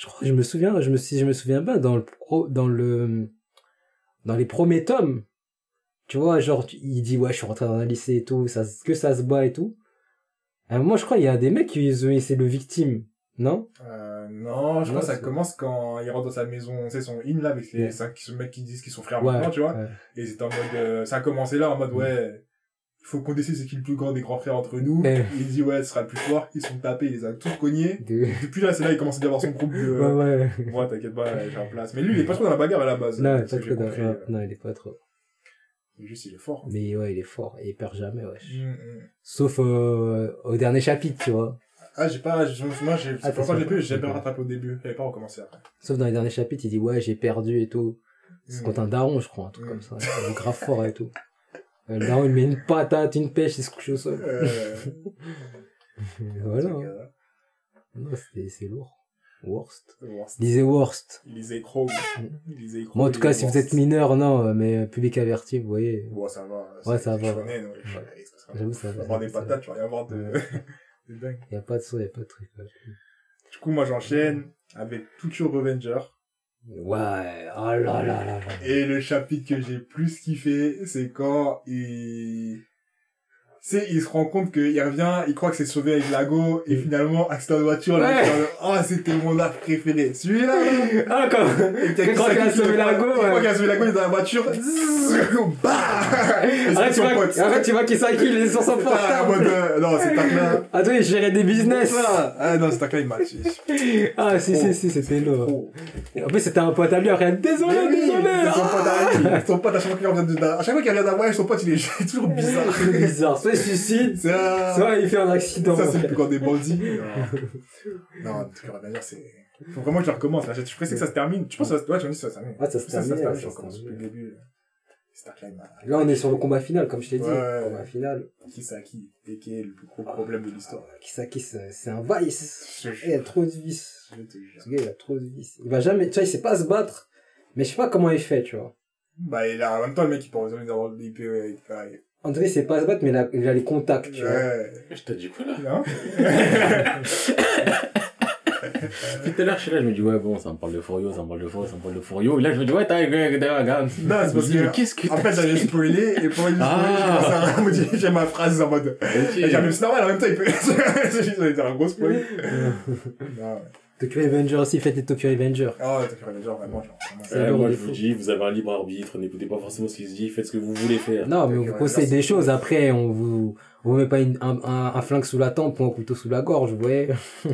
Je crois que je me souviens, je me, si je me souviens bien, dans le pro, dans le, dans les premiers tomes, tu vois, genre, il dit, ouais, je suis rentré dans un lycée et tout, ça, que ça se bat et tout. À un moment, je crois, il y a des mecs qui essayé le victime, non? Euh, non, je Non, crois que ça c'est- commence quand il rentre dans sa maison, tu sais, son in là, avec les Ouais. cinq mecs qui disent qu'ils sont frères Ouais, maintenant, tu vois. ouais. Et c'était en mode, euh, ça a commencé là, en mode, ouais, il faut qu'on décide c'est qui le plus grand des grands frères entre nous. Ouais. Il dit, ouais, ce sera le plus fort. Ils sont tapés, il les a tous cognés. De- Depuis là, c'est là, il commence à avoir son groupe de, Ouais, ouais. moi, t'inquiète pas, j'ai en place. Mais lui, il est pas trop dans la bagarre à la base. Non, pas trop dans- compris, non, euh. non, il est pas trop. Juste, il est fort. Mais ouais, il est fort, et il perd jamais, ouais. Mm, mm. Sauf euh, au dernier chapitre, tu vois. Ah, j'ai pas, moi, j'ai, Ah, j'ai pu, j'ai pas- rattrapé au début. J'avais pas recommencé après. Sauf dans les derniers chapitres, il dit ouais, j'ai perdu et tout. C'est Mm. contre un daron, je crois, un truc Mm. comme ça. Il est grave fort et tout. Euh, Le daron, il met une patate, une pêche, il se couche au sol. Euh, voilà. hein. Non, c'est c'est lourd. Worst. Bon, c'est- Lisez Worst. Crow. Il lisait Crow. Moi, en tout cas, si vous Worst. êtes mineur, non, euh, mais euh, public averti, vous voyez. Bon, ça va. Ouais, ça va. ouais, ça J'avoue, ça Tu vas va. avoir des va. patates, tu vas rien voir de, de dingue. Y a pas de son, y a pas de truc. ouais. Du coup, moi, j'enchaîne avec Tucho Revenger. Ouais, oh là là là là. Et le chapitre que j'ai plus kiffé, c'est quand il... C'est, il se rend compte qu'il revient, il croit que c'est sauvé avec Lago, et finalement, accident de voiture, Ouais. genre, oh, c'était mon arc préféré. Celui-là, là. Ah, quand, a quand il a Kisaki sauvé Lago, Il croit ouais. qu'il a sauvé Lago, il est dans la voiture. Bah! Arrête, c'est tu vois, arrête, tu vois qu'il s'acquille, il est sur son portable. euh, non, c'est pas là. Attends, il gérait des business. Ah non, c'est là il m'a tué. Ah, si, si, si, c'était lourd. En plus, c'était un pote à lui, rien. Désolé, désolé. Son pote Ah. arrive, son pote à chaque fois qu'il revient de, à chaque fois qu'il revient d'un voyage, son pote il est toujours bizarre. Soit il se suicide, Ça, soit il fait un accident. ça c'est le plus grand des bandits. Non, non en tout cas, d'ailleurs, c'est, faut vraiment que je recommence, là. Je suis pressé que ça se termine. Tu penses que ça se, ouais, que ça se termine. Ah, ça se Ça, ça se termine, termine, ouais, je recommence depuis termine. le début. Climb. Là, on est sur le combat final, comme je t'ai dit. Ouais. Combat final. Kisaki, qui? Est le plus gros problème de l'histoire? Kisaki, c'est c'est un vice. Il a trop de vices. Ce gars, il a trop de vices. Il va jamais, tu vois, il sait pas se battre. Mais je sais pas comment il fait, tu vois. Bah, il a, en même temps, le mec, il peut résoudre ouais, il peut, André, sait pas se battre, mais il a, il a les contacts, tu vois. ouais. Je t'ai dit quoi là Non? Depuis tout à l'heure, je suis là, je me dis, ouais, bon, ça me parle de Forio, ça me parle de Forio, ça me parle de Forio. Et là, je me dis, ouais, t'as, regarde. Non, c'est parce que, qu'est-ce que en fait, j'avais spoilé, et pour lui spoiler, Ah. j'ai commencé à ma phrase en mode, même c'est normal, en même temps, il peut, j'allais dire un gros spoil. Non, ouais. Tokyo Revenger aussi, faites les Tokyo Revenger. Oh, fait les gens, vraiment, genre, Ouais, moi, je vous dis, vous avez un libre arbitre, n'écoutez pas forcément ce qui se dit, faites ce que vous voulez faire. Non, mais on Tokyo vous conseille Revenger, des choses. Après, on vous, on vous met pas une, un, un, un flingue sous la tempe ou un couteau sous la gorge, vous voyez.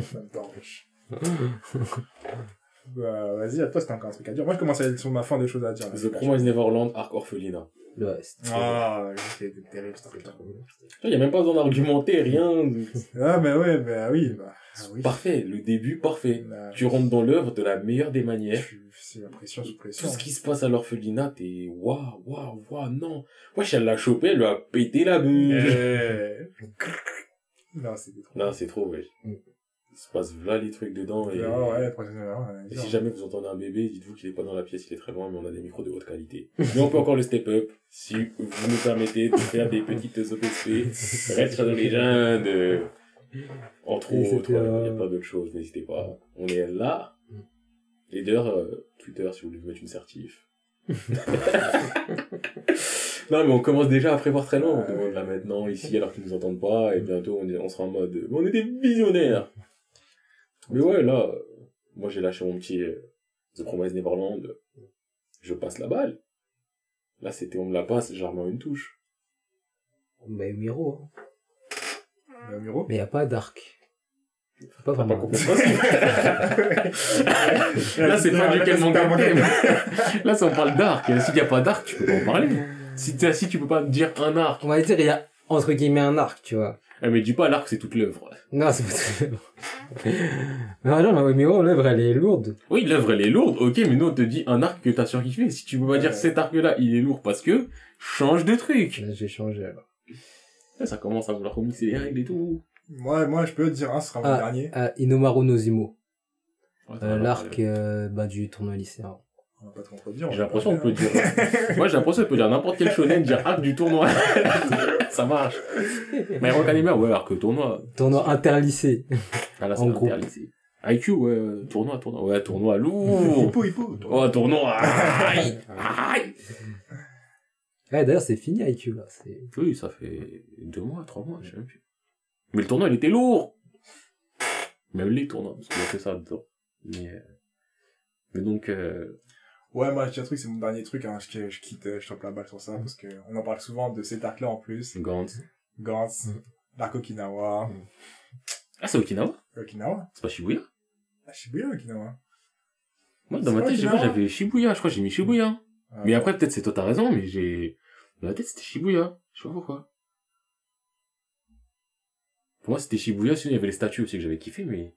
Bah, vas-y, à toi, c'était encore un truc à dire. Moi, je commence à aller sur ma fin des choses à dire. The Promised Neverland, Arc Orphelina. Ouais, c'est Ah, c'était terrible. Il y a même pas besoin d'argumenter, rien. Ah, mais ouais, bah oui, bah, ah oui. Parfait, le début, parfait. Bah, Tu rentres dans l'œuvre de la meilleure des manières. C'est la pression sous Tout pression. ce qui se passe à l'orphelinat, t'es waouh, waouh, waouh, non. Wesh, elle l'a chopé, elle lui a pété la bouche. Eh. Non, c'était trop. Non, c'est trop, wesh. Il se passe là les trucs dedans. Et, Ah ouais, et si jamais vous entendez un bébé, dites-vous qu'il est pas dans la pièce, il est très loin, mais on a des micros de haute qualité. Mais on peut encore le step up, si vous nous permettez de faire des petites OPC. Reste dans les jeunes, entre autres, il n'y a pas d'autre chose, n'hésitez pas. On est là. Et d'ailleurs, euh, Twitter, si vous voulez mettre une certif. non, mais on commence déjà à prévoir très loin. On demande là maintenant, ici, alors qu'ils nous entendent pas, et bientôt on, est- on sera en mode, on est des visionnaires. Mais ouais, là, euh, moi j'ai lâché mon petit euh, The Promise Neverland. Je passe la balle. Là, c'était on me la passe, je remets une touche. Mais Miro, hein. Miro. Mais y a pas d'arc. Pas T'as pas vraiment. compris le principe. Là, c'est pas du quel manque de thème. Là, si on parle d'arc, s'il n'y a pas d'arc, tu peux pas en parler. Si, si tu peux pas dire un arc, On va dire, il y a, entre guillemets, un arc, tu vois. Eh, mais dis pas l'arc, c'est toute l'œuvre. Non, c'est pas très Mais alors, la Miro, l'œuvre, elle est lourde. Oui, l'œuvre, elle est lourde, ok, mais nous, on te dit un arc que t'as surkiffé. Si tu peux pas dire Ouais. cet arc-là, il est lourd parce que, change de truc. Là, j'ai changé, alors. Là, ça commence à vouloir remixer les règles et tout. Moi, moi, je peux te dire un, ce sera mon Ah. dernier. Ah, Inomaru Nozimo. Ouais, Euh, l'arc, euh, bah, du tournoi lycéen. On va pas te contredire. on J'ai l'impression qu'on peut dire. Moi, j'ai l'impression qu'on peut dire n'importe quel shonen, dire arc du tournoi. ça marche. Mais Rock Anime, ouais, arc tournoi. Tournoi interlycée. Ah là, c'est interlycée. IQ, ouais, euh, tournoi, tournoi. Ouais, tournoi lourd. Hippo, hippo. Oh, tournoi. Aïe. Aïe. Ouais, d'ailleurs, c'est fini, IQ, là. C'est... Oui, ça fait deux mois, trois mois, je sais même plus. Mais le tournoi, il était lourd. Même les tournois, parce qu'il y a que ça dedans. Mais, euh, mais donc, euh, Ouais, moi, j'ai un truc, c'est mon dernier truc, hein. Je, je quitte, euh, je tape la balle sur ça, parce que on en parle souvent de cet arc-là en plus. Gantz. Gantz, l'arc Okinawa. Ah, c'est Okinawa? Okinawa? C'est pas Shibuya? Ah, Shibuya, Okinawa. Moi, dans ma tête, j'avais Shibuya. Je crois que j'ai mis Shibuya. Ah, Mais après, peut-être c'est toi, t'as raison, mais j'ai... Dans la tête, c'était Shibuya. Je sais pas pourquoi. Pour moi, c'était Shibuya, sinon il y avait les statues aussi que j'avais kiffé, mais...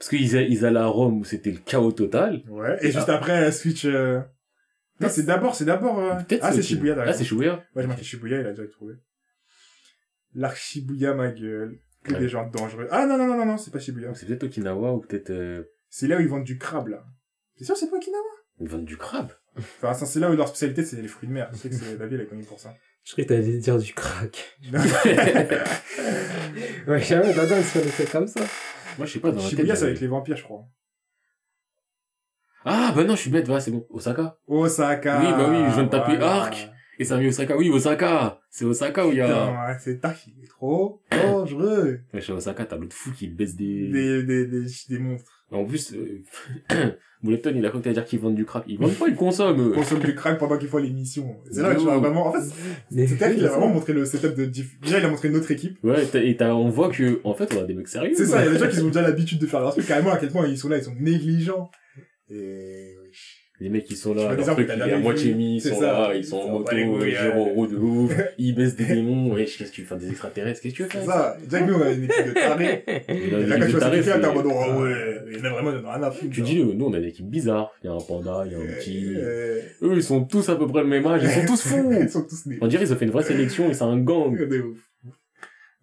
Parce qu'ils ils allaient à Rome où c'était le chaos total. Ouais, et juste après, switch, euh... Non, c'est d'abord, c'est d'abord, euh... Ah, c'est. Shibuya, Ah, d'accord. c'est Shibuya. Ouais, j'ai marqué Shibuya, il a déjà trouvé. L'arc Shibuya, ma gueule. Que Ouais. des gens dangereux. Ah, non, non, non, non, non, c'est pas Shibuya. C'est peut-être Okinawa ou peut-être... Euh... C'est là où ils vendent du crabe, là. C'est sûr, c'est pas Okinawa? Ils vendent du crabe? Enfin, c'est là où leur spécialité, c'est les fruits de mer. Je sais que c'est, la ville est connue pour ça. Je croyais que t'allais dire du crack. Ouais, jamais, t'as sur le fait comme ça. Moi, je sais pas, dans la tête... Shibuya, c'est avec les vampires, je crois. Ah, bah non, je suis bête, voilà, c'est bon. Osaka. Osaka. Oui, bah oui, je viens de taper voilà. arc. Et mis Osaka. Oui, Osaka. C'est Osaka où il y a... Putain, ouais, c'est arc, il est trop dangereux. Mais chez Osaka, t'as l'autre fou qui baisse des... Des, des, des, des monstres. En plus, euh... Il a cru que t'allais dire qu'ils vendent du crack. Ils vendent pas, ils consomment. eux. Consomme du crack pendant qu'ils font l'émission. C'est là que tu vois vraiment, en fait, c'est qu'il a vraiment montré le setup de diff... Déjà, il a montré notre équipe. Ouais, t'as- et t'as- on voit que, en fait, on a des mecs sérieux. C'est ça, il y a des gens qui ont déjà l'habitude de faire leur truc, carrément, à quel point ils sont là, ils sont négligents. Et. Les mecs, ils sont là, leur truc, il est à moitié mis, ils sont là, ils sont Ils en moto, ouais. roue de ouf, ils baissent des démons, ouais, qu'est-ce que tu fais des extraterrestres, qu'est-ce que tu veux C'est faire ça. Déjà que nous, on a une équipe de tarés. Et là, quand tu t'es en mode, oh ouais, il y en a vraiment, à foutre. Tu dis, euh, nous, on a une équipe bizarre. Il y a un panda, il y a un petit. Euh, Eux, ils sont tous à peu près le même âge, ils sont tous fous. Ils sont tous nés. On dirait qu'ils ont fait une vraie sélection et c'est un gang.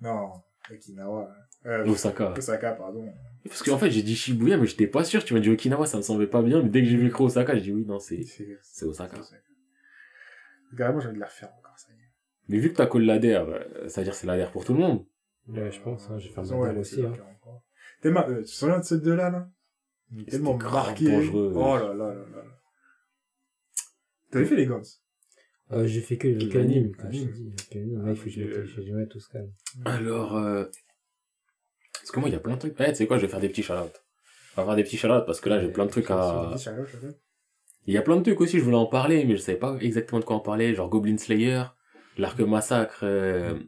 Non, Okinawa. Euh, Osaka. Osaka, pardon. Parce qu'en fait, j'ai dit Shibuya, mais j'étais pas sûr. Tu m'as dit Okinawa, ça me semblait pas bien. Mais dès que j'ai vu écrit Osaka, j'ai dit oui, non, c'est, C'est c'est Osaka. Carrément, j'ai envie de la refaire encore, ça y est. Mais vu que t'as call l'ADR, euh, ça veut dire que c'est l'ADR pour tout le monde. Ouais, je pense, hein, j'ai fait un ouais, aussi, hein. T'es ma- euh, tu te souviens de ces deux-là, là? Tellement grave marqué. dangereux. Oh là là là là. T'avais fait les Guns? Euh, j'ai fait que le L'anime. je dit. le il faut que je mette, je vais mettre tout ce calme. Alors, euh... parce que moi, il y a plein de trucs. Eh, tu sais quoi, je vais faire des petits shout On va faire des petits shout parce que là, j'ai plein de trucs à... Il y a plein de trucs aussi, je voulais en parler, mais je savais pas exactement de quoi en parler, genre Goblin Slayer, l'arc massacre, euh,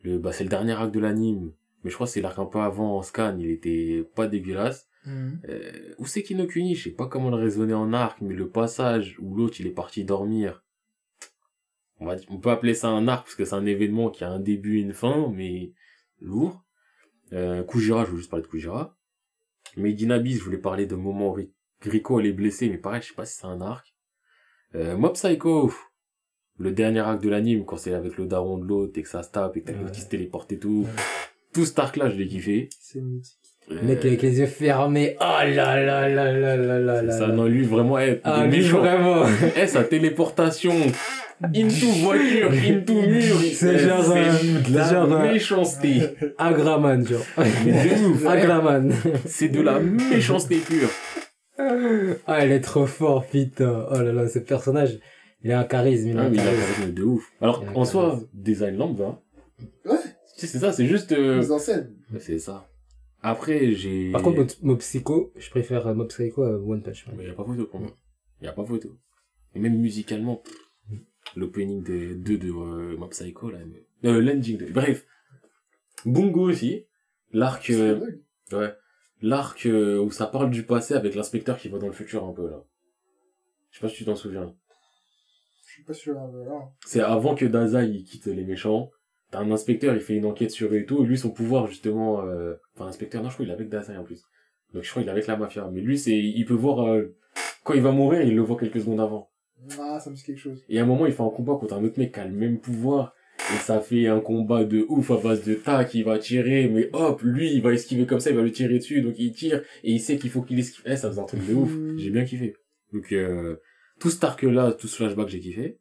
le, bah, c'est le dernier arc de l'anime, mais je crois que c'est l'arc un peu avant en scan, il était pas dégueulasse. Mhm. Euh, où c'est Kinokuni, je sais pas comment le raisonner en arc, mais le passage où l'autre il est parti dormir, on va, on peut appeler ça un arc parce que c'est un événement qui a un début et une fin, mais lourd. Euh, Kujira, je veux juste parler de Kujira. Made in Abyss, je voulais parler de moment Rico elle est blessée, mais pareil, je sais pas si c'est un arc. Euh, Mob Psycho, le dernier arc de l'anime, quand c'est avec le daron de l'autre et que ça se tape et que t'as l'autre qui se téléporte et tout. Ouais. Tout cet arc là, je l'ai kiffé. C'est mythique. Le mec avec les yeux fermés. Oh là là là là là là là. Ça, non, lui, vraiment, eh, Ah, lui, méchant. vraiment. Eh, sa téléportation, into voiture, into mur. C'est genre, c'est de la genre, méchanceté. Agraman, genre. Mais de ouf. Agraman. C'est de la méchanceté pure. Ah, il est trop fort, putain. Oh là là, ce personnage, il a un charisme, il a Ah, un mais il a un charisme. charisme de ouf. Alors, en soi, charisme. design lambda. Ouais. Tu sais, c'est ça, c'est juste, euh, Mise en scène. c'est ça. Après, j'ai... Par contre, Mob, Mob Psycho, je préfère euh, Mob Psycho à One Punch Man. Mais y a pas photo pour moi. Y a pas photo. Et même musicalement, pff, l'opening des deux de euh, Mob Psycho, là, mais... euh, l'ending de... Bref. Bungo aussi. L'arc, euh, ouais. L'arc euh, où ça parle du passé avec l'inspecteur qui va dans le futur un peu, là. Je sais pas si tu t'en souviens. Je suis pas sûr, hein, là. C'est avant que Dazai il quitte les méchants. T'as un inspecteur, il fait une enquête sur eux et tout. Et lui, son pouvoir, justement, euh... enfin, inspecteur, non, je crois qu'il est avec Dazai en plus. Donc, je crois qu'il est avec la mafia. Mais lui, c'est, il peut voir, quand il va mourir, il le voit quelques secondes avant. Ah, ça me dit quelque chose. Et à un moment, il fait un combat contre un autre mec qui a le même pouvoir. Et ça fait un combat de ouf à base de tac, il va tirer, mais hop, lui, il va esquiver comme ça, il va le tirer dessus, donc il tire, et il sait qu'il faut qu'il esquive. Eh, ça faisait un truc de ouf. J'ai bien kiffé. Donc, euh, tout cet arc-là, tout ce flashback, j'ai kiffé.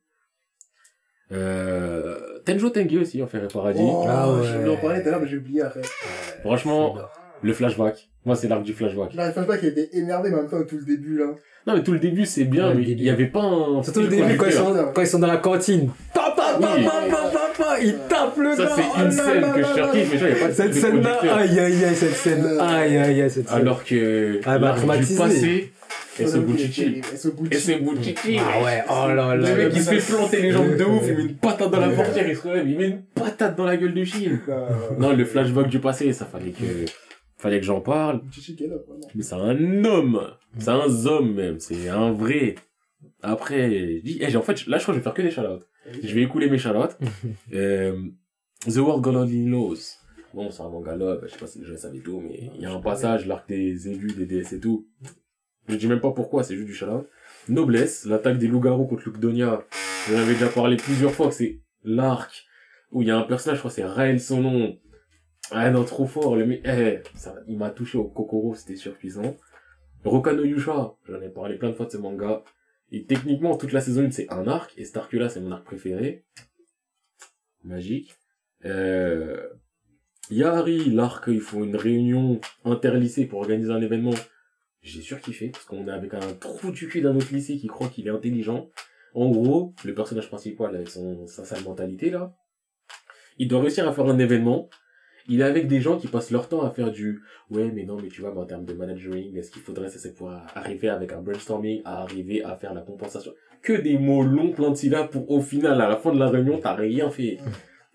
Euh, Tenjo Tenge aussi, Enfer et Paradis. Oh, Ah ouais. Je voulais en parler tout à l'heure, mais j'ai oublié après. Franchement, le flashback. Moi, c'est l'arc du flashback. J'arrive pas qu'il était énervé, mais en même temps, tout le début, là. Non, mais tout le début, c'est bien, Ouais, mais il y avait pas un... Surtout le début, quand ils, sont, quand ils sont dans la cantine. Pa, pa, pa, Oui. pa, pa, pa, pa, il tape le Ça, gars. c'est Oh une là scène là que je surkiffe, mais il a pas de Cette scène-là, aïe, aïe, aïe, cette scène. Euh, Aïe, aïe, aïe, cette scène. Alors que Ah, bah, l'arc du passé, et ce Il Bouchichi. Et ce Bouchichi. Ah ouais, oh là là. Le mec, il se fait planter les jambes de ouf, il met une patate dans la portière, il se relève, il met une patate dans la gueule de Chine. Non, le flashback du passé, ça fallait que, fallait que j'en parle. Mais c'est un homme. C'est un homme même. C'est un vrai. Après, je dis, eh, en fait, là, je crois que je vais faire que des shout Je vais écouler mes shout euh, The World God Only Knows. Bon, c'est un manga là, je sais pas si les gens savaient tout, mais il y a un passage, l'arc des élus, des déesses et tout. Je dis même pas pourquoi, c'est juste du shout Noblesse, l'attaque des loups-garous contre Lukdonia. J'en avais déjà parlé plusieurs fois que c'est l'arc où il y a un personnage, je crois que c'est Raël son nom. Ah non, trop fort, le mec, eh, ça, il m'a touché au Kokoro, c'était surpuissant. Rokano Yusha, j'en ai parlé plein de fois de ce manga. Et techniquement, toute la saison 1, c'est un arc, et cet arc-là, c'est mon arc préféré. Magique. Euh, Yari, l'arc, ils font une réunion interlycée pour organiser un événement. J'ai surkiffé, parce qu'on est avec un trou du cul d'un autre lycée qui croit qu'il est intelligent. En gros, le personnage principal, avec son, sa sale mentalité, là, il doit réussir à faire un événement. Il est avec des gens qui passent leur temps à faire du ouais mais non mais tu vois mais en termes de managing ce qu'il faudrait c'est pour arriver avec un brainstorming à arriver à faire la compensation? Que des mots longs plein de syllabes pour au final à la fin de la réunion t'as rien fait.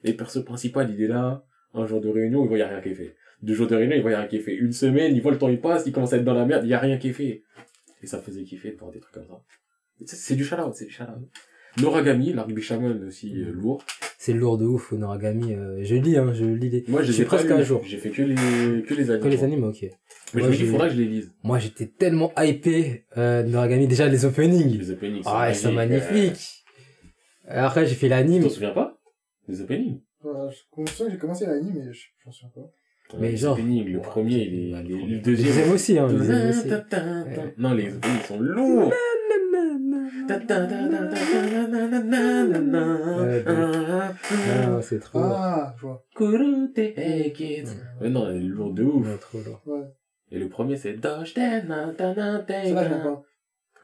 Et perso principal il est là un jour de réunion il voit y a rien qui est fait. Deux jours de réunion il voit y a rien qui est fait. Une semaine il voit le temps il passe il commence à être dans la merde il y a rien qui est fait. Et ça faisait kiffer de voir des trucs comme ça. C'est du shout c'est du shout Noragami l'arc Bishamon aussi euh, lourd C'est lourd de ouf, Noragami. euh, je lis, hein, je lis les... moi Je j'ai suis presque à jour. j'ai fait que les que les animes Que les animes, ok. mais Moi, je me dis j'ai- faudra que je les lise Moi, j'étais tellement hypé, euh, de Noragami. Déjà, les openings. les openings Ah, ils sont magiques. magnifiques. Après, j'ai fait Tu l'anime. t'en souviens pas? Les openings? Voilà, je me souviens que j'ai commencé l'anime, mais je j'en souviens pas. Mais Les genre- openings, le Ouais, premier, il est, le deuxième. Aussi, hein, deuxième aussi. Ta- ta- ta- ta- Non, les openings sont lourds. Ah, Ah, c'est trop lourd. Ah, je vois. Kurute Hekit. Mais non, elle est lourde de ouf. Ouais, trop lourd. Ouais. Et le premier, c'est Dosh Tena Tana C'est là, je Tena. vois pas.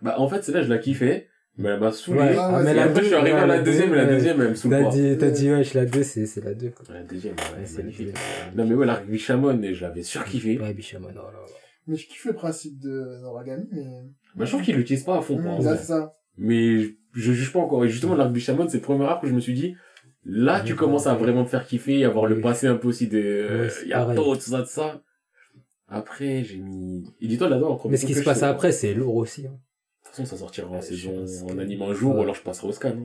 Bah, en fait, celle-là, je la kiffais, mais elle m'a saoulé. Ouais, Ah, ah, mais la après, je suis arrivé ouais, à la deuxième, et la deuxième, elle me saoule T'as pas. dit, t'as Ouais. dit, wesh, la 2, c'est, c'est la 2, quoi. La deuxième, ouais, Ouais, c'est magnifique. Non, mais ouais, l'arc Bishamon, et je l'avais surkiffé. Ouais, Bishamon, oh là là. Mais je kiffe le principe de Noragami, mais... Bah, je trouve qu'il l'utilise pas à fond, Mmh, là, vrai. c'est ça. Mais je, je juge pas encore. Et justement, l'arc Bishamon, c'est le premier arc où je me suis dit, là, tu Ouais, commences à vraiment te faire kiffer, avoir le passé un peu aussi de, il y a pareil. tout ça, tout ça. Après, j'ai mis, et dis-toi là-dedans, en Mais ce qui se passe après, c'est lourd aussi, hein. De toute façon, ça sortira en saison, en anime un jour, ou alors je passerai au scan. hein.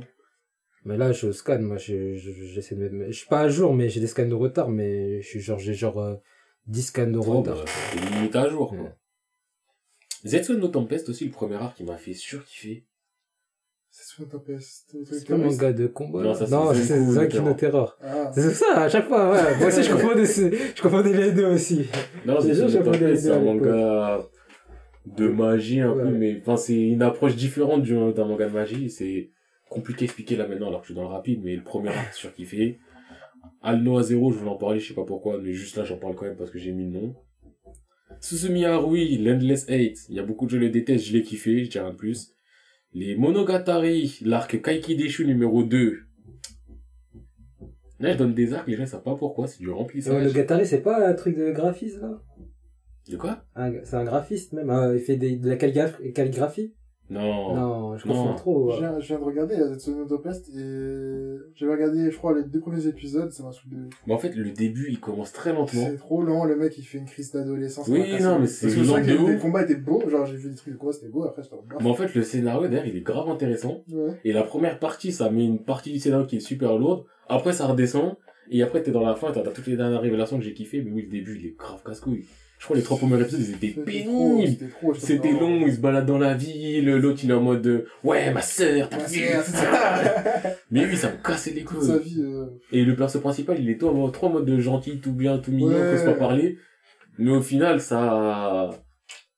Mais là, je scanne, moi, je- je- j'essaie de me... Je suis pas à jour, mais j'ai des scans de retard, mais je suis genre, j'ai genre euh, 10 scans de Oh, retard. bah, limite à jour, quoi. Ouais. Zetsu no Tempest aussi, le premier arc qui m'a fait surkiffer. C'est C'est pas un manga de combat. Non, c'est non, c'est no Terror. Ah. C'est ça, à chaque fois, ouais. Moi aussi, je confondais, je confondais les deux aussi. Non, C'est sûr, c'est un manga de magie un peu, mais enfin c'est une approche différente du- d'un manga de magie. C'est compliqué à expliquer là maintenant alors que je suis dans le rapide, mais le premier arc surkiffé. Alno à zéro, je voulais en parler, je sais pas pourquoi, mais juste là j'en parle quand même parce que j'ai mis le nom. Susumi Harui, Landless Hate, il y a beaucoup de gens le détestent, je l'ai kiffé, je dirais rien de plus. Les Monogatari, l'arc Kaiki Deshu numéro 2. Là je donne des arcs, les gens savent pas pourquoi, c'est du Ouais, le remplissage. Gatari, c'est pas un truc de graphiste, là? De quoi? C'est un graphiste, même. Ah, il fait des, de la calligraph- calligraphie? Non. Non, je Non. confonds trop. Je viens, je viens de regarder Zetsuno Tempest et j'avais regardé, je crois, les deux premiers épisodes, ça m'a saoulé. Mais en fait, le début, il commence très lentement. C'est trop lent, le mec il fait une crise d'adolescence. Oui, non, mais c'est je lent que de ouf. combats étaient beaux, genre j'ai vu des trucs de combat, c'était beau, après bas. Mais en fait, le scénario, derrière, il est grave intéressant. Ouais. Et la première partie, ça met une partie du scénario qui est super lourde. Après, ça redescend. Et après, t'es dans la fin, t'as t'as toutes les dernières révélations que j'ai kiffé. Mais oui, le début, il est grave casse-couille. Je crois que les trois premiers épisodes, ils étaient pénibles. C'était long, il se balade dans la ville, l'autre il est en mode euh, ouais ma sœur, ta Ouais, sœur, c'est ça. Mais oui, ça me cassait les sa couilles. vie, euh, Et le perso principal, il est tout en mode, trop en mode de gentil, tout bien, tout mignon, Ouais. qu'on se pas parler. Mais au final, ça,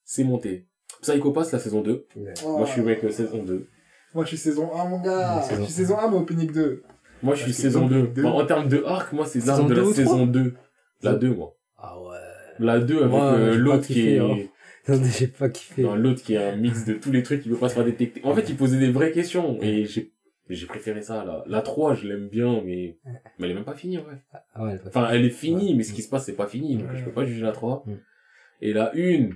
c'est monté. Psycho Pass, la saison 2. oh. Moi, je suis mec euh, saison 2. Moi, je suis saison 1, mon gars. Ouais, Je suis saison 1, mais Opening 2. Moi, je suis saison donc 2. deux. Enfin, en termes de arc, moi, c'est l'arc Saison de deux la saison 2. La Saison- 2, moi. Ah ouais. La 2 avec euh, l'autre qui kiffé, est... hein. Non, j'ai pas kiffé. Non, l'autre qui est un mix de tous les trucs, il veut pas se faire détecter. En fait, il posait des vraies questions. Et j'ai, j'ai préféré ça, là. La 3, je l'aime bien, mais, mais elle est même pas finie, ouais. Ah ouais, elle est pas Enfin, elle est finie, Ouais. mais ce qui se passe, c'est pas fini. Donc, Ouais. je peux pas juger la 3. Mm. Et la 1,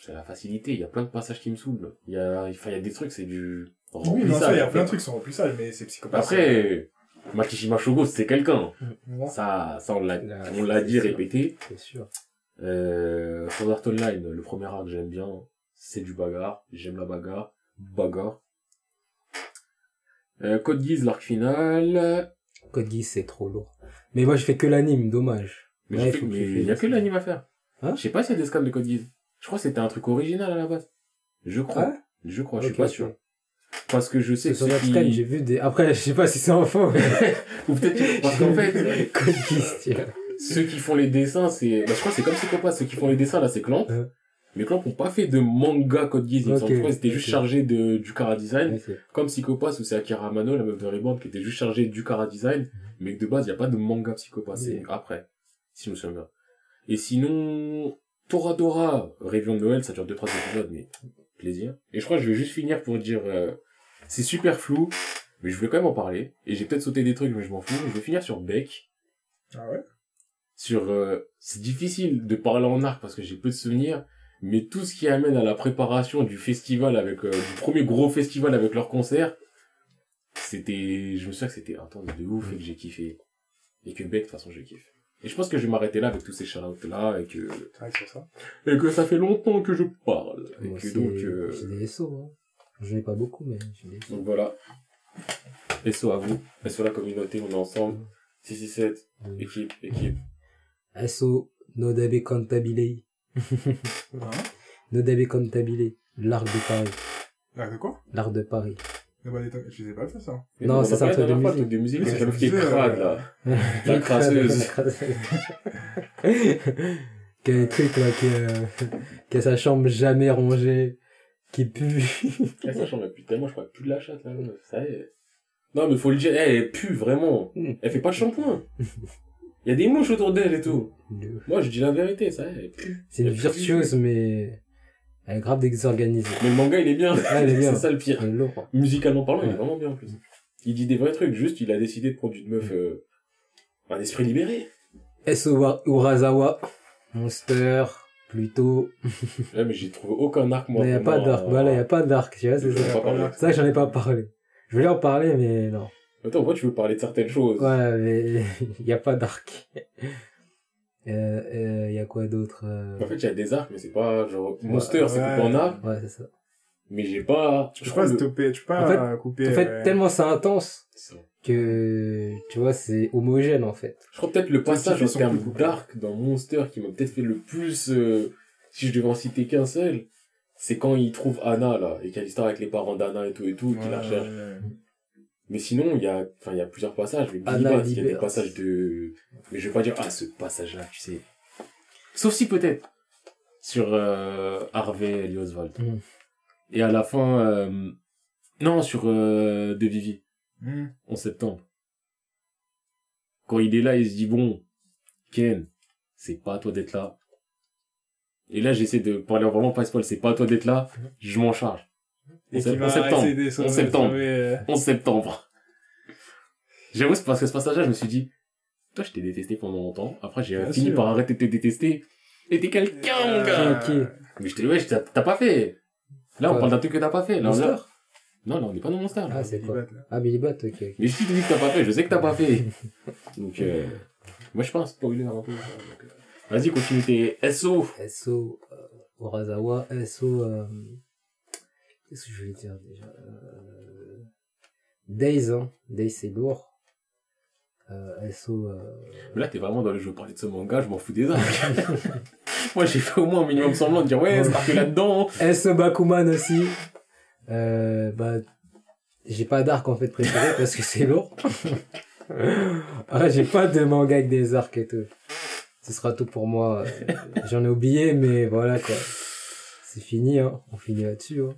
c'est la facilité. Il y a plein de passages qui me saoulent. Il y a, enfin, il y a des trucs, c'est du Oui, non, remplissage, ça, il y a en plein de trucs qui sont remplissage, mais c'est psychopathe. Après, Makishima Shogo, c'est quelqu'un. Ouais. Ça, ça, on l'a, on l'a dit, répété. C'est sûr. Euh, Sword Art Online, le premier arc, j'aime bien. C'est du bagarre. J'aime la bagarre. Bagarre. Euh, Code Geass, l'arc final. Code Geass, c'est trop lourd. Mais moi, je fais que l'anime, dommage. Mais Ouais, il fait- faut que mais tu il y a que l'anime à faire. Hein je sais pas s'il y a des scans de Code Geass. Je crois que c'était un truc original à la base. Je crois. Ouais Je crois, je suis pas sûr. Parce que je sais que sur qui... j'ai vu des... Après, je sais pas si c'est en faux. Ou peut-être, parce qu'en fait, Code Geass, tiens. Ceux qui font les dessins, c'est, bah, je crois que c'est comme Psychopath, ceux qui font les dessins, là, c'est Clamp. Ouais. Mais Clamp ont pas fait de manga Code Geass, il me Ok, semble. Je crois qu'ils étaient juste chargés de, du cara design. Comme Psychopath, où c'est Akira Amano, la meuf de Reborn, qui était juste chargée du cara design. Mais que de base, il y a pas de manga Psychopath, c'est Oui. après. Si je me souviens bien. Et sinon, Toradora, Réveillon de Noël, ça dure 2-3 épisodes, mais plaisir. Et je crois que je vais juste finir pour dire, euh, c'est super flou, mais je voulais quand même en parler. Et j'ai peut-être sauté des trucs, mais je m'en fous. Je vais finir sur Beck. Ah ouais? Sur, euh, c'est difficile de parler en arc parce que j'ai peu de souvenirs, mais tout ce qui amène à la préparation du festival avec, euh, du premier gros festival avec leur concert, c'était, je me souviens que c'était intense de ouf et que j'ai kiffé. Et que Beck, de toute façon, je kiffe. Et je pense que je vais m'arrêter là avec tous ces shout là et que, ça. et que ça fait longtemps que je parle. Et Moi, que c'est- donc, euh, j'ai des SO, hein. J'en ai pas beaucoup, mais j'ai des SO. donc voilà. SO à vous. SO la communauté, on est ensemble. 667, équipe, équipe. SO, no debe cantabile. Hein? No debe cantabile. L'art de Paris. Ah, de quoi? L'art de Paris. Ah bah, Je sais pas ça. Et Non, on ça, c'est un truc la de musique. de musique, Oui, c'est c'est la ce meuf qui crade, euh, là. La crasseuse. qui a des trucs là, qui a, qui a sa chambre jamais rangée, qui pue. Eh, ça, j'en ai plus tellement, je crois plus de la chatte, là, meuf. Ça y est. Non, mais faut le dire, eh, elle pue, vraiment. Mm. Elle fait pas de shampoing. Il y a des mouches autour d'elle et tout. Moi, je dis la vérité, ça elle pue. C'est une Elle virtuose, mais elle est grave désorganisée. Mais le manga, il est bien. Ah, c'est ça le pire. Musicalement parlant, il est Ouais. vraiment bien, en plus. Il dit des vrais trucs, juste, il a décidé de prendre une meuf, euh, un esprit libéré. SO Urasawa, Monster, plutôt. Là, mais j'ai trouvé aucun arc, moi. mais y a pas d'arc. Voilà, y a pas d'arc, tu vois, c'est ça. C'est vrai que j'en ai pas parlé. Je voulais en parler, mais non. Attends, pourquoi tu veux parler de certaines choses? Ouais, mais y a pas d'arc. Euh, euh, y a quoi d'autre euh, En fait, il y a des arcs, mais c'est pas, genre, Monster, ouais. c'est coupé en arc, Ouais, c'est ça. mais j'ai pas, Tu peux pas le- stopper, tu peux pas En fait- couper. En fait, tellement c'est intense que, tu vois, c'est homogène, en fait. Je crois peut-être le passage en termes d'arc dans Monster qui m'a peut-être fait le plus, euh, si je devais en citer qu'un seul, c'est quand il trouve Anna, là, et qu'il y a l'histoire avec les parents d'Anna et tout et tout, qu'il la recherche. Mais sinon, il y a, enfin, il y a plusieurs passages. Mais il y a des passages de, mais je vais pas dire, ah, ce passage-là, tu sais. Sauf si peut-être. Sur, euh, Harvey et Oswald. Mm. Et à la fin, euh, non, sur, euh, De Vivi. Hmm. en septembre. Quand il est là, il se dit bon, Ken, c'est pas à toi d'être là. Et là, j'essaie de parler vraiment pas spoil, c'est pas à toi d'être là, je m'en charge. Et En qui va septembre. essayer de septembre. euh, 11 septembre. J'avoue, c'est parce que ce passage-là, je me suis dit, toi, je t'ai détesté pendant longtemps. Après, j'ai fini sûr. par arrêter de te détester. Et t'es quelqu'un, mon gars. Ok, ok. Mais je te ouais, je t'as t'as pas fait. Là, on parle d'un truc que t'as pas fait. Là, Monster là- Non, là, on n'est pas dans Monster. là. Ah, c'est quoi Bat. Ah, Billy Bat, ok. Mais si tu dis que t'as pas fait, je sais que t'as pas fait. Donc, euh, moi, je pense spoiler un peu. donc, euh, Vas-y, continue tes SO. SO, euh, SO, euh, qu'est-ce que je voulais dire déjà euh, Days, hein. Days, c'est lourd. Euh, SO, euh, Mais là, t'es vraiment dans le jeu. Parler de ce manga, je m'en fous des arcs. moi, j'ai fait au moins un minimum semblant de dire, ouais, c'est marqué là-dedans. SO Bakuman aussi. Euh, bah, j'ai pas d'arc en fait préféré parce que c'est lourd. ah, j'ai pas de manga avec des arcs et tout. Ce sera tout pour moi. J'en ai oublié, mais voilà quoi. C'est fini, hein. On finit là-dessus, hein.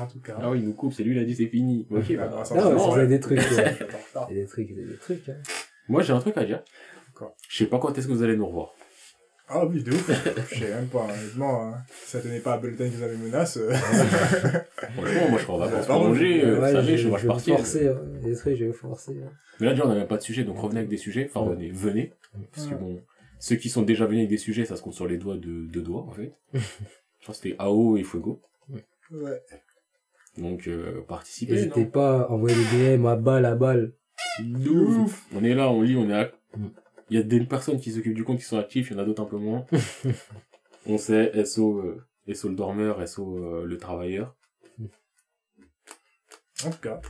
En tout cas. Ah oui, il nous coupe, c'est lui, il a dit c'est fini. Ok, bah, Ah, Non, ouais. des trucs, ouais. Il y a des trucs, il y a des trucs, hein. Moi, j'ai un truc à dire. D'accord. Je sais pas quand est-ce que vous allez nous revoir. Ah oui, de ouf. Je sais même pas, honnêtement. hein. Si ça tenait pas à Bulletin qui vous avez menace. euh, Franchement, moi, je serai en vacances prolongées. Ouais, vous savez, je, vais partir. forcer, hein. Il y a des trucs, je vais forcer. hein. Mais là, déjà, on n'a même pas de sujet, donc revenez avec des sujets. Enfin, Ouais. venez, venez. Parce que bon, ceux qui sont déjà venus avec des sujets, ça se compte sur les doigts de deux doigts, en fait. je crois que c'était AO et Fuego. Ouais. Donc, euh, participez. N'hésitez pas à envoyer des DM à balle à balle. Ouf. On est là, on lit, on est à... Mm. Il y a des personnes qui s'occupent du compte qui sont actifs, il y en a d'autres un peu moins. on sait, SO, euh, SO le dormeur, SO euh, le travailleur. En tout cas.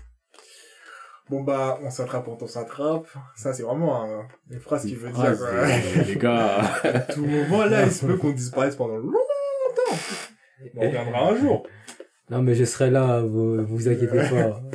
Bon bah, on s'attrape quand on s'attrape. Ça, c'est vraiment un- une phrase qui veut dire quoi. euh, les gars, À tout moment, là, il se peut qu'on disparaisse pendant longtemps. On reviendra un jour. Non, mais je serai là, vous, vous inquiétez pas.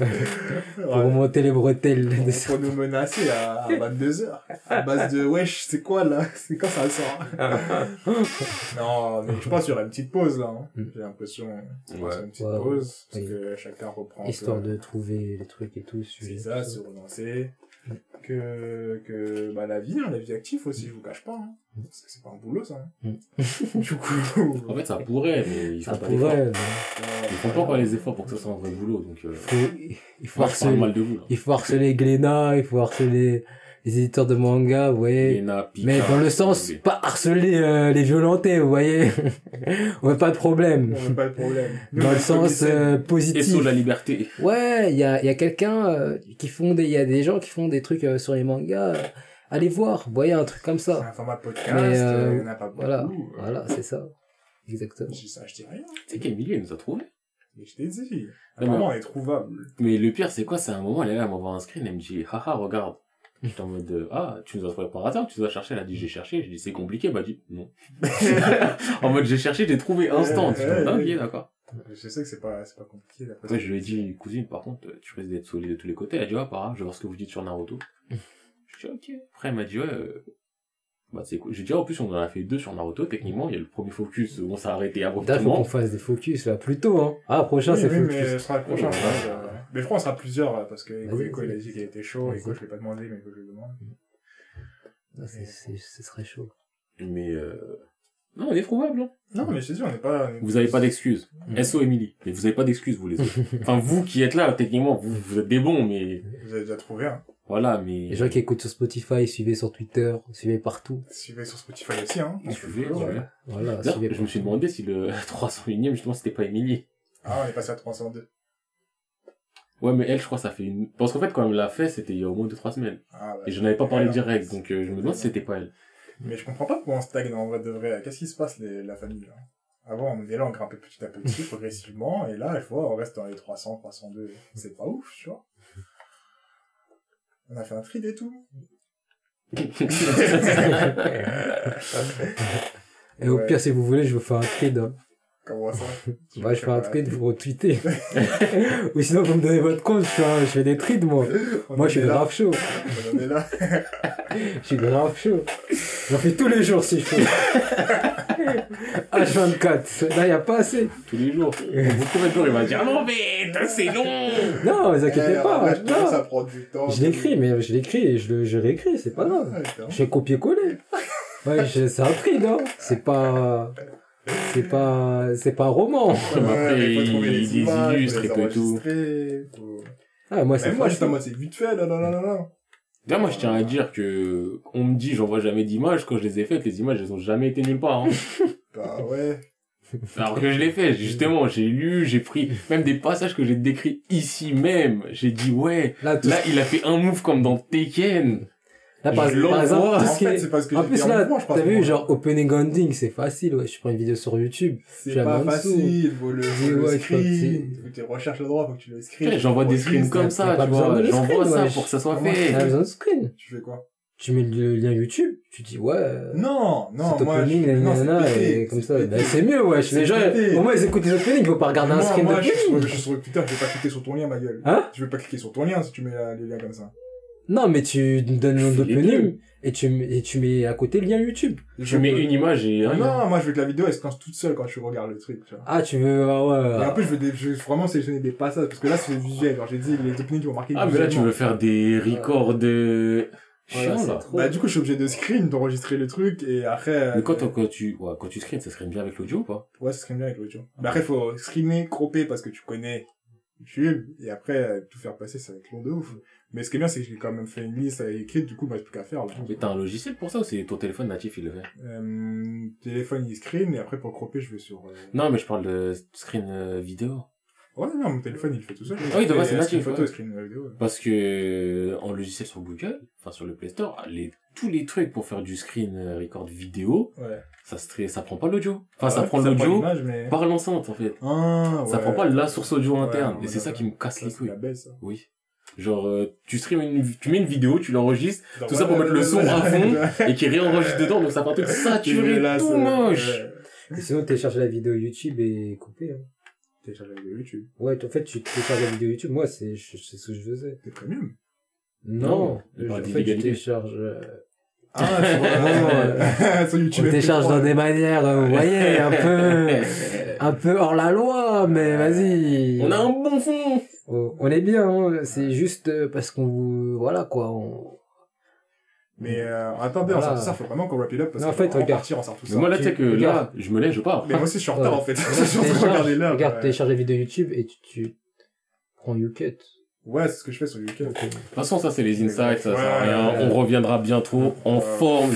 Pour Ouais. remonter les bretelles. Pour, pour nous menacer à, à 22h. À base de wesh, c'est quoi là? C'est quand ça sort? Non, mais je pense qu'il y aura une petite pause là. hein. Mm. J'ai l'impression. Ouais. une petite Ouais, pause. Parce que chacun reprend. peu- Histoire de trouver les trucs et tout. C'est ça, se relancer. Que, que, bah, la vie, hein, la vie active aussi, je vous cache pas, hein. Mm. Parce que c'est pas un boulot, ça, hein. Mm. Du coup. en fait, ça pourrait, mais ils font Ça pas d'efforts. pourrait, mais euh, Ils font pas les efforts pour que ce soit un vrai boulot, donc euh, faut, il faut je parle harceler, mal de vous, là. il faut harceler Glénat, il faut harceler les éditeurs de manga, vous voyez. Lena, Pika, Mais dans le sens, pas harceler euh, les violenter, vous voyez. On veut pas de problème. On n'a pas de problème. Nous, Dans on le sens euh, Et positif. sur la liberté. Ouais, il y a, il y a quelqu'un euh, qui font des, il y a des gens qui font des trucs euh, sur les mangas. euh, allez voir, vous voyez un truc comme C'est ça. un format podcast, Mais, euh, euh, en a pas beaucoup. Voilà, euh, voilà, c'est ça. Exactement. Je dis ça, je dis rien. C'est qu'Emilie, elle nous a trouvé. Mais je t'ai dit. mais- Apparemment, elle est trouvable. Mais le pire, c'est quoi C'est un moment, elle est là, elle m'envoie un screen, elle me dit, haha, regarde. J'étais en mode, euh, ah, tu nous as trouvé par hasard, tu nous as cherché, elle a dit, j'ai cherché, j'ai dit, c'est compliqué, elle m'a dit, non. en mode, j'ai cherché, j'ai trouvé instant. Ouais, ouais, ouais. ok, d'accord. Je sais que c'est pas, c'est pas compliqué. d'après Ouais, je lui ai dit, cousine, par contre, tu risques d'être solide de tous les côtés. Elle a dit, ah, pas je vais voir ce que vous dites sur Naruto. je dis, ok. Après, elle m'a dit, ouais, euh, bah, c'est cool. J'ai dit, ah, en plus, on en a fait deux sur Naruto, techniquement. Il y a le premier focus où on s'est arrêté Là, faut qu'on abruptement. fasse des focus, là, plus tôt, hein. Ah, prochain, Oui, c'est oui, focus. mais ce sera le prochain, Mais je crois qu'on sera plusieurs, là, parce que Ego, il a dit qu'il était chaud. Ego, je l'ai pas demandé, mais Ego, je le demande. Ah, c'est- c'est- ce serait chaud. Mais, euh, non, on est trouvable, hein. Non, mais je te dis, on n'est pas... Vous avez pas d'excuses. Mm. SO Emily. Mais vous avez pas d'excuses, vous les autres. enfin, vous qui êtes là, techniquement, vous, vous êtes des bons, mais Vous avez déjà trouvé un. voilà, mais. Les gens qui écoutent sur Spotify, suivez sur Twitter, suivez partout. Suivez sur Spotify aussi, hein. Suivez, Ouais. Voilà, suivez je me suis demandé si le 301ème, justement, c'était pas Emily. Ah, on est passé à 302. Ouais, mais elle, je crois, ça fait une... Parce qu'en fait, quand elle me l'a fait, c'était il y a au moins 2-3 semaines. Ah, ouais. Et je n'avais pas parlé direct, donc euh, je me demande si c'était pas elle. Mais je comprends pas pourquoi on stagne en vrai de vrai. Qu'est-ce qui se passe, les, la famille, là? Avant, on est là, on grimpe petit à petit, progressivement, et là, il faut, on reste dans les 300, 302. C'est pas ouf, tu vois. On a fait un tri des tout. Et au Ouais. pire, si vous voulez, je vous fais un trade. hein. Comment ça Bah, je fais un tweet, vous retweetez. Ou sinon, vous me donnez votre compte, je fais, un- je fais des tweets, moi. On Moi, je suis en est là. grave chaud. On en est là. Je suis grave chaud. J'en fais tous les jours si je peux. H24. Là, y a pas assez. Tous les jours. Au bout de combien de jours, il va dire, ah non, mais c'est long. Non, vous inquiétez Eh, pas. après, je te dis, Non. ça prend du temps. Je l'écris, mais je l'écris et je le, je réécris, c'est pas grave. Ouais, fais copier-coller. Ouais, c'est un prix, non? C'est pas, c'est pas, c'est pas un roman. Après, Ouais, il faut trouver il les images, illustre faut et les tout faut- Ah, moi, c'est moi, c'est vite fait, là, là, là, là, là. D'ailleurs, moi, je tiens à dire que, on me dit, j'envoie jamais d'images. Quand je les ai faites, les images, elles ont jamais été nulle part, hein. Bah ouais. Alors que je l'ai fait, justement, j'ai lu, j'ai pris même des passages que j'ai décrits ici même. J'ai dit, ouais, Là, là, il a fait un move comme dans Tekken. Là, par, je par exemple, En fait, est- c'est parce que en plus, là, je t'as vu, moi. genre, opening ending, c'est facile, ouais. Je prends une vidéo sur YouTube. C'est je pas facile, faut le, ouais, screen, faut que tu recherches le droit, faut que tu le screen. J'envoie des screens comme ça, tu vois. de J'envoie screen, ça pour que ça soit fait. T'as besoin de screen. Tu fais quoi? Tu mets le lien YouTube, tu dis, ouais. euh, Non, non, c'est moi, opening, je... non, nanana, c'est pété, et comme ça. Bah, c'est mieux, wesh. C'est Les gens, au moins, ils écoutent les openings, ils vont pas regarder un moi, screen moi, je suis, sur, d'opening. je suis sur Twitter, je vais pas cliquer sur ton lien, ma gueule. Hein Je vais pas cliquer sur ton lien si tu mets la- le lien comme ça. Non, mais tu donnes le nom d'opening, et tu, mets- et tu mets à côté le lien YouTube. Tu mets une image et un lien. Non, moi, je veux que la vidéo, elle se lance toute seule quand tu regardes le truc, tu vois. Ah, tu veux, ah ouais. Et en plus, je veux, des- je veux vraiment sélectionner des passages, parce que là, c'est visuel. Genre, j'ai dit, les openings qui vont marquer Ah, mais là, tu veux faire des records de... Voilà, Chiant, là. trop. Bah, du coup, je suis obligé de screen, d'enregistrer le truc, et après... Mais quand, euh, quand tu, ouais, quand tu screens, ça screen bien avec l'audio ou pas? Ouais, ça screen bien avec l'audio. Mais après, faut screener, cropper, parce que tu connais YouTube, et après, euh, tout faire passer, ça va être long de ouf. Mais ce qui est bien, c'est que j'ai quand même fait une liste euh, écrite, du coup, moi, j'ai plus qu'à faire, là. Mais t'as un logiciel pour ça ou c'est ton téléphone natif, il le fait? Euh, téléphone, il screen, et après, pour cropper, je vais sur... euh, Non, mais je parle de screen euh, vidéo. Ouais, non, mon téléphone, il le fait tout seul. Ah oui, de base, Et, c'est euh, natif, Screen photo, ouais. screen euh, vidéo. ouais. Parce que en logiciel sur Google, enfin sur le Play Store, les, tous les trucs pour faire du screen euh, record vidéo, Ouais. ça se ça prend pas l'audio. Enfin, ça Ouais, prend l'audio mais... par l'enceinte en fait. Ah, Ça prend pas la source audio interne. et c'est ça qui me casse Ça, les couilles. la baisse, ça. Oui. Genre, euh, tu stream une, tu mets une vidéo, tu l'enregistres, Genre, Tout ça pour ouais, mettre le ouais, son à fond. et qui réenregistre dedans, donc ça fait un truc saturé, tout moche. Ouais. Et sinon, télécharger la vidéo YouTube et couper. Hein. Télécharger la vidéo YouTube. Ouais, en fait, tu télécharges la vidéo YouTube. Moi, c'est c'est ce que je faisais. T'es premium. Non, Non, en fait, je d'illégalité. télécharge. euh, Ah, sur, euh, sur YouTube. on télécharge MP3. dans des manières, euh, vous voyez, un peu, un peu hors la loi, mais vas-y. On a un bon fond. Oh, on est bien. hein. C'est juste euh, parce qu'on, vous- voilà quoi. On... Mais euh, attendez, en Voilà. sortant ça, faut vraiment qu'on wrap it up parce Non, en qu'on fait, regarde. partir en sortant tout Mais ça. moi là, tu sais que là, Regarde. je me lève, je pars. Mais moi aussi, je suis en retard en fait. je suis en train de Télécharge, regarder l'heure. regarde, ouais. télécharge la vidéo YouTube et tu, tu prends YouCut. Ouais, c'est ce que je fais sur YouTube. Ok. De toute façon, ça c'est les insights, ça sert à Ouais, rien. ouais. On reviendra bientôt en forme.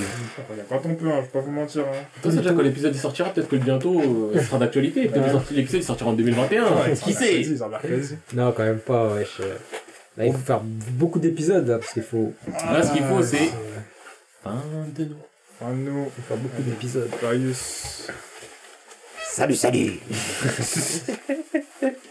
Quand on peut, hein, je vais pas vous mentir. Hein. Toi, c'est déjà quand l'épisode il sortira, peut-être que bientôt euh, ce sera d'actualité. Peut-être que sorti- l'épisode il sortira en 2021. Ouais, Qui sait. Non, quand même pas, wesh. Là, il faut faire beaucoup d'épisodes, là, parce qu'il faut, Là, ce qu'il faut, c'est. Fin de nous. Enfin, nous, faut faire beaucoup d'épisodes. Salut, salut